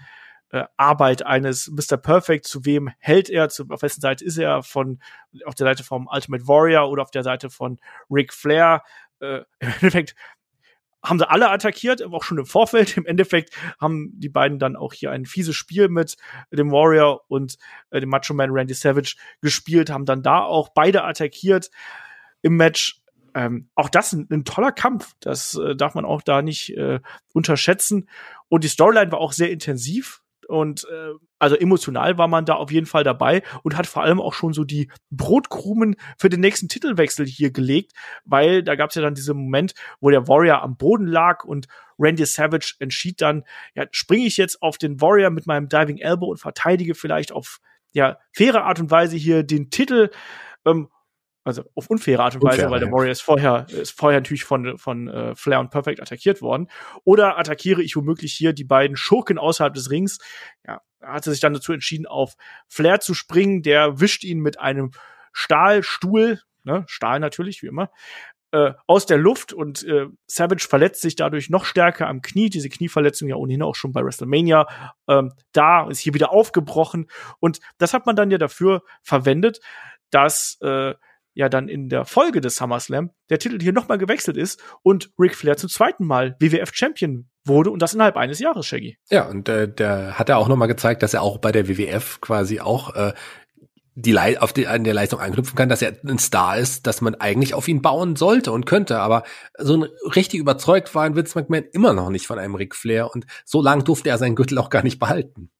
äh, Arbeit eines Mr. Perfect, zu wem hält er, zu, auf wessen Seite ist er, von auf der Seite vom Ultimate Warrior oder auf der Seite von Ric Flair. Äh, Im Endeffekt haben sie alle attackiert, auch schon im Vorfeld. Im Endeffekt haben die beiden dann auch hier ein fieses Spiel mit dem Warrior und äh, dem Macho Man Randy Savage gespielt, haben dann da auch beide attackiert im Match. Ähm, auch das ein, ein toller Kampf. Das äh, darf man auch da nicht äh, unterschätzen. Und die Storyline war auch sehr intensiv. Und äh, also emotional war man da auf jeden Fall dabei und hat vor allem auch schon so die Brotkrumen für den nächsten Titelwechsel hier gelegt, weil da gab es ja dann diesen Moment, wo der Warrior am Boden lag und Randy Savage entschied dann, ja, springe ich jetzt auf den Warrior mit meinem Diving Elbow und verteidige vielleicht auf ja faire Art und Weise hier den Titel. Ähm, also auf unfaire Art und Weise, Unfair, weil der Warrior ist vorher, ist vorher natürlich von, von äh, Flair und Perfect attackiert worden. Oder attackiere ich womöglich hier die beiden Schurken außerhalb des Rings. Ja, er hatte sich dann dazu entschieden, auf Flair zu springen. Der wischt ihn mit einem Stahlstuhl, ne, Stahl natürlich, wie immer, äh, aus der Luft und äh, Savage verletzt sich dadurch noch stärker am Knie. Diese Knieverletzung ja ohnehin auch schon bei WrestleMania ähm, da, ist hier wieder aufgebrochen. Und das hat man dann ja dafür verwendet, dass äh, ja dann in der Folge des SummerSlam der Titel hier nochmal gewechselt ist und Ric Flair zum zweiten Mal WWF Champion wurde und das innerhalb eines Jahres, Shaggy. Ja, und äh, der hat er auch nochmal gezeigt, dass er auch bei der WWF quasi auch äh, die Le auf die, an der Leistung anknüpfen kann, dass er ein Star ist, dass man eigentlich auf ihn bauen sollte und könnte. Aber so ein, richtig überzeugt war ein Vince McMahon immer noch nicht von einem Ric Flair und so lange durfte er seinen Gürtel auch gar nicht behalten.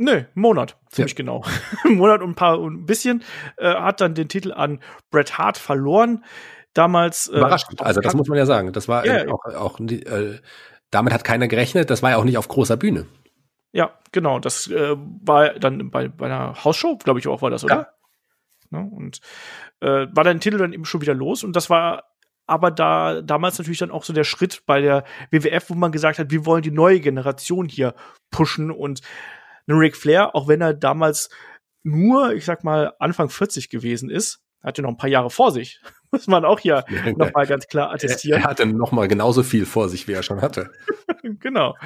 Nö, Monat, ziemlich ja. genau. Monat und ein paar und ein bisschen äh, hat dann den Titel an Bret Hart verloren. Damals äh, überraschend. Also das muss man ja sagen. Das war ja, auch, auch äh, damit hat keiner gerechnet. Das war ja auch nicht auf großer Bühne. Ja, genau. Das äh, war dann bei, bei einer Hausshow, glaube ich auch, war das, oder? Ja. Ne? Und äh, war dann Titel dann eben schon wieder los und das war aber da damals natürlich dann auch so der Schritt bei der WWF, wo man gesagt hat, wir wollen die neue Generation hier pushen und ein Ric Flair, auch wenn er damals nur, ich sag mal, Anfang 40 gewesen ist, hat ja noch ein paar Jahre vor sich. Muss man auch hier ja, noch mal ganz klar attestieren. Er, er hatte noch mal genauso viel vor sich, wie er schon hatte. genau.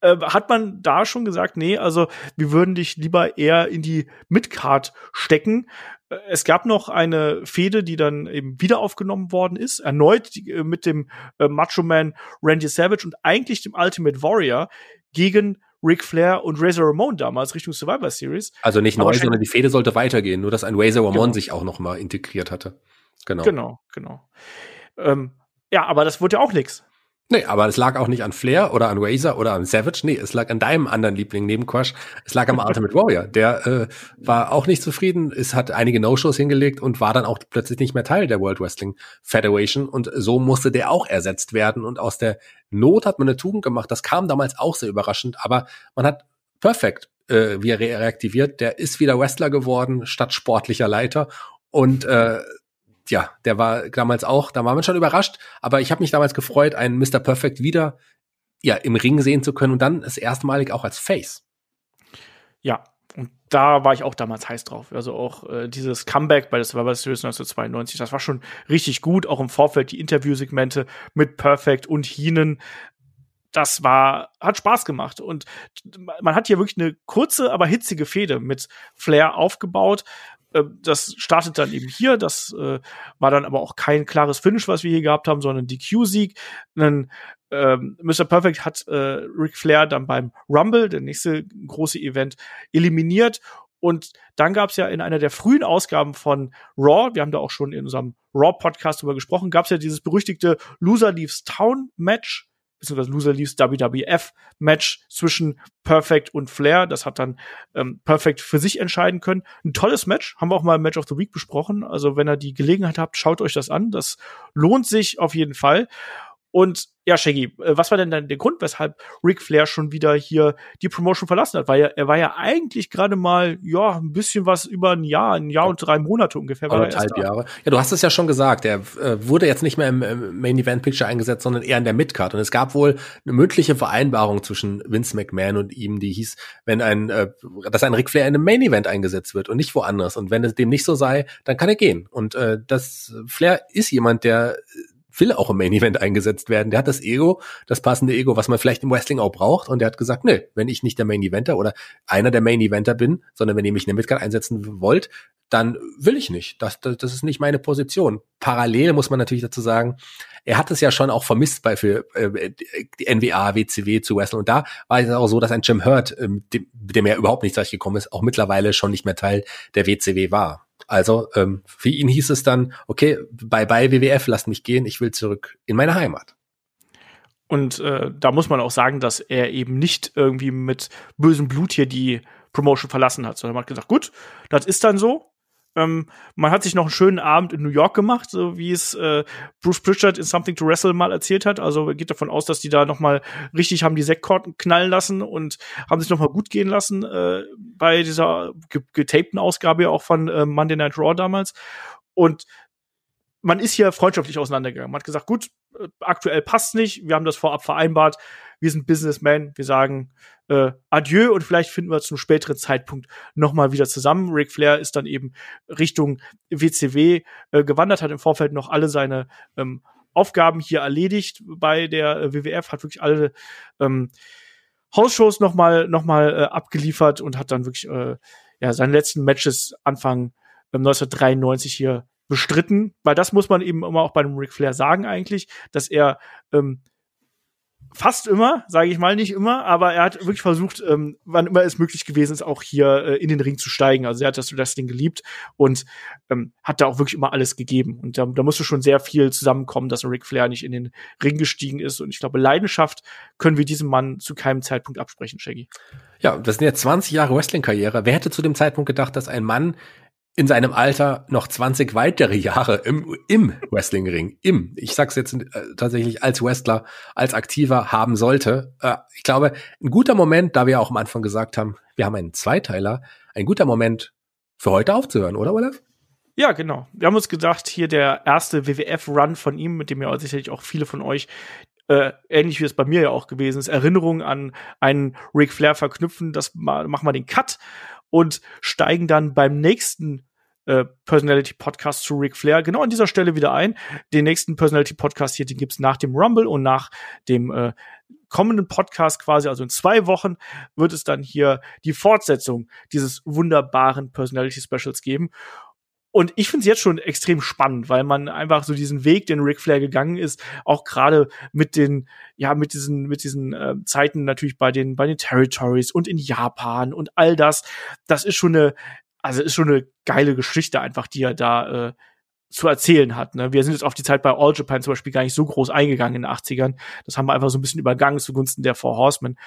Äh, hat man da schon gesagt, nee, also wir würden dich lieber eher in die Midcard stecken. Äh, es gab noch eine Fehde, die dann eben wieder aufgenommen worden ist, erneut die, äh, mit dem äh, Macho Man Randy Savage und eigentlich dem Ultimate Warrior gegen Ric Flair und Razor Ramon damals Richtung Survivor Series. Also nicht neu, sondern die Fehde sollte weitergehen, nur dass ein Razor Ramon genau. sich auch noch mal integriert hatte. Genau. Genau, genau. Ähm, ja, aber das wurde ja auch nix. Nee, aber es lag auch nicht an Flair oder an Razor oder an Savage. Nee, es lag an deinem anderen Liebling neben Crush. Es lag am Ultimate Warrior. Der äh, war auch nicht zufrieden. Es hat einige No-Shows hingelegt und war dann auch plötzlich nicht mehr Teil der World Wrestling Federation. Und so musste der auch ersetzt werden. Und aus der Not hat man eine Tugend gemacht. Das kam damals auch sehr überraschend. Aber man hat perfekt äh, wieder reaktiviert. Der ist wieder Wrestler geworden statt sportlicher Leiter. Und äh, ja, der war damals auch, da war man schon überrascht, aber ich habe mich damals gefreut, einen Mr. Perfect wieder ja im Ring sehen zu können und dann das erstmalig auch als Face. Ja, Und da war ich auch damals heiß drauf. Also auch äh, dieses Comeback bei das Survivor Series 1992, das war schon richtig gut. Auch im Vorfeld die Interviewsegmente mit Perfect und Heenan. Das war, hat Spaß gemacht. Und man hat hier wirklich eine kurze, aber hitzige Fehde mit Flair aufgebaut. Äh, das startet dann eben hier. Das äh, war dann aber auch kein klares Finish, was wir hier gehabt haben, sondern DQ-Sieg. Ein ähm, Mr. Perfect hat äh, Ric Flair dann beim Rumble, der nächste große Event, eliminiert. Und dann gab es ja in einer der frühen Ausgaben von Raw, wir haben da auch schon in unserem Raw-Podcast drüber gesprochen, gab es ja dieses berüchtigte Loser Leaves Town Match, beziehungsweise Loser Leaves WWF Match zwischen Perfect und Flair. Das hat dann ähm, Perfect für sich entscheiden können. Ein tolles Match, haben wir auch mal im Match of the Week besprochen. Also wenn ihr die Gelegenheit habt, schaut euch das an. Das lohnt sich auf jeden Fall. Und ja, Shaggy, äh, was war denn dann der Grund, weshalb Ric Flair schon wieder hier die Promotion verlassen hat? Weil er, er war ja eigentlich gerade mal, ja, ein bisschen was über ein Jahr, ein Jahr und drei Monate ungefähr. Anderthalb Jahre. Ja, du hast es ja schon gesagt. Er äh, wurde jetzt nicht mehr im, im Main Event Picture eingesetzt, sondern eher in der Midcard. Und es gab wohl eine mündliche Vereinbarung zwischen Vince McMahon und ihm, die hieß, wenn ein, äh, dass ein Ric Flair in einem Main Event eingesetzt wird und nicht woanders. Und wenn es dem nicht so sei, dann kann er gehen. Und äh, das Flair ist jemand, der will auch im Main Event eingesetzt werden. Der hat das Ego, das passende Ego, was man vielleicht im Wrestling auch braucht. Und der hat gesagt, nee, wenn ich nicht der Main Eventer oder einer der Main Eventer bin, sondern wenn ihr mich in der Midcard einsetzen wollt, dann will ich nicht. Das, das, das ist nicht meine Position. Parallel muss man natürlich dazu sagen, er hat es ja schon auch vermisst bei für äh, die NWA, WCW zu wresteln. Und da war es auch so, dass ein Jim Hurt, ähm, dem, dem er überhaupt nicht gekommen ist, auch mittlerweile schon nicht mehr Teil der WCW war. Also ähm, für ihn hieß es dann, okay, bye bye WWF, lasst mich gehen, ich will zurück in meine Heimat. Und äh, da muss man auch sagen, dass er eben nicht irgendwie mit bösem Blut hier die Promotion verlassen hat, sondern man hat gesagt, gut, das ist dann so. Ähm, man hat sich noch einen schönen Abend in New York gemacht, so wie es äh, Bruce Pritchard in Something to Wrestle mal erzählt hat. Also geht davon aus, dass die da noch mal richtig haben die Sektkorten knallen lassen und haben sich noch mal gut gehen lassen äh, bei dieser getapten Ausgabe auch von äh, Monday Night Raw damals. Und man ist hier freundschaftlich auseinandergegangen. Man hat gesagt, gut, äh, aktuell passt nicht, wir haben das vorab vereinbart, wir sind Businessmen, wir sagen äh, Adieu und vielleicht finden wir zum späteren Zeitpunkt nochmal wieder zusammen. Ric Flair ist dann eben Richtung WCW äh, gewandert, hat im Vorfeld noch alle seine ähm, Aufgaben hier erledigt bei der äh, WWF, hat wirklich alle ähm, Hausshows nochmal noch mal, äh, abgeliefert und hat dann wirklich äh, ja, seine letzten Matches Anfang ähm, 1993 hier bestritten, weil das muss man eben immer auch bei einem Ric Flair sagen eigentlich, dass er ähm, fast immer, sage ich mal, nicht immer, aber er hat wirklich versucht, ähm, wann immer es möglich gewesen ist, auch hier äh, in den Ring zu steigen. Also er hat das, Ding geliebt und ähm, hat da auch wirklich immer alles gegeben. Und da, da musste schon sehr viel zusammenkommen, dass Ric Flair nicht in den Ring gestiegen ist. Und ich glaube, Leidenschaft können wir diesem Mann zu keinem Zeitpunkt absprechen, Shaggy. Ja, das sind jetzt 20 Jahre Wrestling-Karriere. Wer hätte zu dem Zeitpunkt gedacht, dass ein Mann in seinem Alter noch 20 weitere Jahre im, im Wrestlingring, im, ich sag's jetzt äh, tatsächlich als Wrestler, als Aktiver haben sollte. Äh, ich glaube, ein guter Moment, da wir auch am Anfang gesagt haben, wir haben einen Zweiteiler, ein guter Moment für heute aufzuhören, oder Olaf? Ja, genau. Wir haben uns gedacht, hier der erste WWF-Run von ihm, mit dem ja sicherlich auch viele von euch äh, ähnlich wie es bei mir ja auch gewesen ist, Erinnerungen an einen Ric Flair verknüpfen, das machen wir den Cut und steigen dann beim nächsten äh, Personality Podcast zu Ric Flair genau an dieser Stelle wieder ein. Den nächsten Personality Podcast hier, den gibt's nach dem Rumble und nach dem äh, kommenden Podcast quasi, also in zwei Wochen, wird es dann hier die Fortsetzung dieses wunderbaren Personality Specials geben. Und ich finde es jetzt schon extrem spannend, weil man einfach so diesen Weg, den Ric Flair gegangen ist, auch gerade mit den, ja, mit diesen, mit diesen äh, Zeiten natürlich bei den, bei den Territories und in Japan und all das, das ist schon eine, also ist schon eine geile Geschichte einfach, die er da äh, zu erzählen hat. Ne? Wir sind jetzt auf die Zeit bei All Japan zum Beispiel gar nicht so groß eingegangen in den 80ern. Das haben wir einfach so ein bisschen übergangen zugunsten der Four Horsemen.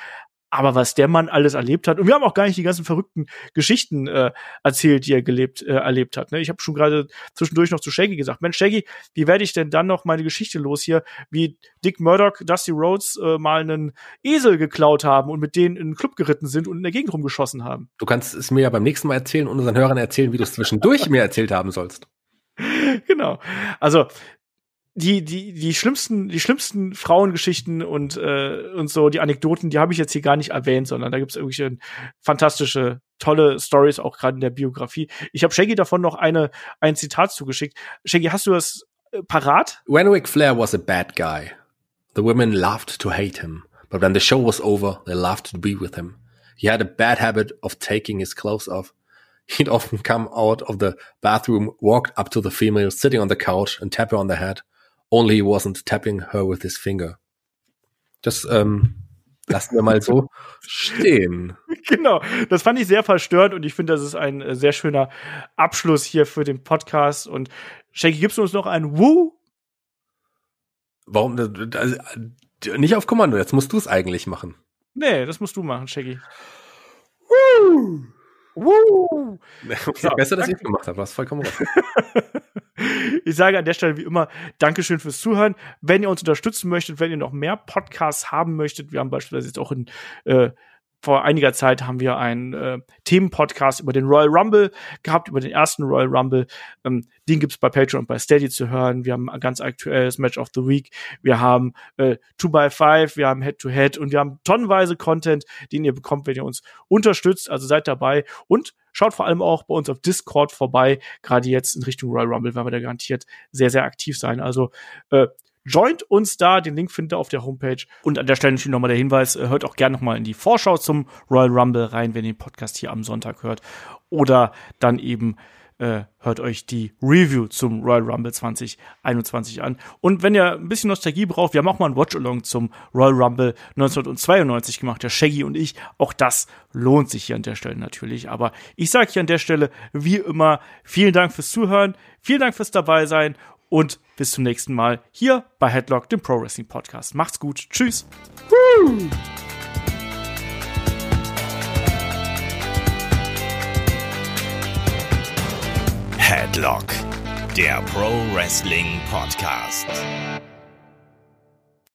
Aber was der Mann alles erlebt hat, und wir haben auch gar nicht die ganzen verrückten Geschichten äh, erzählt, die er gelebt, äh, erlebt hat. Ne? Ich habe schon gerade zwischendurch noch zu Shaggy gesagt, Mensch, Shaggy, wie werde ich denn dann noch meine Geschichte los hier, wie Dick Murdoch, Dusty Rhodes äh, mal einen Esel geklaut haben und mit denen in den Club geritten sind und in der Gegend rumgeschossen haben. Du kannst es mir ja beim nächsten Mal erzählen und unseren Hörern erzählen, wie du es zwischendurch mir erzählt haben sollst. Genau. Also die, die, die schlimmsten, die schlimmsten Frauengeschichten und, äh, und so, die Anekdoten, die habe ich jetzt hier gar nicht erwähnt, sondern da gibt es irgendwelche fantastische, tolle Stories, auch gerade in der Biografie. Ich habe Shaggy davon noch eine, ein Zitat zugeschickt. Shaggy, hast du das äh, parat? Ric Flair was a bad guy, the women loved to hate him. But when the show was over, they loved to be with him. He had a bad habit of taking his clothes off. He'd often come out of the bathroom, walked up to the female sitting on the couch and tap her on the head. Only he wasn't tapping her with his finger. Das ähm, lassen wir mal so stehen. Genau, das fand ich sehr verstörend und ich finde, das ist ein äh, sehr schöner Abschluss hier für den Podcast. Und Shaggy, gibst du uns noch ein Woo? Warum? Also, nicht auf Kommando, jetzt musst du es eigentlich machen. Nee, das musst du machen, Shaggy. Woo! Woo! So, Besser, dass ich es gemacht habe, du hast vollkommen recht. ich sage an der Stelle wie immer Dankeschön fürs Zuhören. Wenn ihr uns unterstützen möchtet, wenn ihr noch mehr Podcasts haben möchtet, wir haben beispielsweise jetzt auch in äh, vor einiger Zeit haben wir einen äh, Themenpodcast über den Royal Rumble gehabt, über den ersten Royal Rumble. Ähm, den gibt's bei Patreon und bei Steady zu hören. Wir haben ein ganz aktuelles Match of the Week. Wir haben äh, 2x5, wir haben Head-to-Head -Head und wir haben tonnenweise Content, den ihr bekommt, wenn ihr uns unterstützt. Also seid dabei und schaut vor allem auch bei uns auf Discord vorbei. Gerade jetzt in Richtung Royal Rumble werden wir da garantiert sehr, sehr aktiv sein. Also äh, Joint uns da, den Link findet ihr auf der Homepage. Und an der Stelle natürlich nochmal der Hinweis, äh, hört auch gerne nochmal in die Vorschau zum Royal Rumble rein, wenn ihr den Podcast hier am Sonntag hört. Oder dann eben äh, hört euch die Review zum Royal Rumble 2021 an. Und wenn ihr ein bisschen Nostalgie braucht, wir haben auch mal ein Watch-Along zum Royal Rumble 1992 gemacht, der Shaggy und ich. Auch das lohnt sich hier an der Stelle natürlich. Aber ich sage hier an der Stelle, wie immer, vielen Dank fürs Zuhören, vielen Dank fürs dabei sein und bis zum nächsten Mal hier bei Headlock, dem Pro Wrestling Podcast. Macht's gut. Tschüss. Woo! Headlock, der Pro Wrestling Podcast.